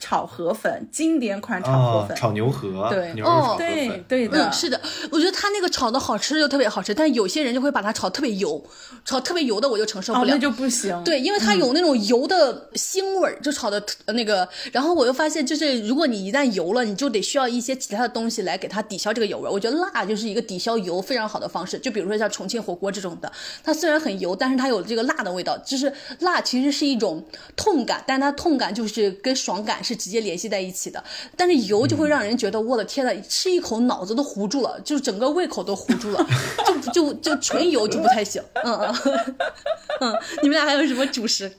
Speaker 3: 炒河粉，经典款炒河
Speaker 2: 哦，
Speaker 3: 粉。
Speaker 2: 炒牛河，
Speaker 3: 对
Speaker 2: 牛肉炒河
Speaker 3: 对
Speaker 2: 粉，
Speaker 3: 对的，
Speaker 1: 嗯，是的，我觉得他那个炒的好吃就特别好吃，但有些人就会把它炒特别油，炒特别油的我就承受不
Speaker 3: 哦，
Speaker 1: 了。
Speaker 3: 那就不行。
Speaker 1: 对，因为它有那种油的腥味儿，就炒的特那个。然后我又发现，就是如果你一旦油了，你就得需要一些其他的东西来给它抵消这个油味儿。我觉得辣就是一个抵消油非常好的方式。就比如说像重庆火锅这种的，它虽然很油，但是它有这个辣的味道。就是辣其实是一种痛感，但它痛感就是跟爽感是直接联系在一起的。但是油就会让人觉得，我的天呐，吃一口脑子都糊住了，就整个胃口都糊住了，就就就纯油就不太行。嗯嗯嗯，你们俩还有什么主食？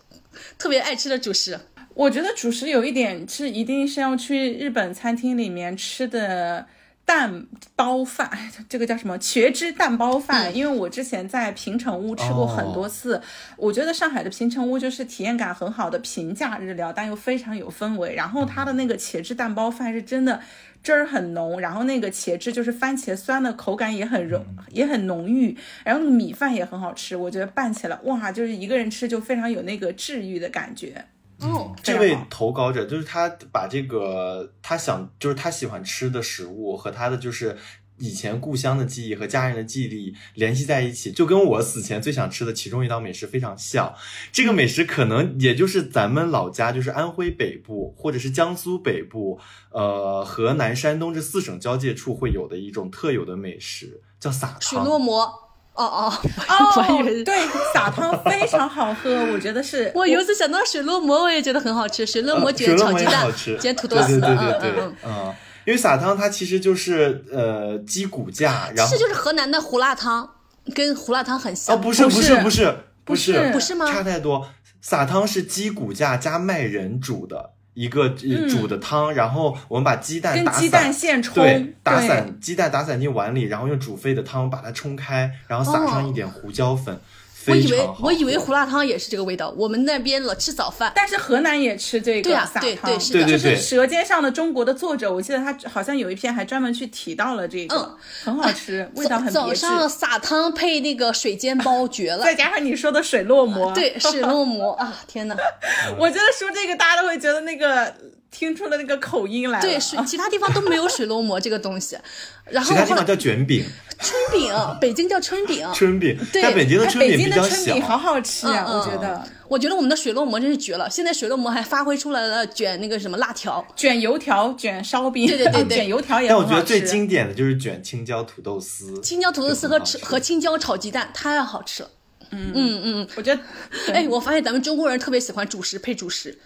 Speaker 1: 特别爱吃的主食？
Speaker 3: 我觉得主食有一点是一定是要去日本餐厅里面吃的蛋包饭，哎 (laughs) 这个叫什么茄汁蛋包饭？因为我之前在平城屋吃过很多次，我觉得上海的平城屋就是体验感很好的平价日料，但又非常有氛围。然后它的那个茄汁蛋包饭是真的。汁儿很浓，然后那个茄汁就是番茄酸的口感也很浓，也很浓郁，然后米饭也很好吃，我觉得拌起来哇，就是一个人吃就非常有那个治愈的感觉。
Speaker 1: 哦，
Speaker 2: 这位投稿者就是他把这个他想就是他喜欢吃的食物和他的就是以前故乡的记忆和家人的记忆联系在一起，就跟我死前最想吃的其中一道美食非常像。这个美食可能也就是咱们老家，就是安徽北部或者是江苏北部，呃，河南、山东这四省交界处会有的一种特有的美食，叫撒
Speaker 1: 水
Speaker 2: 汤。
Speaker 1: 落馍。哦哦 (laughs)
Speaker 3: 哦对，撒汤非常好喝，(laughs) 我觉得是。
Speaker 1: 我有一次想到水烙馍，我也觉得很好吃。水烙馍
Speaker 2: 呃
Speaker 1: 卷炒鸡蛋
Speaker 2: 好吃，
Speaker 1: 卷土豆丝，
Speaker 2: 对对对对对
Speaker 1: 嗯嗯，
Speaker 2: 嗯，因为撒汤它其实就是呃鸡骨架，然后
Speaker 1: 这就是河南的胡辣汤，跟胡辣汤很像。
Speaker 2: 哦，不是
Speaker 3: 不是
Speaker 2: 不是不是不是
Speaker 3: 不
Speaker 1: 是吗
Speaker 2: 差太多。撒汤是鸡骨架加麦仁煮的一个呃煮的汤，然后我们把鸡蛋打
Speaker 3: 跟鸡蛋
Speaker 2: 散。
Speaker 3: 现冲，
Speaker 2: 对，打散鸡蛋打散进碗里，然后用煮沸的汤把它冲开，然后撒上一点胡椒粉，
Speaker 1: 我以为我以为胡辣汤也是这个味道。我们那边老吃早饭，
Speaker 3: 但是河南也吃这个
Speaker 1: 对啊
Speaker 3: 撒汤，
Speaker 1: 对对是的
Speaker 3: 就是
Speaker 2: 对对对《
Speaker 3: 舌尖上的中国》的作者，我记得他好像有一篇还专门去提到了这个，
Speaker 1: 嗯
Speaker 3: 很好吃，味道很
Speaker 1: 早 (laughs)
Speaker 3: 别致。
Speaker 1: 上撒汤配那个水煎包绝了。
Speaker 3: 再加上你说的水落馍，
Speaker 1: 对，水落馍 (laughs) 啊！天哪，(laughs)
Speaker 3: 我觉得说这个大家都会觉得那个听出了那个口音来了。
Speaker 1: 对，水其他地方都没有水落馍 (laughs) 这个东西。然后
Speaker 2: 其他地方叫卷饼、
Speaker 1: 春饼，北京叫春饼。
Speaker 2: 春饼，
Speaker 1: 对
Speaker 2: 但北京的
Speaker 3: 哎
Speaker 2: 春饼比较
Speaker 3: 北京的春饼好。好吃啊，我觉得
Speaker 1: 我觉得我们的水落馍真是绝了。现在水落馍还发挥出来了卷那个什么辣条，
Speaker 3: 卷油条、卷烧饼，
Speaker 1: 对对对对 (laughs)
Speaker 3: 卷油条也好吃。
Speaker 2: 但我觉得最经典的就是卷青椒土豆丝，
Speaker 1: 青椒土豆丝和吃和青椒炒鸡蛋太好吃了。嗯嗯嗯，
Speaker 3: 我觉得 (laughs)
Speaker 1: 哎，我发现咱们中国人特别喜欢主食配主食。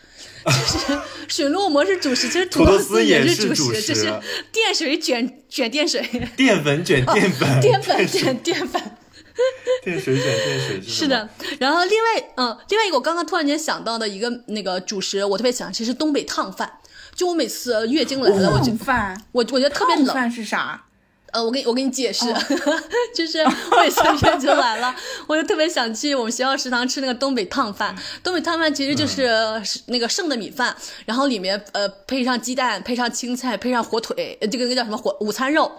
Speaker 1: (laughs) 就是水落馍是主食，其实土豆
Speaker 2: 丝也
Speaker 1: 也
Speaker 2: 是主
Speaker 1: 主食，就是
Speaker 2: 食
Speaker 1: 淀水卷卷淀水，(laughs)
Speaker 2: 淀粉卷淀粉，
Speaker 1: 淀粉卷淀粉。(laughs)
Speaker 2: 淀水卷淀水是
Speaker 1: 是的，然后另外，嗯，另外一个我刚刚突然间想到的一个那个主食，我特别喜欢吃是东北烫饭。就我每次月经来了，我就
Speaker 3: 烫饭，
Speaker 1: 我我觉得特别冷。
Speaker 3: 烫饭是啥？
Speaker 1: 呃，我给你我给你解释，(laughs) 就是我每次月就来了，(laughs) 我就特别想去我们学校食堂吃那个东北烫饭。东北烫饭其实就是是那个剩的米饭，然后里面呃配上鸡蛋，配上青菜，配上火腿，呃这个那个叫什么火午餐肉。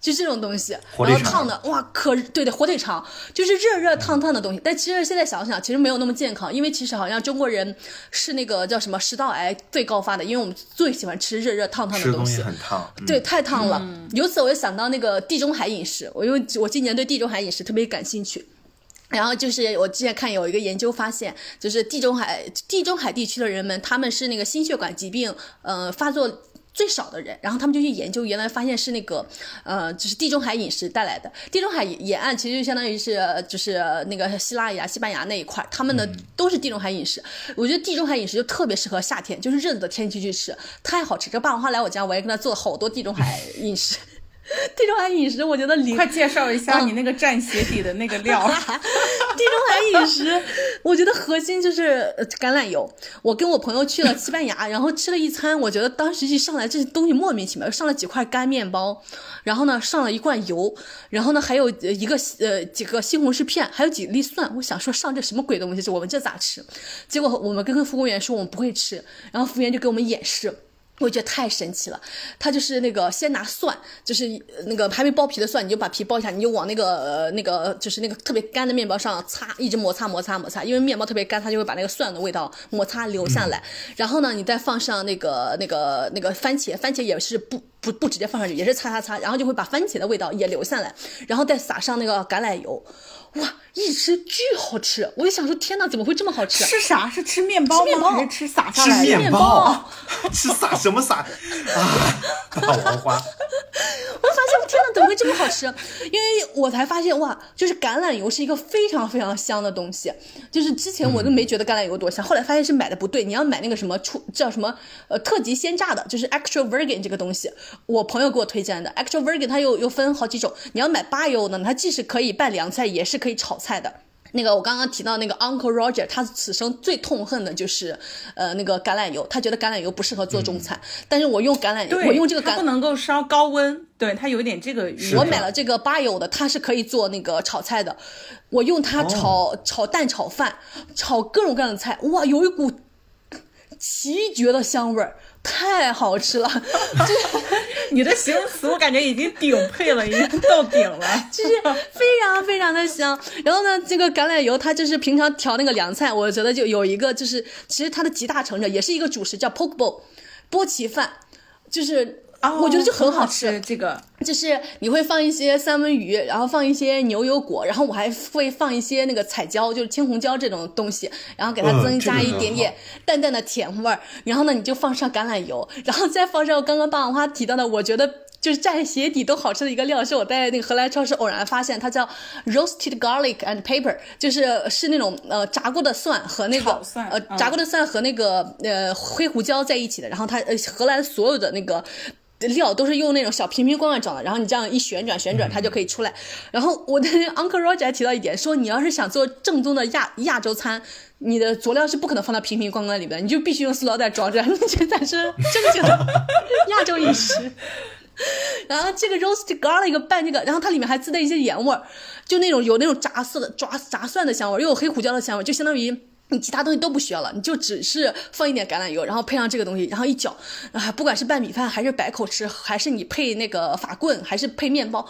Speaker 1: 就这种东西，
Speaker 2: 火腿肠
Speaker 1: 然后烫的哇，可对对，火腿肠就是热热烫烫的东西。但其实现在想想，其实没有那么健康，因为其实好像中国人是那个叫什么食道癌最高发的，因为我们最喜欢吃热热烫烫
Speaker 2: 的东西
Speaker 1: 东西。
Speaker 2: 很烫，嗯
Speaker 1: 对，太烫了。由此我就想到那个地中海饮食，我因为我今年对地中海饮食特别感兴趣。然后就是我之前看有一个研究发现，就是地中海地中海地区的人们，他们是那个心血管疾病呃发作。最少的人，然后他们就去研究，原来发现是那个，呃，就是地中海饮食带来的。地中海沿岸其实就相当于是，就是那个希腊呀、西班牙那一块，他们的都是地中海饮食。我觉得地中海饮食就特别适合夏天，就是热的天气去吃，太好吃。这霸王花来我家，我也跟他做了好多地中海饮食。地中海饮食，我觉得零
Speaker 3: 快介绍一下你那个蘸鞋底的那个料。
Speaker 1: 地中海饮食，我觉得核心就是呃橄榄油。我跟我朋友去了西班牙，然后吃了一餐，我觉得当时一上来这东西莫名其妙，上了几块干面包，然后呢上了一罐油，然后呢还有呃一个呃几个西红柿片，还有几粒蒜。我想说上这什么鬼东西，我们这咋吃？结果我们跟服务员说我们不会吃，然后服务员就给我们演示。我觉得太神奇了，它就是那个先拿蒜，就是那个还没剥皮的蒜，你就把皮剥一下，你就往那个呃那个就是那个特别干的面包上擦，一直摩擦摩擦摩擦，因为面包特别干，它就会把那个蒜的味道摩擦留下来。然后呢，你再放上那个那个那个番茄，番茄也是不不不直接放上去，也是擦擦擦，然后就会把番茄的味道也留下来，然后再撒上那个橄榄油。哇，一吃巨好吃！我就想说，天哪，怎么会这么好吃？
Speaker 3: 吃啥？是吃面包
Speaker 1: 吗？
Speaker 3: 还是吃撒
Speaker 2: 下
Speaker 3: 来
Speaker 2: 的面包？(laughs) 吃撒什么撒？啊，大王花！(laughs)
Speaker 1: 我发现，天哪，怎么会这么好吃？因为我才发现，哇，就是橄榄油是一个非常非常香的东西。就是之前我都没觉得橄榄油多香，后来发现是买的不对。你要买那个什么出叫什么呃特级鲜榨的，就是 extra virgin 这个东西，我朋友给我推荐的 extra virgin，它又又分好几种。你要买八油呢，它既是可以拌凉菜，也是可以炒菜的。那个我刚刚提到那个 Uncle Roger，他此生最痛恨的就是，呃，那个橄榄油，他觉得橄榄油不适合做中餐。但是我用橄榄油，我用这个橄
Speaker 3: 不能够烧高温，对它有点这个。
Speaker 1: 我买了这个八油的，它是可以做那个炒菜的。我用它炒炒蛋、炒饭、炒各种各样的菜，哇，有一股奇绝的香味儿。太好吃了，(laughs) 就
Speaker 3: 你的形容词我感觉已经顶配了，已经到顶了，(laughs)
Speaker 1: 就是非常非常的香。然后呢，这个橄榄油它就是平常调那个凉菜，我觉得就有一个就是，其实它的集大成者也是一个主食，叫 poke bowl，波奇饭，就是。我觉得就很好吃，
Speaker 3: 这个
Speaker 1: 就是你会放一些三文鱼，然后放一些牛油果，然后我还会放一些那个彩椒，就是青红椒这种东西，然后给它增加一点点淡淡的甜味儿。然后呢，你就放上橄榄油，然后再放上刚刚霸王花提到的，我觉得就是蘸鞋底都好吃的一个料，是我在那个荷兰超市偶然发现，它叫 roasted garlic and pepper，就是是那种呃炸过的蒜和那个呃炸过的蒜和那个呃黑胡椒在一起的。然后它呃荷兰所有的那个。料都是用那种小瓶瓶罐罐装的，然后你这样一旋转旋转，它就可以出来。然后我的 Uncle Roger 还提到一点，说你要是想做正宗的亚亚洲餐，你的佐料是不可能放到瓶瓶罐罐里边，你就必须用塑料袋装着，你这才是正经的 (laughs) 亚洲饮食。然后这个 roast garlic 拌这个，然后它里面还自带一些盐味儿，就那种有那种炸色的炸炸蒜的香味，又有黑胡椒的香味，就相当于。你其他东西都不需要了，你就只是放一点橄榄油，然后配上这个东西，然后一搅，啊，不管是拌米饭还是白口吃，还是你配那个法棍，还是配面包，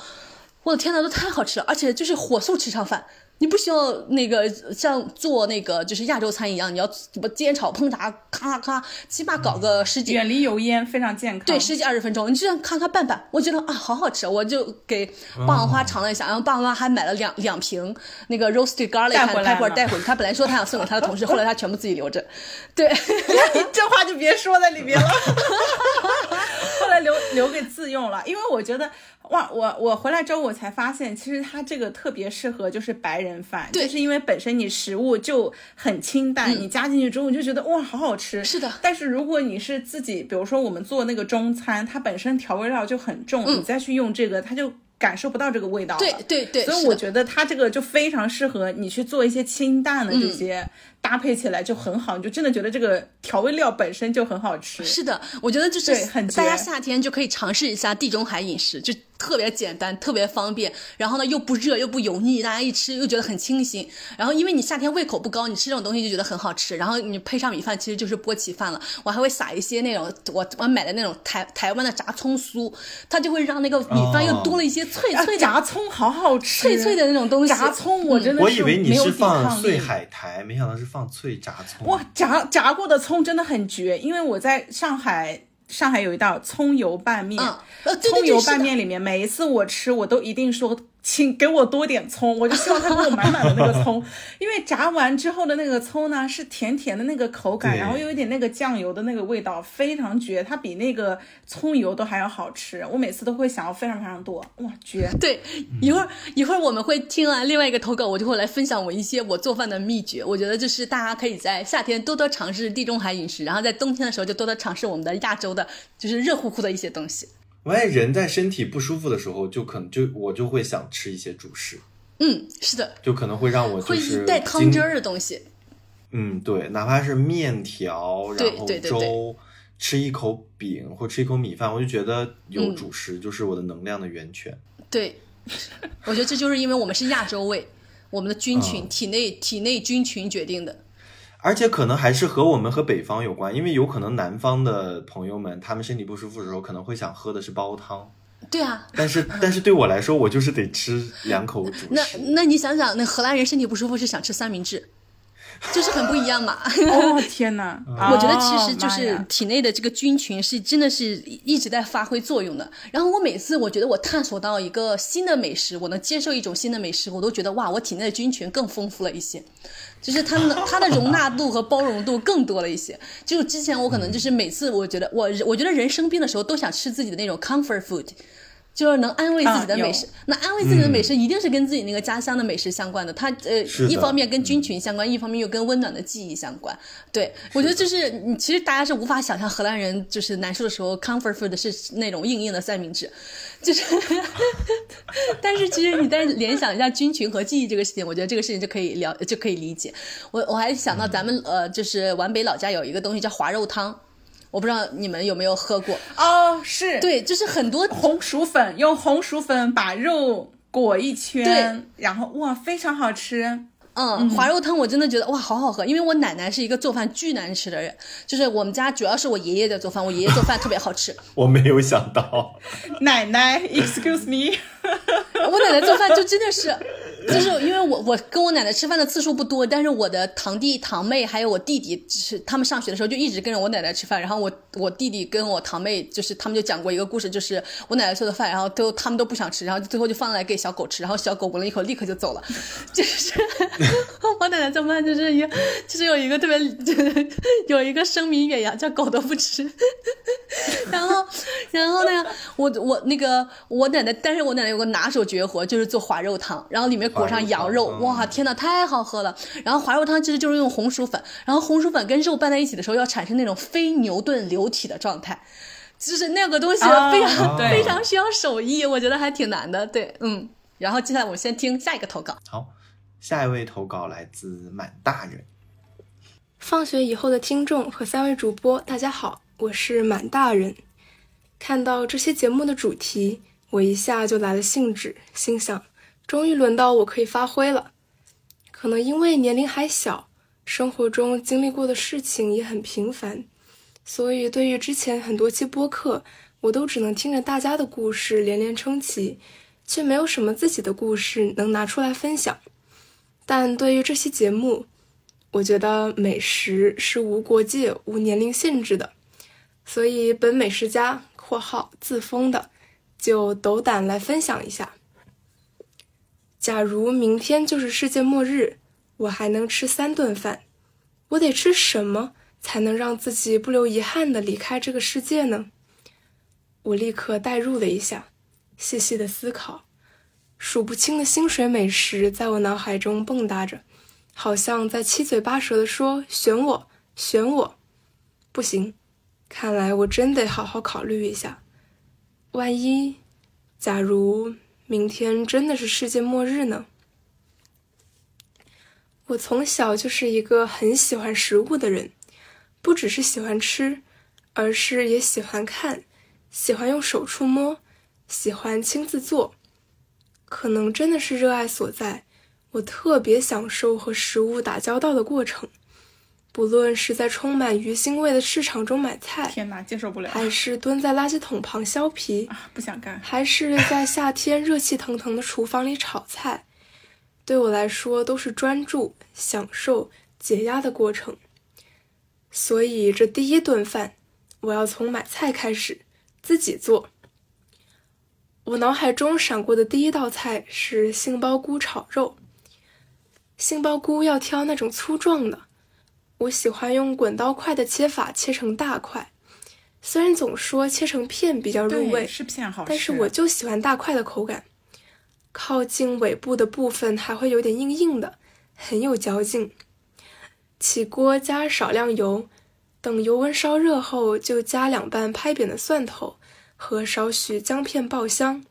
Speaker 1: 我的天呐，都太好吃了，而且就是火速吃上饭。你不需要那个像做那个就是亚洲餐一样，你要什么煎炒烹炸，咔咔，起码搞个十几，
Speaker 3: 远离油烟，非常健康。
Speaker 1: 对，十几二十分钟，你就这样咔咔拌拌，我觉得啊，好好吃，我就给霸王花尝了一下，然后霸王花还买了两两瓶那个 roasted garlic
Speaker 3: 带回来，
Speaker 1: 带回去。他本来说他想送给他的同事，后来他全部自己留着。对，
Speaker 3: 你 (laughs) 这话就别说在里面了，(laughs) 后来留留给自用了，因为我觉得。哇，我我回来之后我才发现，其实它这个特别适合就是白人饭，就是因为本身你食物就很清淡，你加进去之后你就觉得哇，好好吃。
Speaker 1: 是的。
Speaker 3: 但是如果你是自己，比如说我们做那个中餐，它本身调味料就很重，你再去用这个，它就感受不到这个味道了。
Speaker 1: 对对对。
Speaker 3: 所以我觉得它这个就非常适合你去做一些清淡的这些。搭配起来就很好，你就真的觉得这个调味料本身就很好吃。
Speaker 1: 是的，我觉得就是很大家夏天就可以尝试一下地中海饮食，就特别简单，特别方便，然后呢又不热又不油腻，大家一吃又觉得很清新。然后因为你夏天胃口不高，你吃这种东西就觉得很好吃。然后你配上米饭，其实就是波奇饭了。我还会撒一些那种我我买的那种台台湾的炸葱酥，它就会让那个米饭又多了一些脆脆。
Speaker 3: 炸葱好好吃，
Speaker 1: 脆脆的那种东西。
Speaker 3: 炸葱我真的
Speaker 2: 我以为你是放碎海苔，没想到是放。放脆炸葱
Speaker 3: 哇，炸炸过的葱真的很绝，因为我在上海，上海有一道葱油拌面，葱油拌面里面每一次我吃，我都一定说。请给我多点葱，我就希望他给我满满的那个葱，(laughs) 因为炸完之后的那个葱呢是甜甜的那个口感，然后又有点那个酱油的那个味道，非常绝，它比那个葱油都还要好吃。我每次都会想要非常非常多，哇，绝！
Speaker 1: 对，一会儿一会儿我们会听完另外一个投稿，我就会来分享我一些我做饭的秘诀。我觉得就是大家可以在夏天多多尝试地中海饮食，然后在冬天的时候就多多尝试我们的亚洲的，就是热乎乎的一些东西。
Speaker 2: 我发现人在身体不舒服的时候，就可能就我就会想吃一些主食。
Speaker 1: 嗯，是的，
Speaker 2: 就可能会让我就是
Speaker 1: 带汤汁儿的东西。
Speaker 2: 嗯，对，哪怕是面条，然后粥，吃一口饼或吃一口米饭，我就觉得有主食就是我的能量的源泉。
Speaker 1: 对，我觉得这就是因为我们是亚洲胃，我们的 (laughs) 菌群体内体内菌群决定的。
Speaker 2: 而且可能还是和我们和北方有关，因为有可能南方的朋友们他们身体不舒服的时候，可能会想喝的是煲汤。
Speaker 1: 对啊，
Speaker 2: 但是 (laughs) 但是对我来说，我就是得吃两口主
Speaker 1: 那
Speaker 2: 食。
Speaker 1: 那那你想想，那荷兰人身体不舒服是想吃三明治，(laughs) 就是很不一样嘛。
Speaker 3: 哦天哪！(laughs)
Speaker 1: 我觉得其实就是体内的这个菌群是真的是一直在发挥作用的。然后我每次我觉得我探索到一个新的美食，我能接受一种新的美食，我都觉得哇，我体内的菌群更丰富了一些。就是它们的它的容纳度和包容度更多了一些。就之前我可能就是每次我觉得我我觉得人生病的时候都想吃自己的那种 comfort food。就是能安慰自己的美食，
Speaker 3: 啊
Speaker 1: 那安慰自己的美食一定是跟自己那个家乡的美食相关的。它呃一方面跟菌群相关，一方面又跟温暖的记忆相关。对我觉得就是你其实大家是无法想象荷兰人就是难受的时候 comfort food 是那种硬硬的三明治，就是，(laughs) 但是其实你再联想一下菌群和记忆这个事情，我觉得这个事情就可以了就可以理解。我我还想到咱们呃就是皖北老家有一个东西叫滑肉汤，我不知道你们有没有喝过。
Speaker 3: 哦，是。
Speaker 1: 对，就是很多 (laughs)
Speaker 3: 红薯粉，用红薯粉把肉裹一圈，然后哇，非常好吃。
Speaker 1: 嗯，滑肉汤我真的觉得哇，好好喝，因为我奶奶是一个做饭巨难吃的人，就是我们家主要是我爷爷在做饭，我爷爷做饭特别好吃，(laughs)
Speaker 2: 我没有想到，(laughs)
Speaker 3: 奶奶，excuse me，(laughs)
Speaker 1: 我奶奶做饭就真的是，就是因为我我跟我奶奶吃饭的次数不多，但是我的堂弟堂妹还有我弟弟，就是他们上学的时候就一直跟着我奶奶吃饭，然后我我弟弟跟我堂妹就是他们就讲过一个故事，就是我奶奶做的饭，然后都他们都不想吃，然后最后就放来给小狗吃，然后小狗闻了一口立刻就走了，(laughs) 就是 (laughs) 我奶奶做饭就是一就是有一个特别就是有一个声名远扬，叫狗都不吃。然后，然后呢，我我那个我奶奶，但是我奶奶有个拿手绝活，就是做滑肉汤，然后里面裹上羊肉，
Speaker 2: 肉
Speaker 1: 哇，天呐，太好喝了。然后滑肉汤其实就是用红薯粉，然后红薯粉跟肉拌在一起的时候，要产生那种非牛顿流体的状态。就是那个东西
Speaker 3: 啊
Speaker 1: 非常、
Speaker 3: 对
Speaker 1: 非常需要手艺，我觉得还挺难的。对，嗯。然后接下来我们先听下一个投稿。
Speaker 2: 好，下一位投稿来自满大人。
Speaker 7: 放学以后的听众和三位主播，大家好，我是满大人。看到这期节目的主题，我一下就来了兴致，心想，终于轮到我可以发挥了。可能因为年龄还小，生活中经历过的事情也很平凡，所以对于之前很多期播客，我都只能听着大家的故事连连称奇，却没有什么自己的故事能拿出来分享。但对于这期节目，我觉得美食是无国界、无年龄限制的，所以本美食家（括号自封的）就斗胆来分享一下。假如明天就是世界末日，我还能吃三顿饭，我得吃什么才能让自己不留遗憾的离开这个世界呢？我立刻代入了一下，细细的思考，数不清的薪水美食在我脑海中蹦跶着。好像在七嘴八舌的说：“选我，选我！”不行，看来我真得好好考虑一下。万一，假如明天真的是世界末日呢？我从小就是一个很喜欢食物的人，不只是喜欢吃，而是也喜欢看，喜欢用手触摸，喜欢亲自做。可能真的是热爱所在。我特别享受和食物打交道的过程，不论是在充满鱼腥味的市场中买菜，
Speaker 3: 天哪，接受不了，
Speaker 7: 还是蹲在垃圾桶旁削皮，
Speaker 3: 啊，不想干。
Speaker 7: 还是在夏天热气腾腾的厨房里炒菜，对我来说都是专注、享受、解压的过程。所以这第一顿饭，我要从买菜开始，自己做。我脑海中闪过的第一道菜是杏鲍菇炒肉。杏鲍菇要挑那种粗壮的，我喜欢用滚刀块的切法切成大块。虽然总说切成片比较入，味，
Speaker 3: 是片好吃。
Speaker 7: 但是我就喜欢大块的口感。靠近尾部的部分还会有点硬硬的，很有嚼劲。起锅加少量油，等油温烧热后，就加两瓣拍扁的蒜头和少许姜片爆香。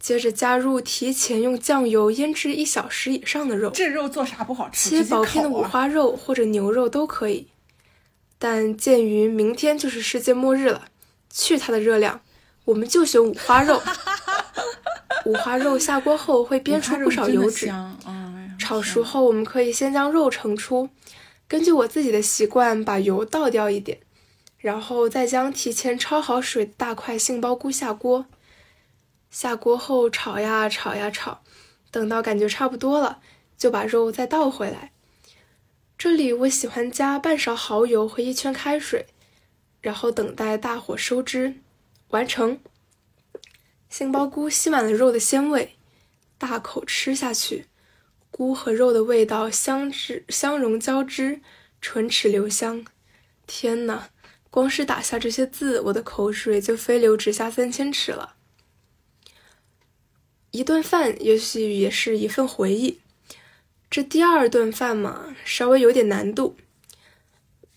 Speaker 7: 接着加入提前用酱油腌制一小时以上的肉，
Speaker 3: 这肉做啥不好吃？
Speaker 7: 切薄片的五花肉或者牛肉都可以。但鉴于明天就是世界末日了，去它的热量，我们就选五花肉。(laughs) 五花肉下锅后会煸出不少油脂，炒熟后我们可以先将肉盛出，根据我自己的习惯，把油倒掉一点，然后再将提前焯好水的大块杏鲍菇下锅。下锅后炒呀炒呀炒，等到感觉差不多了，就把肉再倒回来。这里我喜欢加半勺蚝油和一圈开水，然后等待大火收汁，完成。杏鲍菇吸满了肉的鲜味，大口吃下去。菇和肉的味道相质相融交织，唇齿留香。天哪，光是打下这些字，我的口水就飞流直下三千尺了。一顿饭也许也是一份回忆。这第二顿饭嘛，稍微有点难度。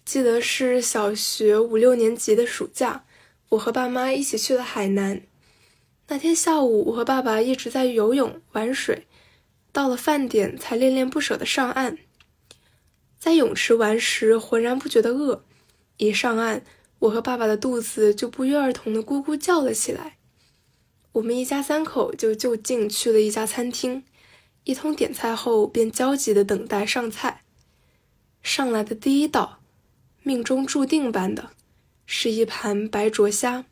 Speaker 7: 记得是小学五六年级的暑假，我和爸妈一起去了海南。那天下午，我和爸爸一直在游泳玩水。到了饭点，才恋恋不舍的上岸。在泳池玩时，浑然不觉得饿；一上岸，我和爸爸的肚子就不约而同的咕咕叫了起来。我们一家三口就就近去了一家餐厅，一通点菜后，便焦急地等待上菜。上来的第一道，命中注定般的，是一盘白灼虾。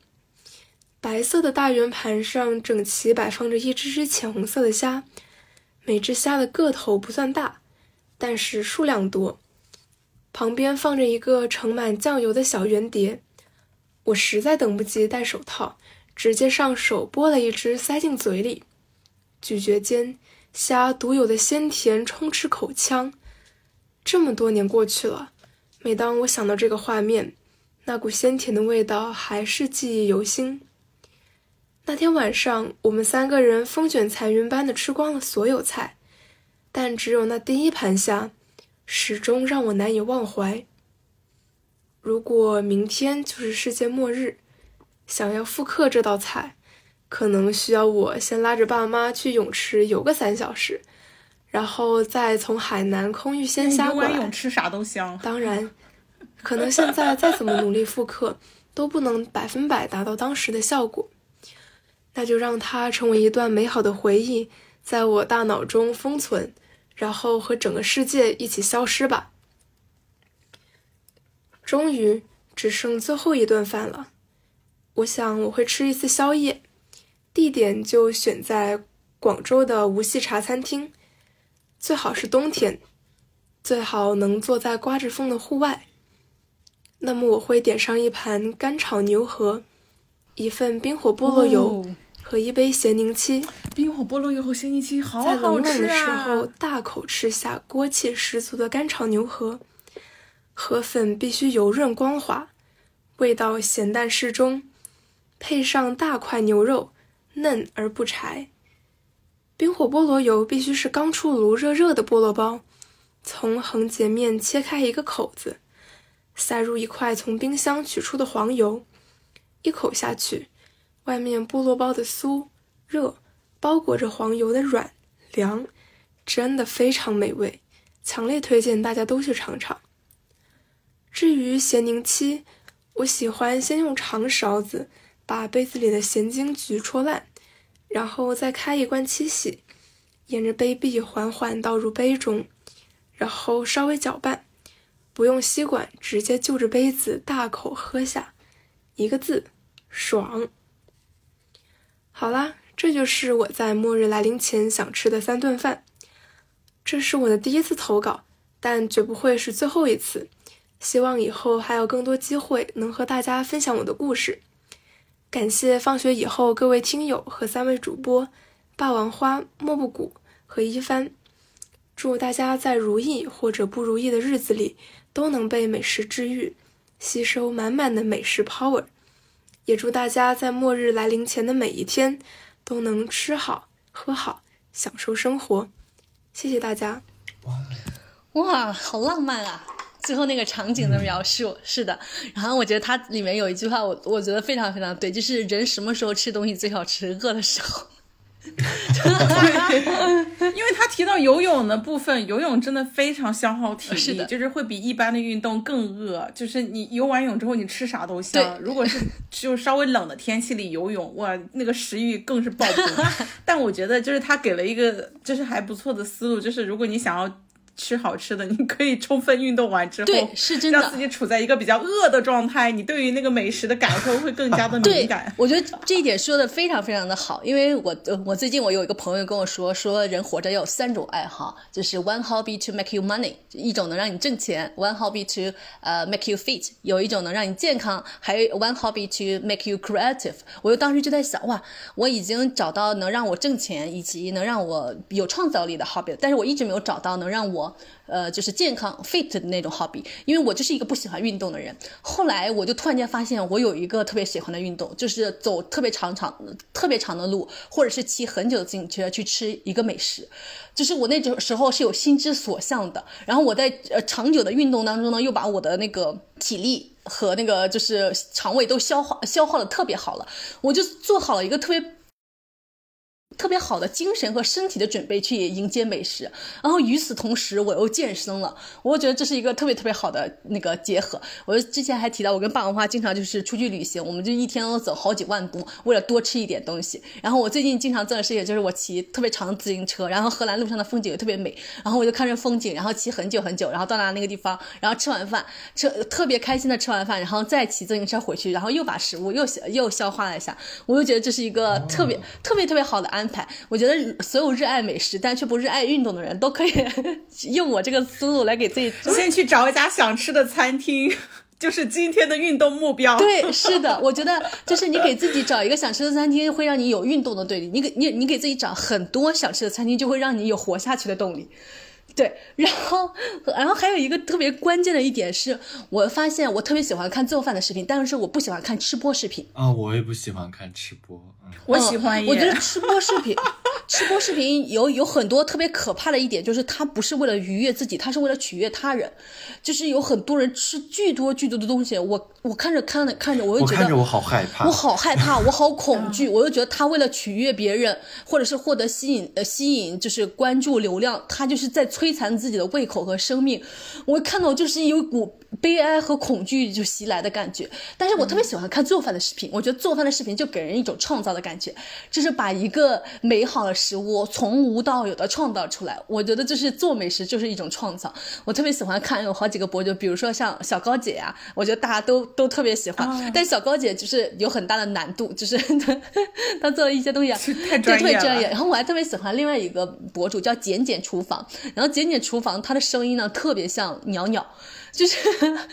Speaker 7: 白色的大圆盘上，整齐摆放着一只只浅红色的虾。每只虾的个头不算大，但是数量多。旁边放着一个盛满酱油的小圆碟，我实在等不及戴手套，直接上手剥了一只塞进嘴里。咀嚼间，虾独有的鲜甜充斥口腔。这么多年过去了，每当我想到这个画面，那股鲜甜的味道还是记忆犹新。那天晚上，我们三个人风卷残云般的吃光了所有菜，但只有那第一盘虾，始终让我难以忘怀。如果明天就是世界末日，想要复刻这道菜，可能需要我先拉着爸妈去泳池游个三小时，然后再从海南空运鲜虾过来。
Speaker 3: 游泳吃啥都香。
Speaker 7: 当然，可能现在再怎么努力复刻，都不能百分百达到当时的效果。那就让它成为一段美好的回忆，在我大脑中封存，然后和整个世界一起消失吧。终于只剩最后一顿饭了，我想我会吃一次宵夜，地点就选在广州的无锡茶餐厅，最好是冬天，最好能坐在刮着风的户外。那么我会点上一盘干炒牛河。一份冰火菠萝油和一杯咸宁七，
Speaker 3: 冰火菠萝油和咸宁七好
Speaker 7: 好吃啊！在冷
Speaker 3: 冷
Speaker 7: 的时候，大口吃下锅气十足的干炒牛河，河粉必须油润光滑，味道咸淡适中，配上大块牛肉，嫩而不柴。冰火菠萝油必须是刚出炉热热的菠萝包，从横截面切开一个口子，塞入一块从冰箱取出的黄油。一口下去，外面菠萝包的酥热，包裹着黄油的软凉，真的非常美味，强烈推荐大家都去尝尝。至于咸宁七，我喜欢先用长勺子把杯子里的咸金桔戳烂，然后再开一罐七喜，沿着杯壁缓缓倒入杯中，然后稍微搅拌，不用吸管，直接就着杯子大口喝下。一个字，爽。好啦，这就是我在末日来临前想吃的三顿饭。这是我的第一次投稿，但绝不会是最后一次。希望以后还有更多机会能和大家分享我的故事。感谢放学以后各位听友和三位主播霸王花、莫布谷和一帆。祝大家在如意或者不如意的日子里都能被美食治愈。吸收满满的美食 power，也祝大家在末日来临前的每一天都能吃好喝好，享受生活。谢谢大家。
Speaker 1: 哇，好浪漫啊！最后那个场景的描述，是的。然后我觉得它里面有一句话，我我觉得非常非常对，就是人什么时候吃东西最好吃？饿的时候。(laughs)
Speaker 3: 因为他提到游泳的部分，游泳真的非常消耗体力，
Speaker 1: 是的，
Speaker 3: 就是会比一般的运动更饿。就是你游完泳之后，你吃啥都香。如果是 (laughs) 就稍微冷的天气里游泳，哇，那个食欲更是爆棚。(laughs) 但我觉得就是他给了一个就是还不错的思路，就是如果你想要吃好吃的，你可以充分运动完之后，
Speaker 1: 对，是真的，
Speaker 3: 让自己处在一个比较饿的状态，你对于那个美食的感受会更加的敏感。
Speaker 1: 我觉得这一点说的非常非常的好，因为我我最近我有一个朋友跟我说，说人活着要有三种爱好，就是 one hobby to make you money，一种能让你挣钱；one hobby to 呃 make you fit，有一种能让你健康；还有 one hobby to make you creative。我就当时就在想，哇，我已经找到能让我挣钱以及能让我有创造力的 hobby，但是我一直没有找到能让我。呃，就是健康 fit 的那种 hobby，因为我就是一个不喜欢运动的人。后来我就突然间发现，我有一个特别喜欢的运动，就是走特别长长、特别长的路，或者是骑很久的自行车去吃一个美食。就是我那种时候是有心之所向的。然后我在呃长久的运动当中呢，又把我的那个体力和那个就是肠胃都消化消耗的特别好了，我就做好了一个特别。特别好的精神和身体的准备去迎接美食，然后与此同时我又健身了，我觉得这是一个特别特别好的那个结合。我之前还提到，我跟霸王花经常就是出去旅行，我们就一天都走好几万步，为了多吃一点东西。然后我最近经常做的事情就是我骑特别长的自行车，然后荷兰路上的风景也特别美，然后我就看着风景，然后骑很久很久，然后到达那个地方，然后吃完饭，吃特别开心的吃完饭，然后再骑自行车回去，然后又把食物又又消化了一下，我又觉得这是一个特别特别特别好的安。我觉得所有热爱美食但却不热爱运动的人都可以 (laughs) 用我这个思路来给自己
Speaker 3: 先去找一家想吃的餐厅，就是今天的运动目标。
Speaker 1: 对，是的，我觉得就是你给自己找一个想吃的餐厅，会让你有运动的动力。你给你你给自己找很多想吃的餐厅，就会让你有活下去的动力。对，然后，然后还有一个特别关键的一点是，我发现我特别喜欢看做饭的视频，但是我不喜欢看吃播视频
Speaker 2: 啊，我也不喜欢看吃播，
Speaker 3: 我喜欢。
Speaker 1: 我觉得 (laughs) 吃播视频，吃播视频有有很多特别可怕的一点，就是他不是为了愉悦自己，他是为了取悦他人，就是有很多人吃巨多巨多的东西，我我看着看着看着，我又觉得
Speaker 2: 我好害怕，
Speaker 1: 我好害怕，我好恐惧，(laughs) 我又觉得他为了取悦别人，或者是获得吸引呃吸引就是关注流量，他就是在。摧残自己的胃口和生命，我看到就是有一股悲哀和恐惧就袭来的感觉。但是我特别喜欢看做饭的视频，我觉得做饭的视频就给人一种创造的感觉，就是把一个美好的食物从无到有的创造出来。我觉得就是做美食就是一种创造。我特别喜欢看有好几个博主，比如说像小高姐呀，我觉得大家都都特别喜欢。但小高姐就是有很大的难度，就是她做的一些东西啊，
Speaker 3: 太专业
Speaker 1: 了。然后我还特别喜欢另外一个博主叫简简厨房，然后。简简厨房，她的声音呢特别像鸟鸟，就是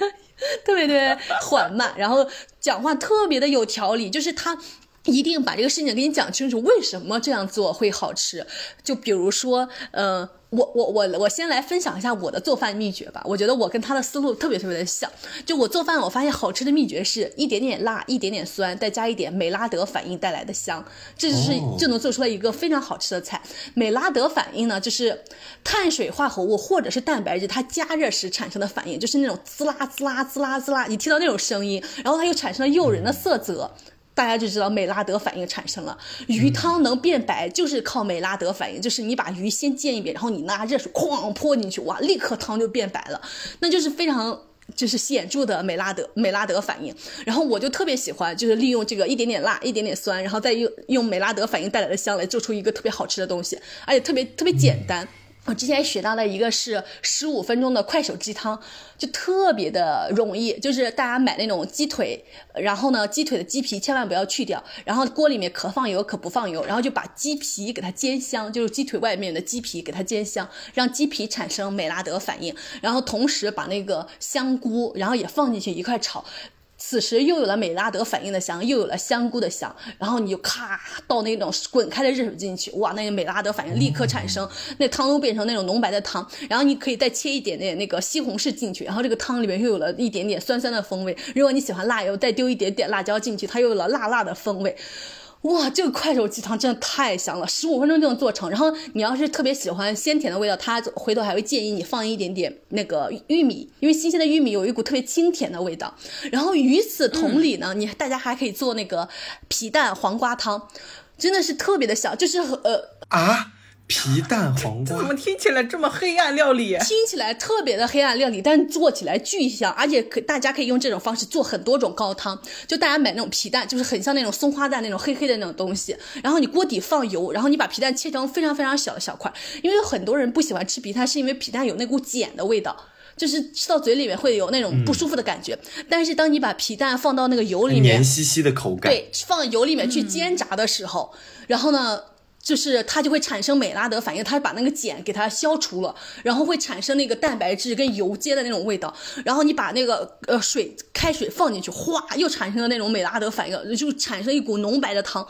Speaker 1: (laughs) 特别特别缓慢，然后讲话特别的有条理，就是他一定把这个事情给你讲清楚，为什么这样做会好吃。就比如说，嗯。我我我我先来分享一下我的做饭秘诀吧。我觉得我跟他的思路特别特别的像。就我做饭，我发现好吃的秘诀是一点点辣，一点点酸，再加一点美拉德反应带来的香，这就是就能做出来一个非常好吃的菜。美拉德反应呢，就是碳水化合物或者是蛋白质它加热时产生的反应，就是那种滋啦滋啦滋啦滋啦，你听到那种声音，然后它又产生了诱人的色泽。大家就知道美拉德反应产生了，鱼汤能变白就是靠美拉德反应，就是你把鱼先煎一遍，然后你拿热水哐泼进去，哇，立刻汤就变白了，那就是非常就是显著的美拉德美拉德反应。然后我就特别喜欢，就是利用这个一点点辣，一点点酸，然后再用用美拉德反应带来的香来做出一个特别好吃的东西，而且特别特别简单。我之前学到的一个是十五分钟的快手鸡汤，就特别的容易，就是大家买那种鸡腿，然后呢，鸡腿的鸡皮千万不要去掉，然后锅里面可放油可不放油，然后就把鸡皮给它煎香，就是鸡腿外面的鸡皮给它煎香，让鸡皮产生美拉德反应，然后同时把那个香菇，然后也放进去一块炒。此时又有了美拉德反应的香，又有了香菇的香，然后你就咔倒那种滚开的热水进去，哇，那个美拉德反应立刻产生，那汤都变成那种浓白的汤。然后你可以再切一点点那个西红柿进去，然后这个汤里面又有了一点点酸酸的风味。如果你喜欢辣，油，再丢一点点辣椒进去，它又有了辣辣的风味。哇，这个快手鸡汤真的太香了，十五分钟就能做成。然后你要是特别喜欢鲜甜的味道，他回头还会建议你放一点点那个玉米，因为新鲜的玉米有一股特别清甜的味道。然后与此同理呢，你大家还可以做那个皮蛋黄瓜汤，真的是特别的香，就是呃
Speaker 2: 啊。皮蛋黄瓜
Speaker 3: 怎么听起来这么黑暗料理？
Speaker 1: 听起来特别的黑暗料理，但做起来巨香，而且可大家可以用这种方式做很多种高汤。就大家买那种皮蛋，就是很像那种松花蛋那种黑黑的那种东西，然后你锅底放油，然后你把皮蛋切成非常非常小的小块，因为有很多人不喜欢吃皮蛋，是因为皮蛋有那股碱的味道。就是吃到嘴里面会有那种不舒服的感觉，但是当你把皮蛋放到那个油里面，
Speaker 2: 黏兮兮的口感，
Speaker 1: 对，放油里面去煎炸的时候，然后呢？就是它就会产生美拉德反应，它把那个碱给它消除了，然后会产生那个蛋白质跟油接的那种味道。然后你把那个呃水开水放进去，哗，又产生了那种美拉德反应，就产生一股浓白的汤。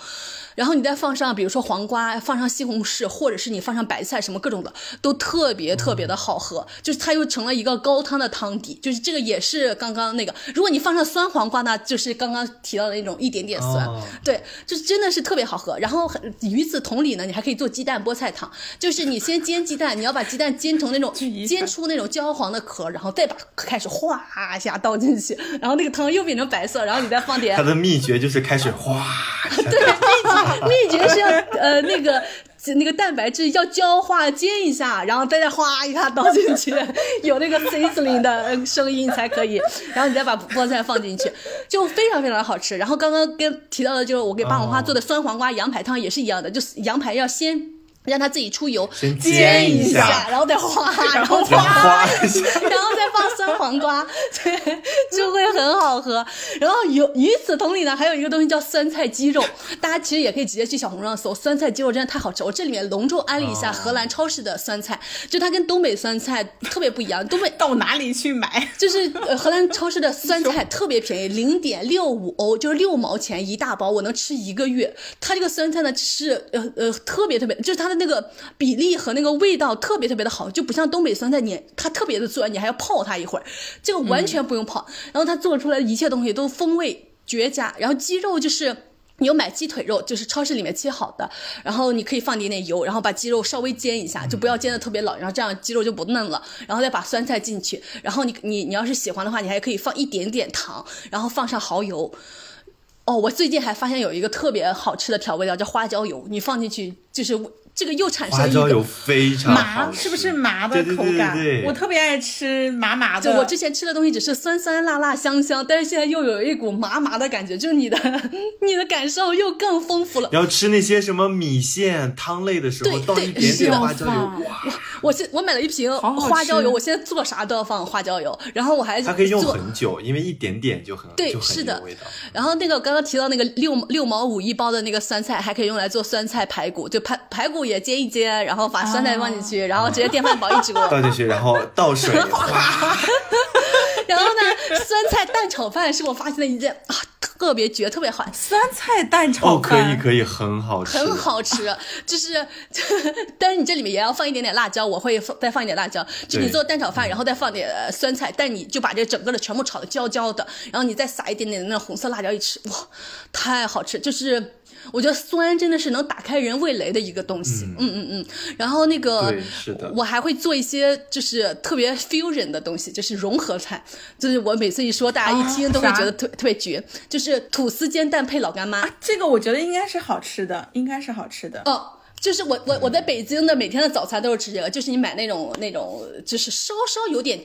Speaker 1: 然后你再放上，比如说黄瓜，放上西红柿，或者是你放上白菜，什么各种的，都特别特别的好喝。就是它又成了一个高汤的汤底。就是这个也是刚刚那个，如果你放上酸黄瓜呢，就是刚刚提到的那种一点点酸，对，就是真的是特别好喝。然后与此同理呢，你还可以做鸡蛋菠菜汤，就是你先煎鸡蛋，你要把鸡蛋煎成那种 (laughs) 煎出那种焦黄的壳，然后再把开水哗一下倒进去，然后那个汤又变成白色，然后你再放点。
Speaker 2: 它的秘诀就是开水哗。(laughs)
Speaker 1: 对，秘诀。秘诀是要呃那个那个蛋白质要焦化煎一下，然后再再哗一下倒进去，有那个 sizzling 的声音才可以。然后你再把菠菜放进去，就非常非常好吃。然后刚刚跟提到的就是我给霸王花做的酸黄瓜羊排汤也是一样的，就是羊排要先。让它自己出油，
Speaker 2: 先
Speaker 1: 煎
Speaker 2: 一
Speaker 1: 下，然后再花，然后
Speaker 2: 再花 (laughs)
Speaker 1: 然后再放酸黄瓜，对，(laughs) 就会很好喝。然后有与此同理呢，还有一个东西叫酸菜鸡肉，大家其实也可以直接去小红书上搜酸菜鸡肉，真的太好吃。我这里面隆重安利一下荷兰超市的酸菜，就它跟东北酸菜特别不一样。东 (laughs) 北
Speaker 3: 到哪里去买？
Speaker 1: 就是荷兰超市的酸菜特别便宜，零点六五欧，就是六毛钱一大包，我能吃一个月。它这个酸菜呢是呃呃特别特别，就是它的。那个比例和那个味道特别特别的好，就不像东北酸菜，你它特别的酸，你还要泡它一会儿。这个完全不用泡，然后它做出来的一切东西都风味绝佳。然后鸡肉就是你有买鸡腿肉，就是超市里面切好的，然后你可以放点点油，然后把鸡肉稍微煎一下，就不要煎的特别老，然后这样鸡肉就不嫩了。然后再把酸菜进去，然后你你你要是喜欢的话，你还可以放一点点糖，然后放上蚝油。哦，我最近还发现有一个特别好吃的调味料叫花椒油，你放进去就是。这个又产生
Speaker 2: 花椒油非常
Speaker 3: 麻，是不是麻的口感？我特别爱吃麻麻的。
Speaker 1: 就我之前吃的东西只是酸酸辣辣香香，但是现在又有一股麻麻的感觉，就是你的 (laughs) 你的感受又更丰富了。
Speaker 2: 要吃那些什么米线汤类的时候，倒一点点花椒油。哇！
Speaker 1: 我现我买了一瓶花椒油，我现在做啥都要放花椒油，然后我还
Speaker 2: 它可以用很久，因为一点点就很
Speaker 1: 对，是的。然后那个刚刚提到那个六六毛五一包的那个酸菜，还可以用来做酸菜排骨，就排排骨。也煎一煎，然后把酸菜放进去，然后直接电饭煲一煮，(laughs)
Speaker 2: 倒进去，(laughs) 然后倒水，(laughs) 然
Speaker 1: 后呢，酸菜蛋炒饭是我发现的一件啊特别绝、特别好
Speaker 3: 酸菜蛋炒
Speaker 2: 饭，哦，可以可以，很好吃，
Speaker 1: 很好吃，就是，但是你这里面也要放一点点辣椒，我会放再放一点辣椒，就你做蛋炒饭，然后再放点酸菜，但你就把这整个的全部炒的焦焦的，然后你再撒一点点的那红色辣椒一吃，哇，太好吃，就是。我觉得酸真的是能打开人味蕾的一个东西，嗯嗯嗯。然后那个，
Speaker 2: 是的，
Speaker 1: 我还会做一些就是特别 fusion 的东西，就是融合菜。就是我每次一说，大家一听都会觉得特特别绝。就是吐司煎蛋配老干妈，
Speaker 3: 这个我觉得应该是好吃的，应该是好吃的。
Speaker 1: 哦，就是我我我在北京的每天的早餐都是吃这个，就是你买那种那种就是稍稍有点。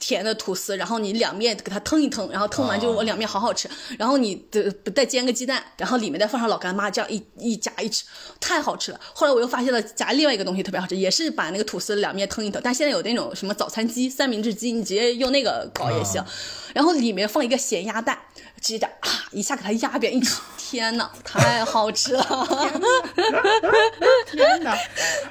Speaker 1: 甜的吐司，然后你两面给它腾一腾，然后腾完就我两面好好吃。然后你的再煎个鸡蛋，然后里面再放上老干妈，这样一一夹一吃，太好吃了。后来我又发现了夹另外一个东西特别好吃，也是把那个吐司两面腾一腾，但现在有那种什么早餐机、三明治机，你直接用那个搞也行。然后里面放一个咸鸭蛋，直接啊一下给它压扁一吃，(laughs) 天呐，太好吃了！
Speaker 3: 天呐，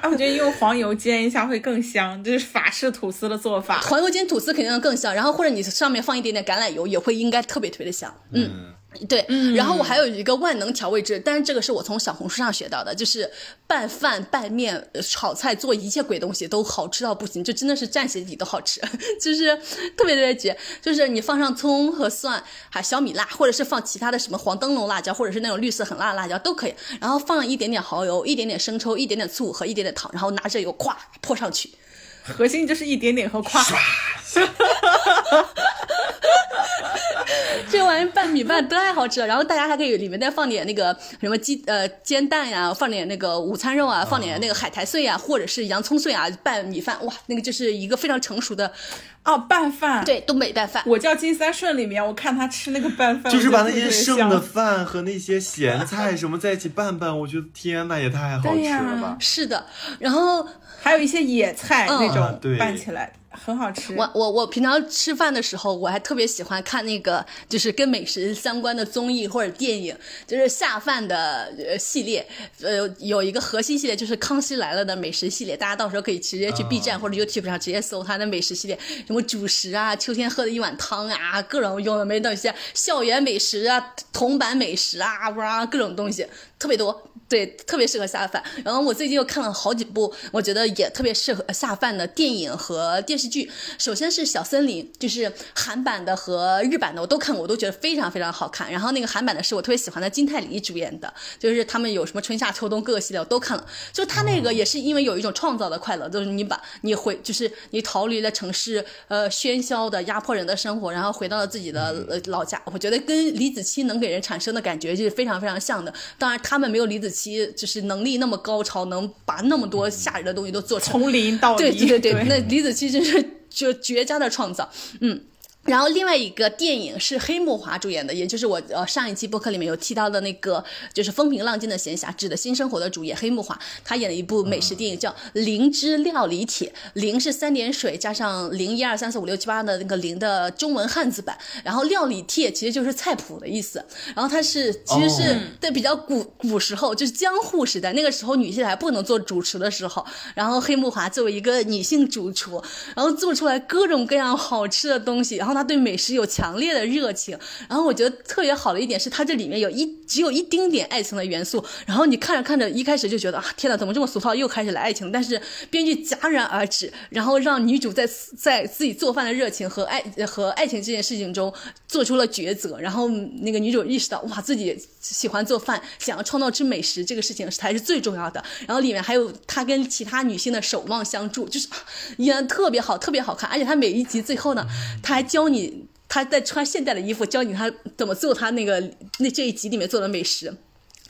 Speaker 3: 啊，(laughs) 我觉得用黄油煎一下会更香，这是法式吐司的做法。
Speaker 1: 黄油煎吐司肯定更香，然后或者你上面放一点点橄榄油，也会应该特别特别的香。嗯。对，然后我还有一个万能调味汁，但是这个是我从小红书上学到的，就是拌饭、拌面、炒菜，做一切鬼东西都好吃到不行，就真的是蘸鞋底都好吃，(laughs) 就是特别特别绝。就是你放上葱和蒜，还小米辣，或者是放其他的什么黄灯笼辣椒，或者是那种绿色很辣的辣椒都可以。然后放一点点蚝油，一点点生抽，一点点醋和一点点糖，然后拿着油咵泼上去。
Speaker 3: 核心就是一点点和夸。
Speaker 1: 这玩意拌米饭太好吃了。然后大家还可以里面再放点那个什么鸡呃煎蛋呀，放点那个午餐肉啊，放点那个海苔碎啊，或者是洋葱碎啊，拌米饭，哇，那个就是一个非常成熟的
Speaker 3: 哦，拌饭。
Speaker 1: 对东北拌饭。
Speaker 3: 我叫金三顺里面，我看他吃那个拌饭，
Speaker 2: 就是把那
Speaker 3: 些
Speaker 2: 些剩的饭和那些咸菜什么在一起拌拌，我觉得天呐，也太好吃了吧！
Speaker 1: 是的，然后
Speaker 3: 还有一些野菜那种拌起来。很好吃。
Speaker 1: 我我我平常吃饭的时候，我还特别喜欢看那个就是跟美食相关的综艺或者电影，就是下饭的呃系列。呃，有一个核心系列就是《康熙来了》的美食系列，大家到时候可以直接去 B 站或者 YouTube 上直接搜它的美食系列，什么主食啊，秋天喝的一碗汤啊，各种用的没的一些校园美食啊，铜板美食啊，哇，各种东西特别多。对，特别适合下饭。然后我最近又看了好几部，我觉得也特别适合下饭的电影和电视剧。首先是《小森林》，就是韩版的和日版的我都看过，我都觉得非常非常好看。然后那个韩版的是我特别喜欢的金泰梨主演的，就是他们有什么春夏秋冬各个系列我都看了。就他那个也是因为有一种创造的快乐，就是你把你回，就是你逃离了城市呃喧嚣的压迫人的生活，然后回到了自己的老家。我觉得跟李子柒能给人产生的感觉就是非常非常像的。当然他们没有李子柒。就是能力那么高超，能把那么多吓人的东西都做成
Speaker 3: 从零到
Speaker 1: 对对
Speaker 3: 对，
Speaker 1: 那李子柒真是就绝佳的创造，嗯。然后另外一个电影是黑木华主演的，也就是我呃上一期播客里面有提到的那个，就是风平浪静的闲暇，指的新生活的主演黑木华，他演了一部美食电影叫《灵之料理帖》，灵是三点水加上零一二三四五六七八的那个灵的中文汉字版，然后料理帖其实就是菜谱的意思，然后它是其实是在比较古古时候，就是江户时代那个时候女性还不能做主持的时候，然后黑木华作为一个女性主厨，然后做出来各种各样好吃的东西，然后。他对美食有强烈的热情，然后我觉得特别好的一点是，他这里面有一只有一丁点爱情的元素，然后你看着看着，一开始就觉得啊，天哪，怎么这么俗套，又开始了爱情？但是编剧戛然而止，然后让女主在在自己做饭的热情和爱和爱情这件事情中做出了抉择，然后那个女主意识到，哇，自己喜欢做饭，想要创造吃美食这个事情才是最重要的。然后里面还有他跟其他女性的守望相助，就是演特别好，特别好看，而且他每一集最后呢，他还教。教你他在穿现代的衣服，教你他怎么做他那个那这一集里面做的美食。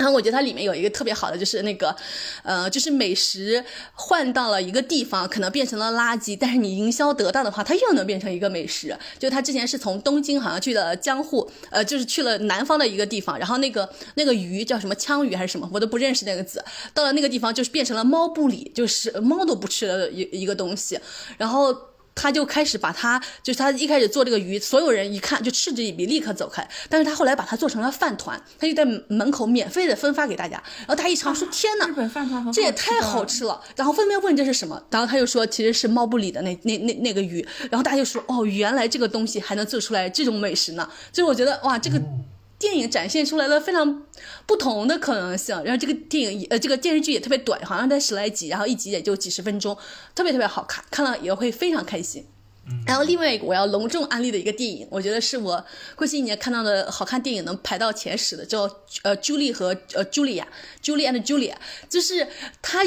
Speaker 1: 然后我觉得它里面有一个特别好的，就是那个，呃，就是美食换到了一个地方，可能变成了垃圾，但是你营销得当的话，它又能变成一个美食。就他之前是从东京好像去了江户，呃，就是去了南方的一个地方，然后那个那个鱼叫什么枪鱼还是什么，我都不认识那个字。到了那个地方，就是变成了猫不理，就是猫都不吃的一一个东西，然后。他就开始把他，就是他一开始做这个鱼，所有人一看就嗤之以鼻，立刻走开。但是他后来把它做成了饭团，他就在门口免费的分发给大家。然后大家一尝说：“天哪，
Speaker 3: 日本饭团
Speaker 1: 这也太好吃了！”然后纷纷问这是什么，然后他就说：“其实是猫不理的那那那那个鱼。”然后大家就说：“哦，原来这个东西还能做出来这种美食呢！”就是我觉得哇，这个。电影展现出来了非常不同的可能性，然后这个电影呃这个电视剧也特别短，好像才十来集，然后一集也就几十分钟，特别特别好看，看了也会非常开心。然后另外一个我要隆重安利的一个电影，我觉得是我过去一年看到的好看电影能排到前十的，叫呃朱莉和呃茱莉亚，Julie and Julia，就是它。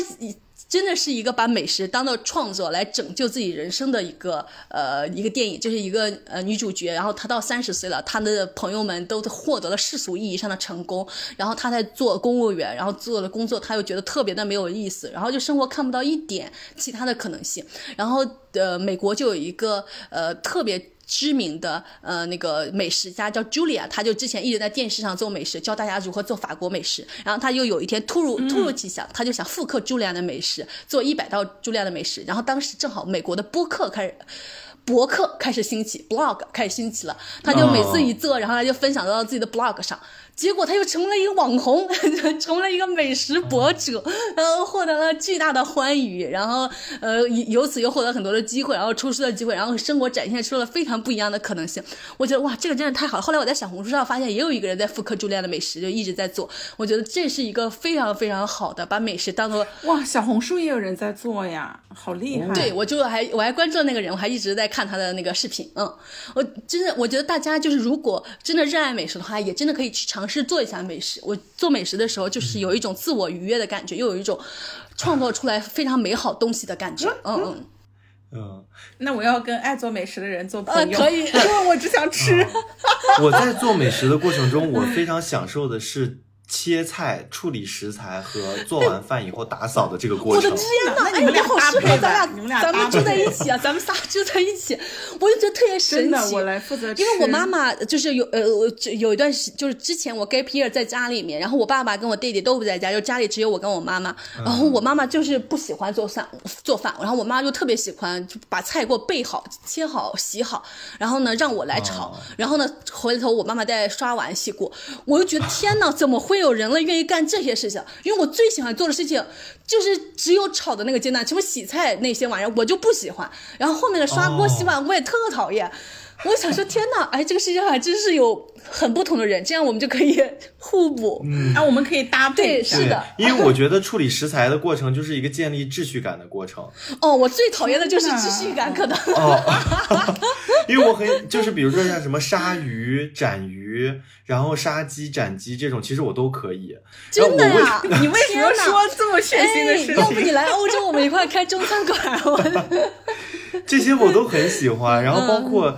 Speaker 1: 真的是一个把美食当做创作来拯救自己人生的一个呃一个电影，就是一个呃女主角，然后她到三十岁了，她的朋友们都获得了世俗意义上的成功，然后她在做公务员，然后做了工作，她又觉得特别的没有意思，然后就生活看不到一点其他的可能性，然后呃美国就有一个呃特别。知名的呃那个美食家叫 Julia，他就之前一直在电视上做美食，教大家如何做法国美食。然后他又有一天突如突如其想，他就想复刻 Julia 的美食，做一百道 Julia 的美食。然后当时正好美国的播客开始，博客开始兴起，blog 开始兴起了，他就每次一做，然后他就分享到自己的 blog 上。结果他又成了一个网红，(laughs) 成了一个美食博主，然后获得了巨大的欢愉，然后呃由此又获得很多的机会，然后出书的机会，然后生活展现出了非常不一样的可能性。我觉得哇，这个真的太好了。后来我在小红书上发现，也有一个人在复刻朱莉安的美食，就一直在做。我觉得这是一个非常非常好的把美食当做
Speaker 3: 哇，小红书也有人在做呀，好厉害。
Speaker 1: 对，我就还我还关注了那个人，我还一直在看他的那个视频。嗯，我真的我觉得大家就是如果真的热爱美食的话，也真的可以去尝。尝试做一下美食。我做美食的时候，就是有一种自我愉悦的感觉，又有一种创造出来非常美好东西的感觉。(laughs) 嗯嗯。
Speaker 2: 嗯，
Speaker 3: 那我要跟爱做美食的人做朋
Speaker 1: 呃，
Speaker 3: 友，
Speaker 1: 可以。
Speaker 3: 因为我只想吃。(laughs)
Speaker 2: 我在做美食的过程中，我非常享受的是切菜、处理食材和做完饭以后打扫的这个过程。
Speaker 1: 我的天呐！哎，
Speaker 3: 那你们俩
Speaker 1: 好适合咱
Speaker 3: 吧你们俩
Speaker 1: 咱们住在一起啊，咱们仨住在一起，我就觉得特别神
Speaker 3: 真的，
Speaker 1: 奇。
Speaker 3: 我来负责。
Speaker 1: 因为我妈妈就是有呃，我有一段时就是之前我 gap year 在家里面，然后我爸爸跟我弟弟都不在家，就家里只有我跟我妈妈。然后我妈妈就是不喜欢做饭做饭，然后我妈就特别喜欢就把菜给我备好、切好、洗好，然后呢让我来炒，
Speaker 2: 哦
Speaker 1: 然后呢回头我妈妈再刷碗洗锅。我就觉得天呐，怎么会有人了愿意干这些事情？因为我最喜欢做的事情就是只有炒的那个阶段，什么洗菜那些玩意儿我就不喜欢，然后后面的刷锅、
Speaker 2: 哦
Speaker 1: 洗碗我也特讨厌。我想说，天呐，哎，这个世界上还真是有很不同的人，这样我们就可以 (laughs) 互补。
Speaker 3: 啊，我们可以搭配。
Speaker 1: 对是的
Speaker 2: 因为我觉得处理食材的过程就是一个建立秩序感的过程。(laughs)
Speaker 1: 哦，我最讨厌的就是秩序感，可能。
Speaker 2: 哦，(laughs) 因为我很就是比如说像什么杀鱼、斩鱼，然后杀鸡、斩鸡这种，其实我都可以。
Speaker 1: 真的呀？
Speaker 3: 你为什么
Speaker 1: 天哪
Speaker 3: 说这么血腥的事
Speaker 1: 哎要不你？来欧洲，我们一块开中餐馆。我
Speaker 2: 这些我都很喜欢，然后包括嗯，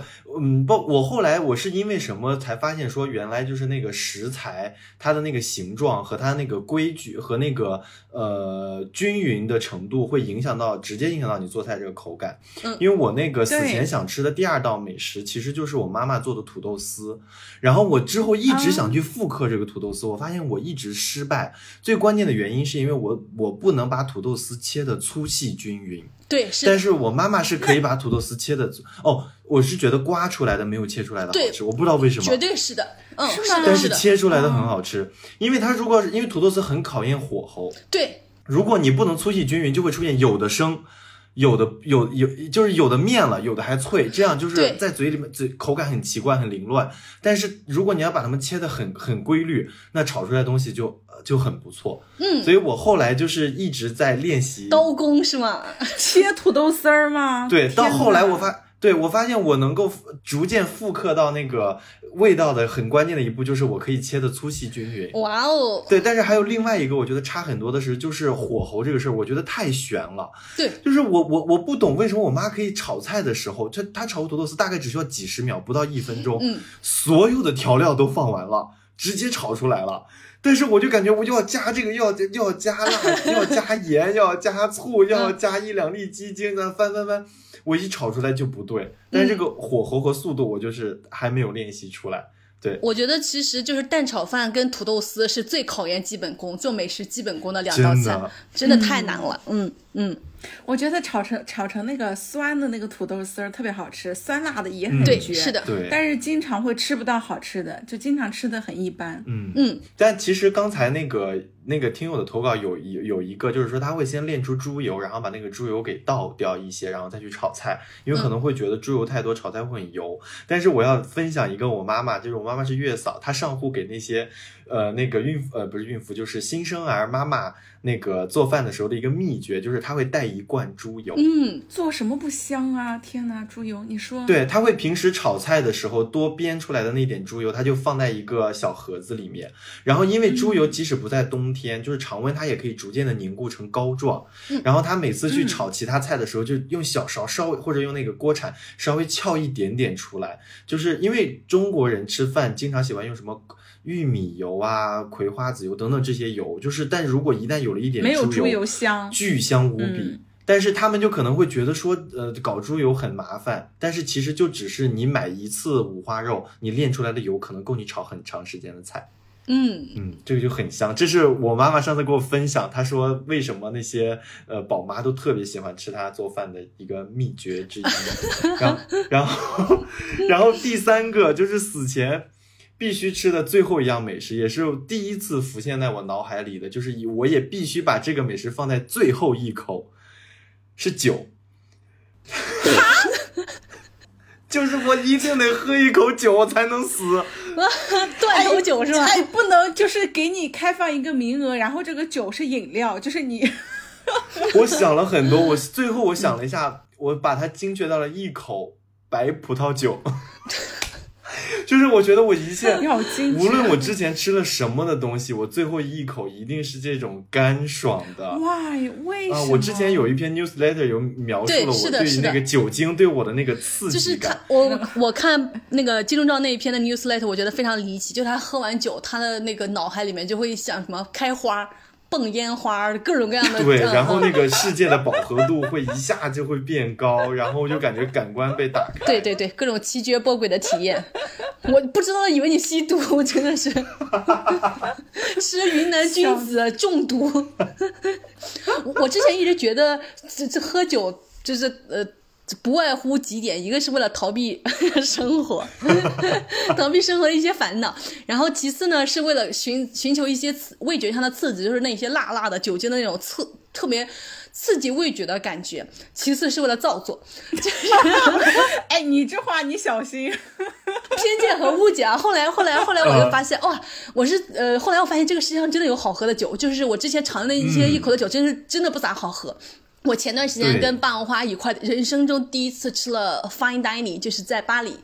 Speaker 2: 包我后来我是因为什么才发现说，原来就是那个食材它的那个形状和它那个规矩和那个呃均匀的程度会影响到直接影响到你做菜这个口感。
Speaker 1: 嗯
Speaker 2: 因为我那个死前想吃的第二道美食其实就是我妈妈做的土豆丝，然后我之后一直想去复刻这个土豆丝，我发现我一直失败。最关键的原因是因为我我不能把土豆丝切的粗细均匀。
Speaker 1: 对，是，
Speaker 2: 但是我妈妈是可以把土豆丝切的哦，我是觉得刮出来的没有切出来的好
Speaker 1: 对
Speaker 2: 吃，我不知道为什么。
Speaker 1: 绝对是的。嗯，
Speaker 3: 是
Speaker 1: 的，
Speaker 2: 但是，切出来的很好吃，因为它如果是因为土豆丝很考验火候，
Speaker 1: 对，
Speaker 2: 如果你不能粗细均匀，就会出现有的生，有的有有就是有的面了，有的还脆，这样就是在嘴里面嘴口感很奇怪很凌乱。但是如果你要把它们切的很很规律，那炒出来的东西就呃就很不错。
Speaker 1: 嗯，
Speaker 2: 所以我后来就是一直在练习
Speaker 1: 刀工是吗？(laughs)
Speaker 3: 切土豆丝儿吗？
Speaker 2: 对，到后来我发，对我发现我能够逐渐复刻到那个味道的很关键的一步，就是我可以切的粗细均匀。
Speaker 1: 哇哦，
Speaker 2: 对，但是还有另外一个，我觉得差很多的是，就是火候这个事儿，我觉得太悬了。
Speaker 1: 对，
Speaker 2: 就是我我我不懂为什么我妈可以炒菜的时候，她她炒土豆丝大概只需要几十秒，不到一分钟，
Speaker 1: 嗯，
Speaker 2: 所有的调料都放完了，直接炒出来了。但是我就感觉我又要加这个，又要又要加辣，又要加盐，又要加醋，又要加一两粒鸡精，那翻翻翻，我一炒出来就不对。但是这个火候和速度，我就是还没有练习出来。对，
Speaker 1: 我觉得其实就是蛋炒饭跟土豆丝是最考验基本功、做美食基本功的两道菜
Speaker 2: 真的，
Speaker 1: 真的太难了。嗯嗯，
Speaker 3: 我觉得炒成炒成那个酸的那个土豆丝儿特别好吃，酸辣的也很
Speaker 2: 嗯
Speaker 1: 对，
Speaker 3: 绝。
Speaker 1: 是的，
Speaker 2: 对，
Speaker 3: 但是经常会吃不到好吃的，就经常吃的很一般。
Speaker 2: 嗯
Speaker 1: 嗯，
Speaker 2: 但其实刚才那个那个听友的投稿有有有一个，就是说他会先炼出猪油，然后把那个猪油给倒掉一些，然后再去炒菜，因为可能会觉得猪油太多，炒菜会很油。但是我要分享一个我妈妈，就是我妈妈是月嫂，她上户给那些呃那个孕呃不是孕妇，就是新生儿妈妈那个做饭的时候的一个秘诀，就是她会带一罐猪油。
Speaker 1: 嗯，
Speaker 3: 做什么不香啊？天哪，猪油，你说？
Speaker 2: 对，她会平时炒菜的时候多煸出来的那点猪油，她就放在一个小盒子里面。然后因为猪油即使不在冬天，就是常温，它也可以逐渐的凝固成膏状。然后她每次去炒其他菜的时候，就用小勺稍微或者用那个锅铲稍微撬一点点出来，就是因为中国人吃饭经常喜欢用什么。玉米油啊、葵花籽油等等这些油，就是，但如果一旦有了一点
Speaker 3: 没有
Speaker 2: 猪
Speaker 3: 猪油香。
Speaker 2: 巨香无比。
Speaker 3: 嗯
Speaker 2: 但是他们就可能会觉得说，呃，搞猪油很麻烦，但是其实就只是你买一次五花肉，你炼出来的油可能够你炒很长时间的菜。
Speaker 1: 嗯，
Speaker 2: 嗯，这个就很香。这是我妈妈上次给我分享，她说为什么那些呃宝妈都特别喜欢吃她做饭的一个秘诀之一。(laughs) 然后，然后，然后第三个就是死前。必须吃的最后一样美食，也是第一次浮现在我脑海里的，就是以我也必须把这个美食放在最后一口，是酒。(laughs) 就是我一定得喝一口酒，我才能死。(laughs)
Speaker 1: 断头酒是吧？
Speaker 3: 哎，不能就是给你开放一个名额，然后这个酒是饮料，就是你
Speaker 2: 我想了很多，我最后我想了一下，我把它精确到了一口白葡萄酒。(laughs) 就是我觉得我一切无论我之前吃了什么的东西，我最后一口一定是这种干爽的。
Speaker 3: Why？为什
Speaker 2: 啊，
Speaker 3: 么？
Speaker 2: 我之前有一篇 newsletter 有描述了我对那个酒精对我的那个刺
Speaker 1: 就是
Speaker 2: 激感
Speaker 1: 看。我我看那个金钟罩那一篇的 newsletter，我觉得非常离奇。就他喝完酒，他的那个脑海里面就会想什么开花、蹦烟花，各种各样的。(laughs)
Speaker 2: 对，
Speaker 1: 嗯
Speaker 2: 然后那个世界的饱和度会一下就会变高，然后就感觉感官被打开。(laughs)
Speaker 1: 对对对，各种奇绝波诡的体验，(laughs) 我不知道，以为你吸毒，真的是吃云南菌子中毒。我我之前一直觉得这这喝酒就是呃。不外乎几点，一个是为了逃避 (laughs) 生活，(laughs) 逃避生活的一些烦恼，然后其次呢是为了寻寻求一些刺味觉上的刺激，就是那些辣辣的酒精的那种刺，特别刺激味觉的感觉。其次是为了造作，(laughs)
Speaker 3: 哎，你这话你小心。
Speaker 1: 偏见和误解啊！后来，后来，后来，我就发现，哇，我是呃，后来我发现这个世界上真的有好喝的酒，就是我之前尝的一些一口的酒，真是真的不咋好喝。我前段时间跟霸王花一块，人生中第一次吃了 fine dining，就是在巴黎，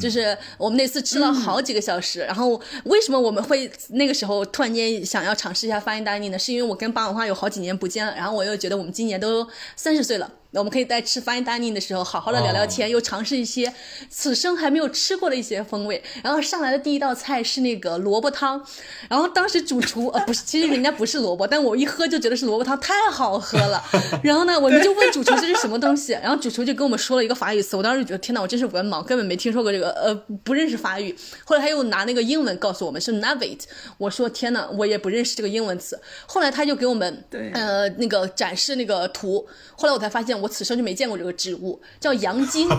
Speaker 1: 就是我们那次吃了好几个小时。然后为什么我们会那个时候突然间想要尝试一下 fine dining 呢？是因为我跟巴文化有好几年不见了，然后我又觉得我们今年都三十岁了。我们可以在吃 fine dining 的时候好好的聊聊天，又尝试一些此生还没有吃过的一些风味。然后上来的第一道菜是那个萝卜汤，然后当时主厨呃不是，其实人家不是萝卜，但我一喝就觉得是萝卜汤，太好喝了。(laughs) 然后呢，我们就问主厨这是什么东西，然后主厨就跟我们说了一个法语词，我当时就觉得天哪，我真是文盲，根本没听说过这个，呃，不认识法语。后来他又拿那个英文告诉我们是 navate，我说天哪，我也不认识这个英文词。后来他就给我们
Speaker 3: 对
Speaker 1: 呃那个展示那个图，后来我才发现我此生就没见过这个植物，叫洋金。(laughs)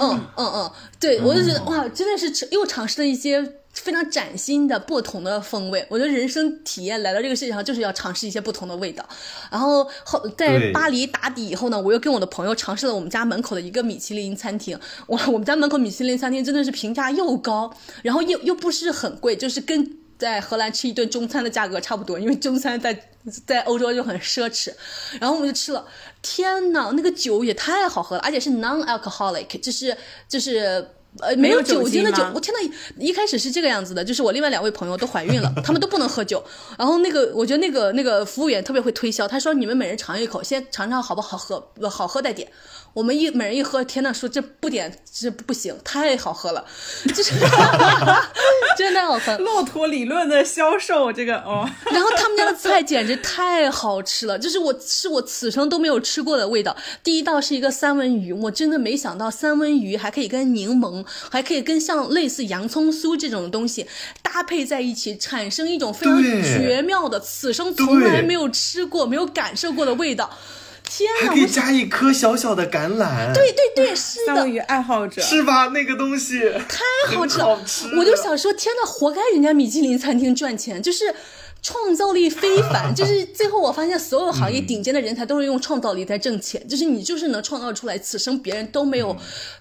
Speaker 1: 嗯嗯嗯，对我就觉得哇，真的是又尝试了一些非常崭新的不同的风味。我觉得人生体验来到这个世界上就是要尝试一些不同的味道。然后后在巴黎打底以后呢，我又跟我的朋友尝试了我们家门口的一个米其林餐厅。哇，我们家门口米其林餐厅真的是评价又高，然后又又不是很贵，就是跟在荷兰吃一顿中餐的价格差不多，因为中餐在在欧洲就很奢侈。然后我们就吃了，天呐，那个酒也太好喝了，而且是 non-alcoholic，就是就是。呃，没有
Speaker 3: 酒
Speaker 1: 酒精的酒，我天呐，一开始是这个样子的，就是我另外两位朋友都怀孕了，他们都不能喝酒。然后那个，我觉得那个那个服务员特别会推销，他说你们每人尝一口，先尝尝好不好喝，呃好喝再点。我们一每人一喝，天呐，说这不点这不行，太好喝了，(laughs) 就是 (laughs) 真的太好喝。
Speaker 3: 骆驼理论的销售，这个哦，(laughs)
Speaker 1: 然后他们家的菜简直太好吃了，就是我是我此生都没有吃过的味道。第一道是一个三文鱼，我真的没想到三文鱼还可以跟柠檬，还可以跟像类似洋葱酥这种东西搭配在一起，产生一种非常绝妙的此生从来没有吃过、没有感受过的味道。天哪！
Speaker 2: 还可以
Speaker 1: 我
Speaker 2: 加一颗小小的橄榄，
Speaker 1: 对对对，(laughs) 是的
Speaker 3: 三文，鱼爱好者，
Speaker 2: 是吧？那个东西
Speaker 1: 太好吃了，
Speaker 2: 吃
Speaker 1: 我就想说，天呐，活该人家米其林餐厅赚钱，就是创造力非凡。(laughs) 就是最后我发现，所有行业顶尖的人才都是用创造力在挣钱，就是你就是能创造出来此生别人都没有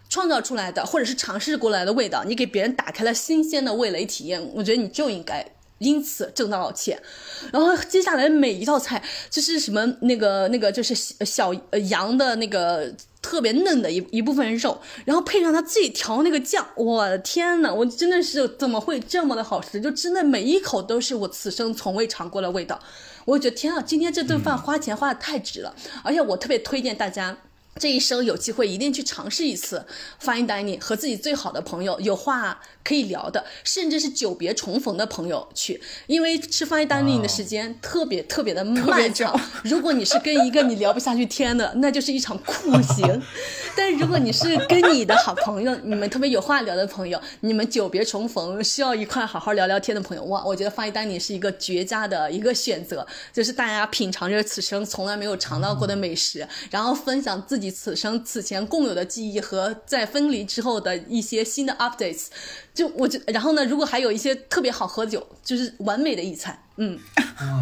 Speaker 1: 创造出来的，或者是尝试过来的味道，你给别人打开了新鲜的味蕾体验，我觉得你就应该。因此挣到了钱，然后接下来每一道菜就是什么那个那个就是小羊的那个特别嫩的一一部分肉，然后配上他自己调那个酱，我的天呐，我真的是怎么会这么的好吃？就真的每一口都是我此生从未尝过的味道，我觉得天啊，今天这顿饭花钱花的太值了，而且我特别推荐大家。这一生有机会一定去尝试一次 fine dining，和自己最好的朋友有话可以聊的，甚至是久别重逢的朋友去，因为吃 fine dining 的时间特别特别的漫长。(laughs) 如果你是跟一个你聊不下去天的，那就是一场酷刑；(laughs) 但如果你是跟你的好朋友，你们特别有话聊的朋友，你们久别重逢需要一块好好聊聊天的朋友，哇，我觉得 fine dining 是一个绝佳的一个选择，就是大家品尝着此生从来没有尝到过的美食，然后分享自己此生此前共有的记忆和在分离之后的一些新的 updates。就我就然后呢，如果还有一些特别好喝酒，就是完美的一餐。嗯，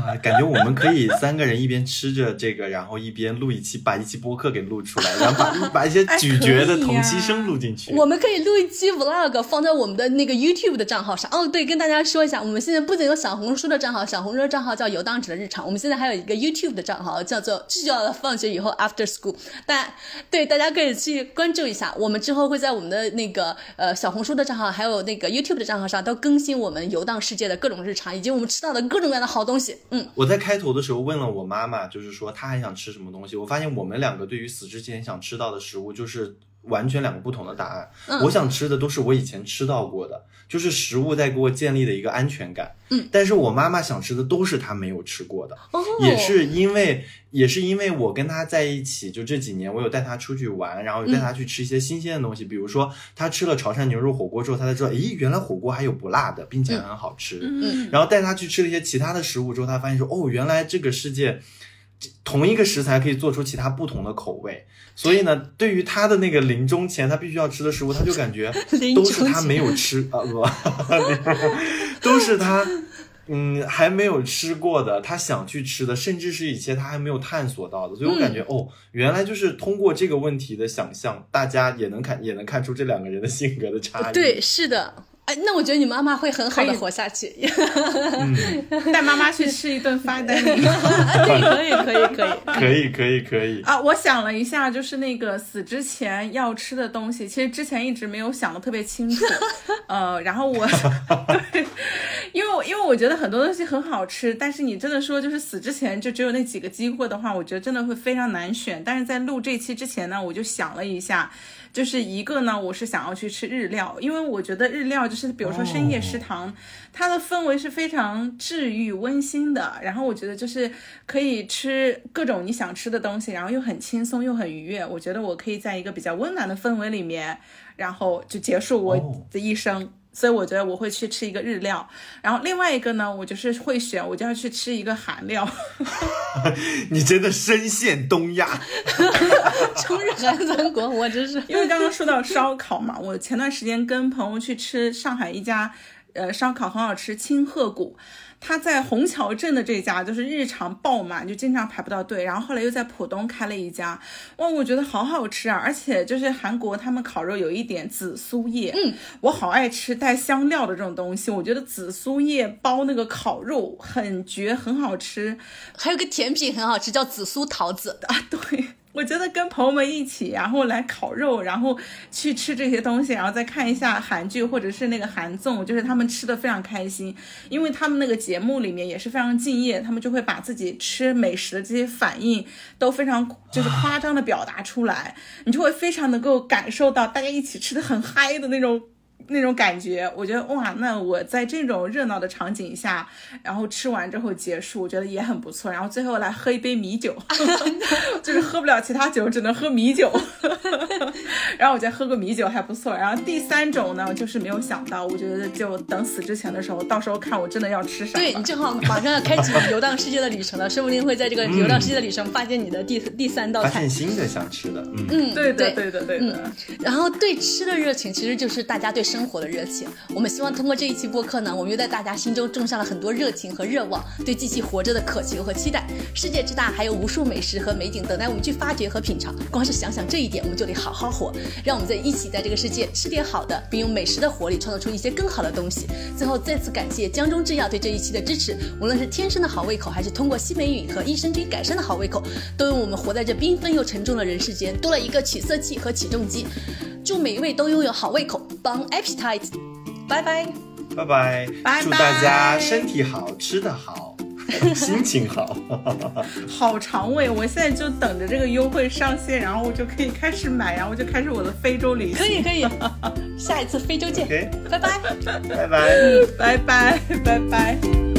Speaker 2: 哇，感觉我们可以三个人一边吃着这个，然后一边录一期，把一期播客给录出来，然后把 (laughs) 把一些咀嚼的同期声录进去。
Speaker 1: 我们可以录一期 vlog 放在我们的那个 YouTube 的账号上。哦，对，跟大家说一下，我们现在不仅有小红书的账号，小红书的账号叫游荡者的日常，我们现在还有一个 YouTube 的账号，叫做就叫放学以后 After School。但对，大家可以去关注一下。我们之后会在我们的那个呃小红书的账号，还有那个 YouTube 的账号上，都更新我们游荡世界的各种日常，以及我们吃到的各种各样的好东西。嗯，
Speaker 2: 我在开头的时候问了我妈妈，就是说她还想吃什么东西。我发现我们两个对于死之前想吃到的食物，就是完全两个不同的答案。
Speaker 1: 嗯
Speaker 2: 我想吃的都是我以前吃到过的，就是食物在给我建立的一个安全感。
Speaker 1: 嗯，
Speaker 2: 但是我妈妈想吃的都是她没有吃过的。
Speaker 1: 哦，
Speaker 2: 也是因为，也是因为我跟她在一起，就这几年，我有带她出去玩，然后带她去吃一些新鲜的东西，比如说她吃了潮汕牛肉火锅之后，她才知道，咦，原来火锅还有不辣的，并且很好吃。
Speaker 1: 嗯
Speaker 2: 然后带她去吃了一些其他的食物之后，她发现说，哦，原来这个世界同一个食材可以做出其他不同的口味。所以呢，对于他的那个临终前他必须要吃的食物，他就感觉 (laughs) 都是他没有吃啊，不，(laughs) 都是他。嗯，还没有吃过的，他想去吃的，甚至是一些他还没有探索到的，所以我感觉、哦，原来就是通过这个问题的想象，大家也能看也能看出这两个人的性格的差异。
Speaker 1: 对，是的。哎，那我觉得你妈妈会很好的活下去。(laughs)
Speaker 3: 带妈妈去吃一顿 dining。(laughs)
Speaker 1: 对，可以，可以，可以。
Speaker 2: 可以，可以，可以。
Speaker 3: 啊，我想了一下，就是那个死之前要吃的东西，其实之前一直没有想的特别清楚，(laughs) 呃，然后我，对，因为我因为我觉得很多东西很好吃，但是你真的说就是死之前就只有那几个机会的话，我觉得真的会非常难选。但是在录这期之前呢，我就想了一下，就是一个呢，我是想要去吃日料，因为我觉得日料就是比如说深夜食堂，它的氛围是非常治愈温馨的，然后我觉得就是可以吃各种你想吃的东西，然后又很轻松又很愉悦。我觉得我可以在一个比较温暖的氛围里面，然后就结束我
Speaker 2: 哦
Speaker 3: 的一生。所以我觉得我会去吃一个日料，然后另外一个呢，我就是会选，我就要去吃一个韩料。(laughs)
Speaker 2: 你真的深陷东亚。(laughs)
Speaker 1: 中日韩三国，我真是。
Speaker 3: 因为刚刚说到烧烤嘛，我前段时间跟朋友去吃上海一家，呃，烧烤很好吃，清鹤谷。他在虹桥镇的这家就是日常爆满，就经常排不到队。然后后来又在浦东开了一家，哇，我觉得好好吃啊！而且就是韩国他们烤肉有一点紫苏叶，嗯，我好爱吃带香料的这种东西。我觉得紫苏叶包那个烤肉很绝，很好吃。
Speaker 1: 还有个甜品很好吃，叫紫苏桃子。
Speaker 3: 啊，对，我觉得跟朋友们一起，然后来烤肉，然后去吃这些东西，然后再看一下韩剧或者是那个韩综，就是他们吃的非常开心，因为他们那个节目里面也是非常敬业，他们就会把自己吃美食的这些反应都非常就是夸张的表达出来，你就会非常能够感受到大家一起吃的很嗨的那种。那种感觉，我觉得哇，那我在这种热闹的场景下，然后吃完之后结束，我觉得也很不错。然后最后来喝一杯米酒，(laughs) 就是喝不了其他酒，只能喝米酒。(laughs) 然后我觉得喝个米酒还不错。然后第三种呢，就是没有想到，我觉得就等死之前的时候，到时候看我真的要吃啥。
Speaker 1: 对你正好马上要开启游荡世界的旅程了，说不定会在这个游荡世界的旅程发现你的第第三道菜
Speaker 2: 发现。新的想吃的，嗯，
Speaker 1: 嗯，
Speaker 3: 对的，
Speaker 1: 对
Speaker 3: 对的，对的。
Speaker 1: 然后对吃的热情，其实就是大家对生活的热情。我们希望通过这一期播客呢，我们又在大家心中种下了很多热情和热望，对继续活着的渴求和期待。世界之大，还有无数美食和美景等待我们去发掘和品尝。光是想想这一点，我们就得好好活。让我们在一起在这个世界吃点好的，并用美食的活力创造出一些更好的东西。最后再次感谢江中制药对这一期的支持，无论是天生的好胃口，还是通过西梅雨和益生菌改善的好胃口，都用我们活在这缤纷又沉重的人世间多了一个取色器和起重机。祝每一位都拥有好胃口，Bon appetite！拜拜。
Speaker 2: 拜拜，
Speaker 3: 拜
Speaker 2: 祝大家身体好，吃得好，(laughs) 心情好。(laughs)
Speaker 3: 好肠胃，我现在就等着这个优惠上线，然后我就可以开始买，然后我就开始我的非洲旅行。
Speaker 1: 可以可以，(laughs) 下一次非洲见拜拜。
Speaker 2: 拜拜。
Speaker 3: 拜拜拜拜。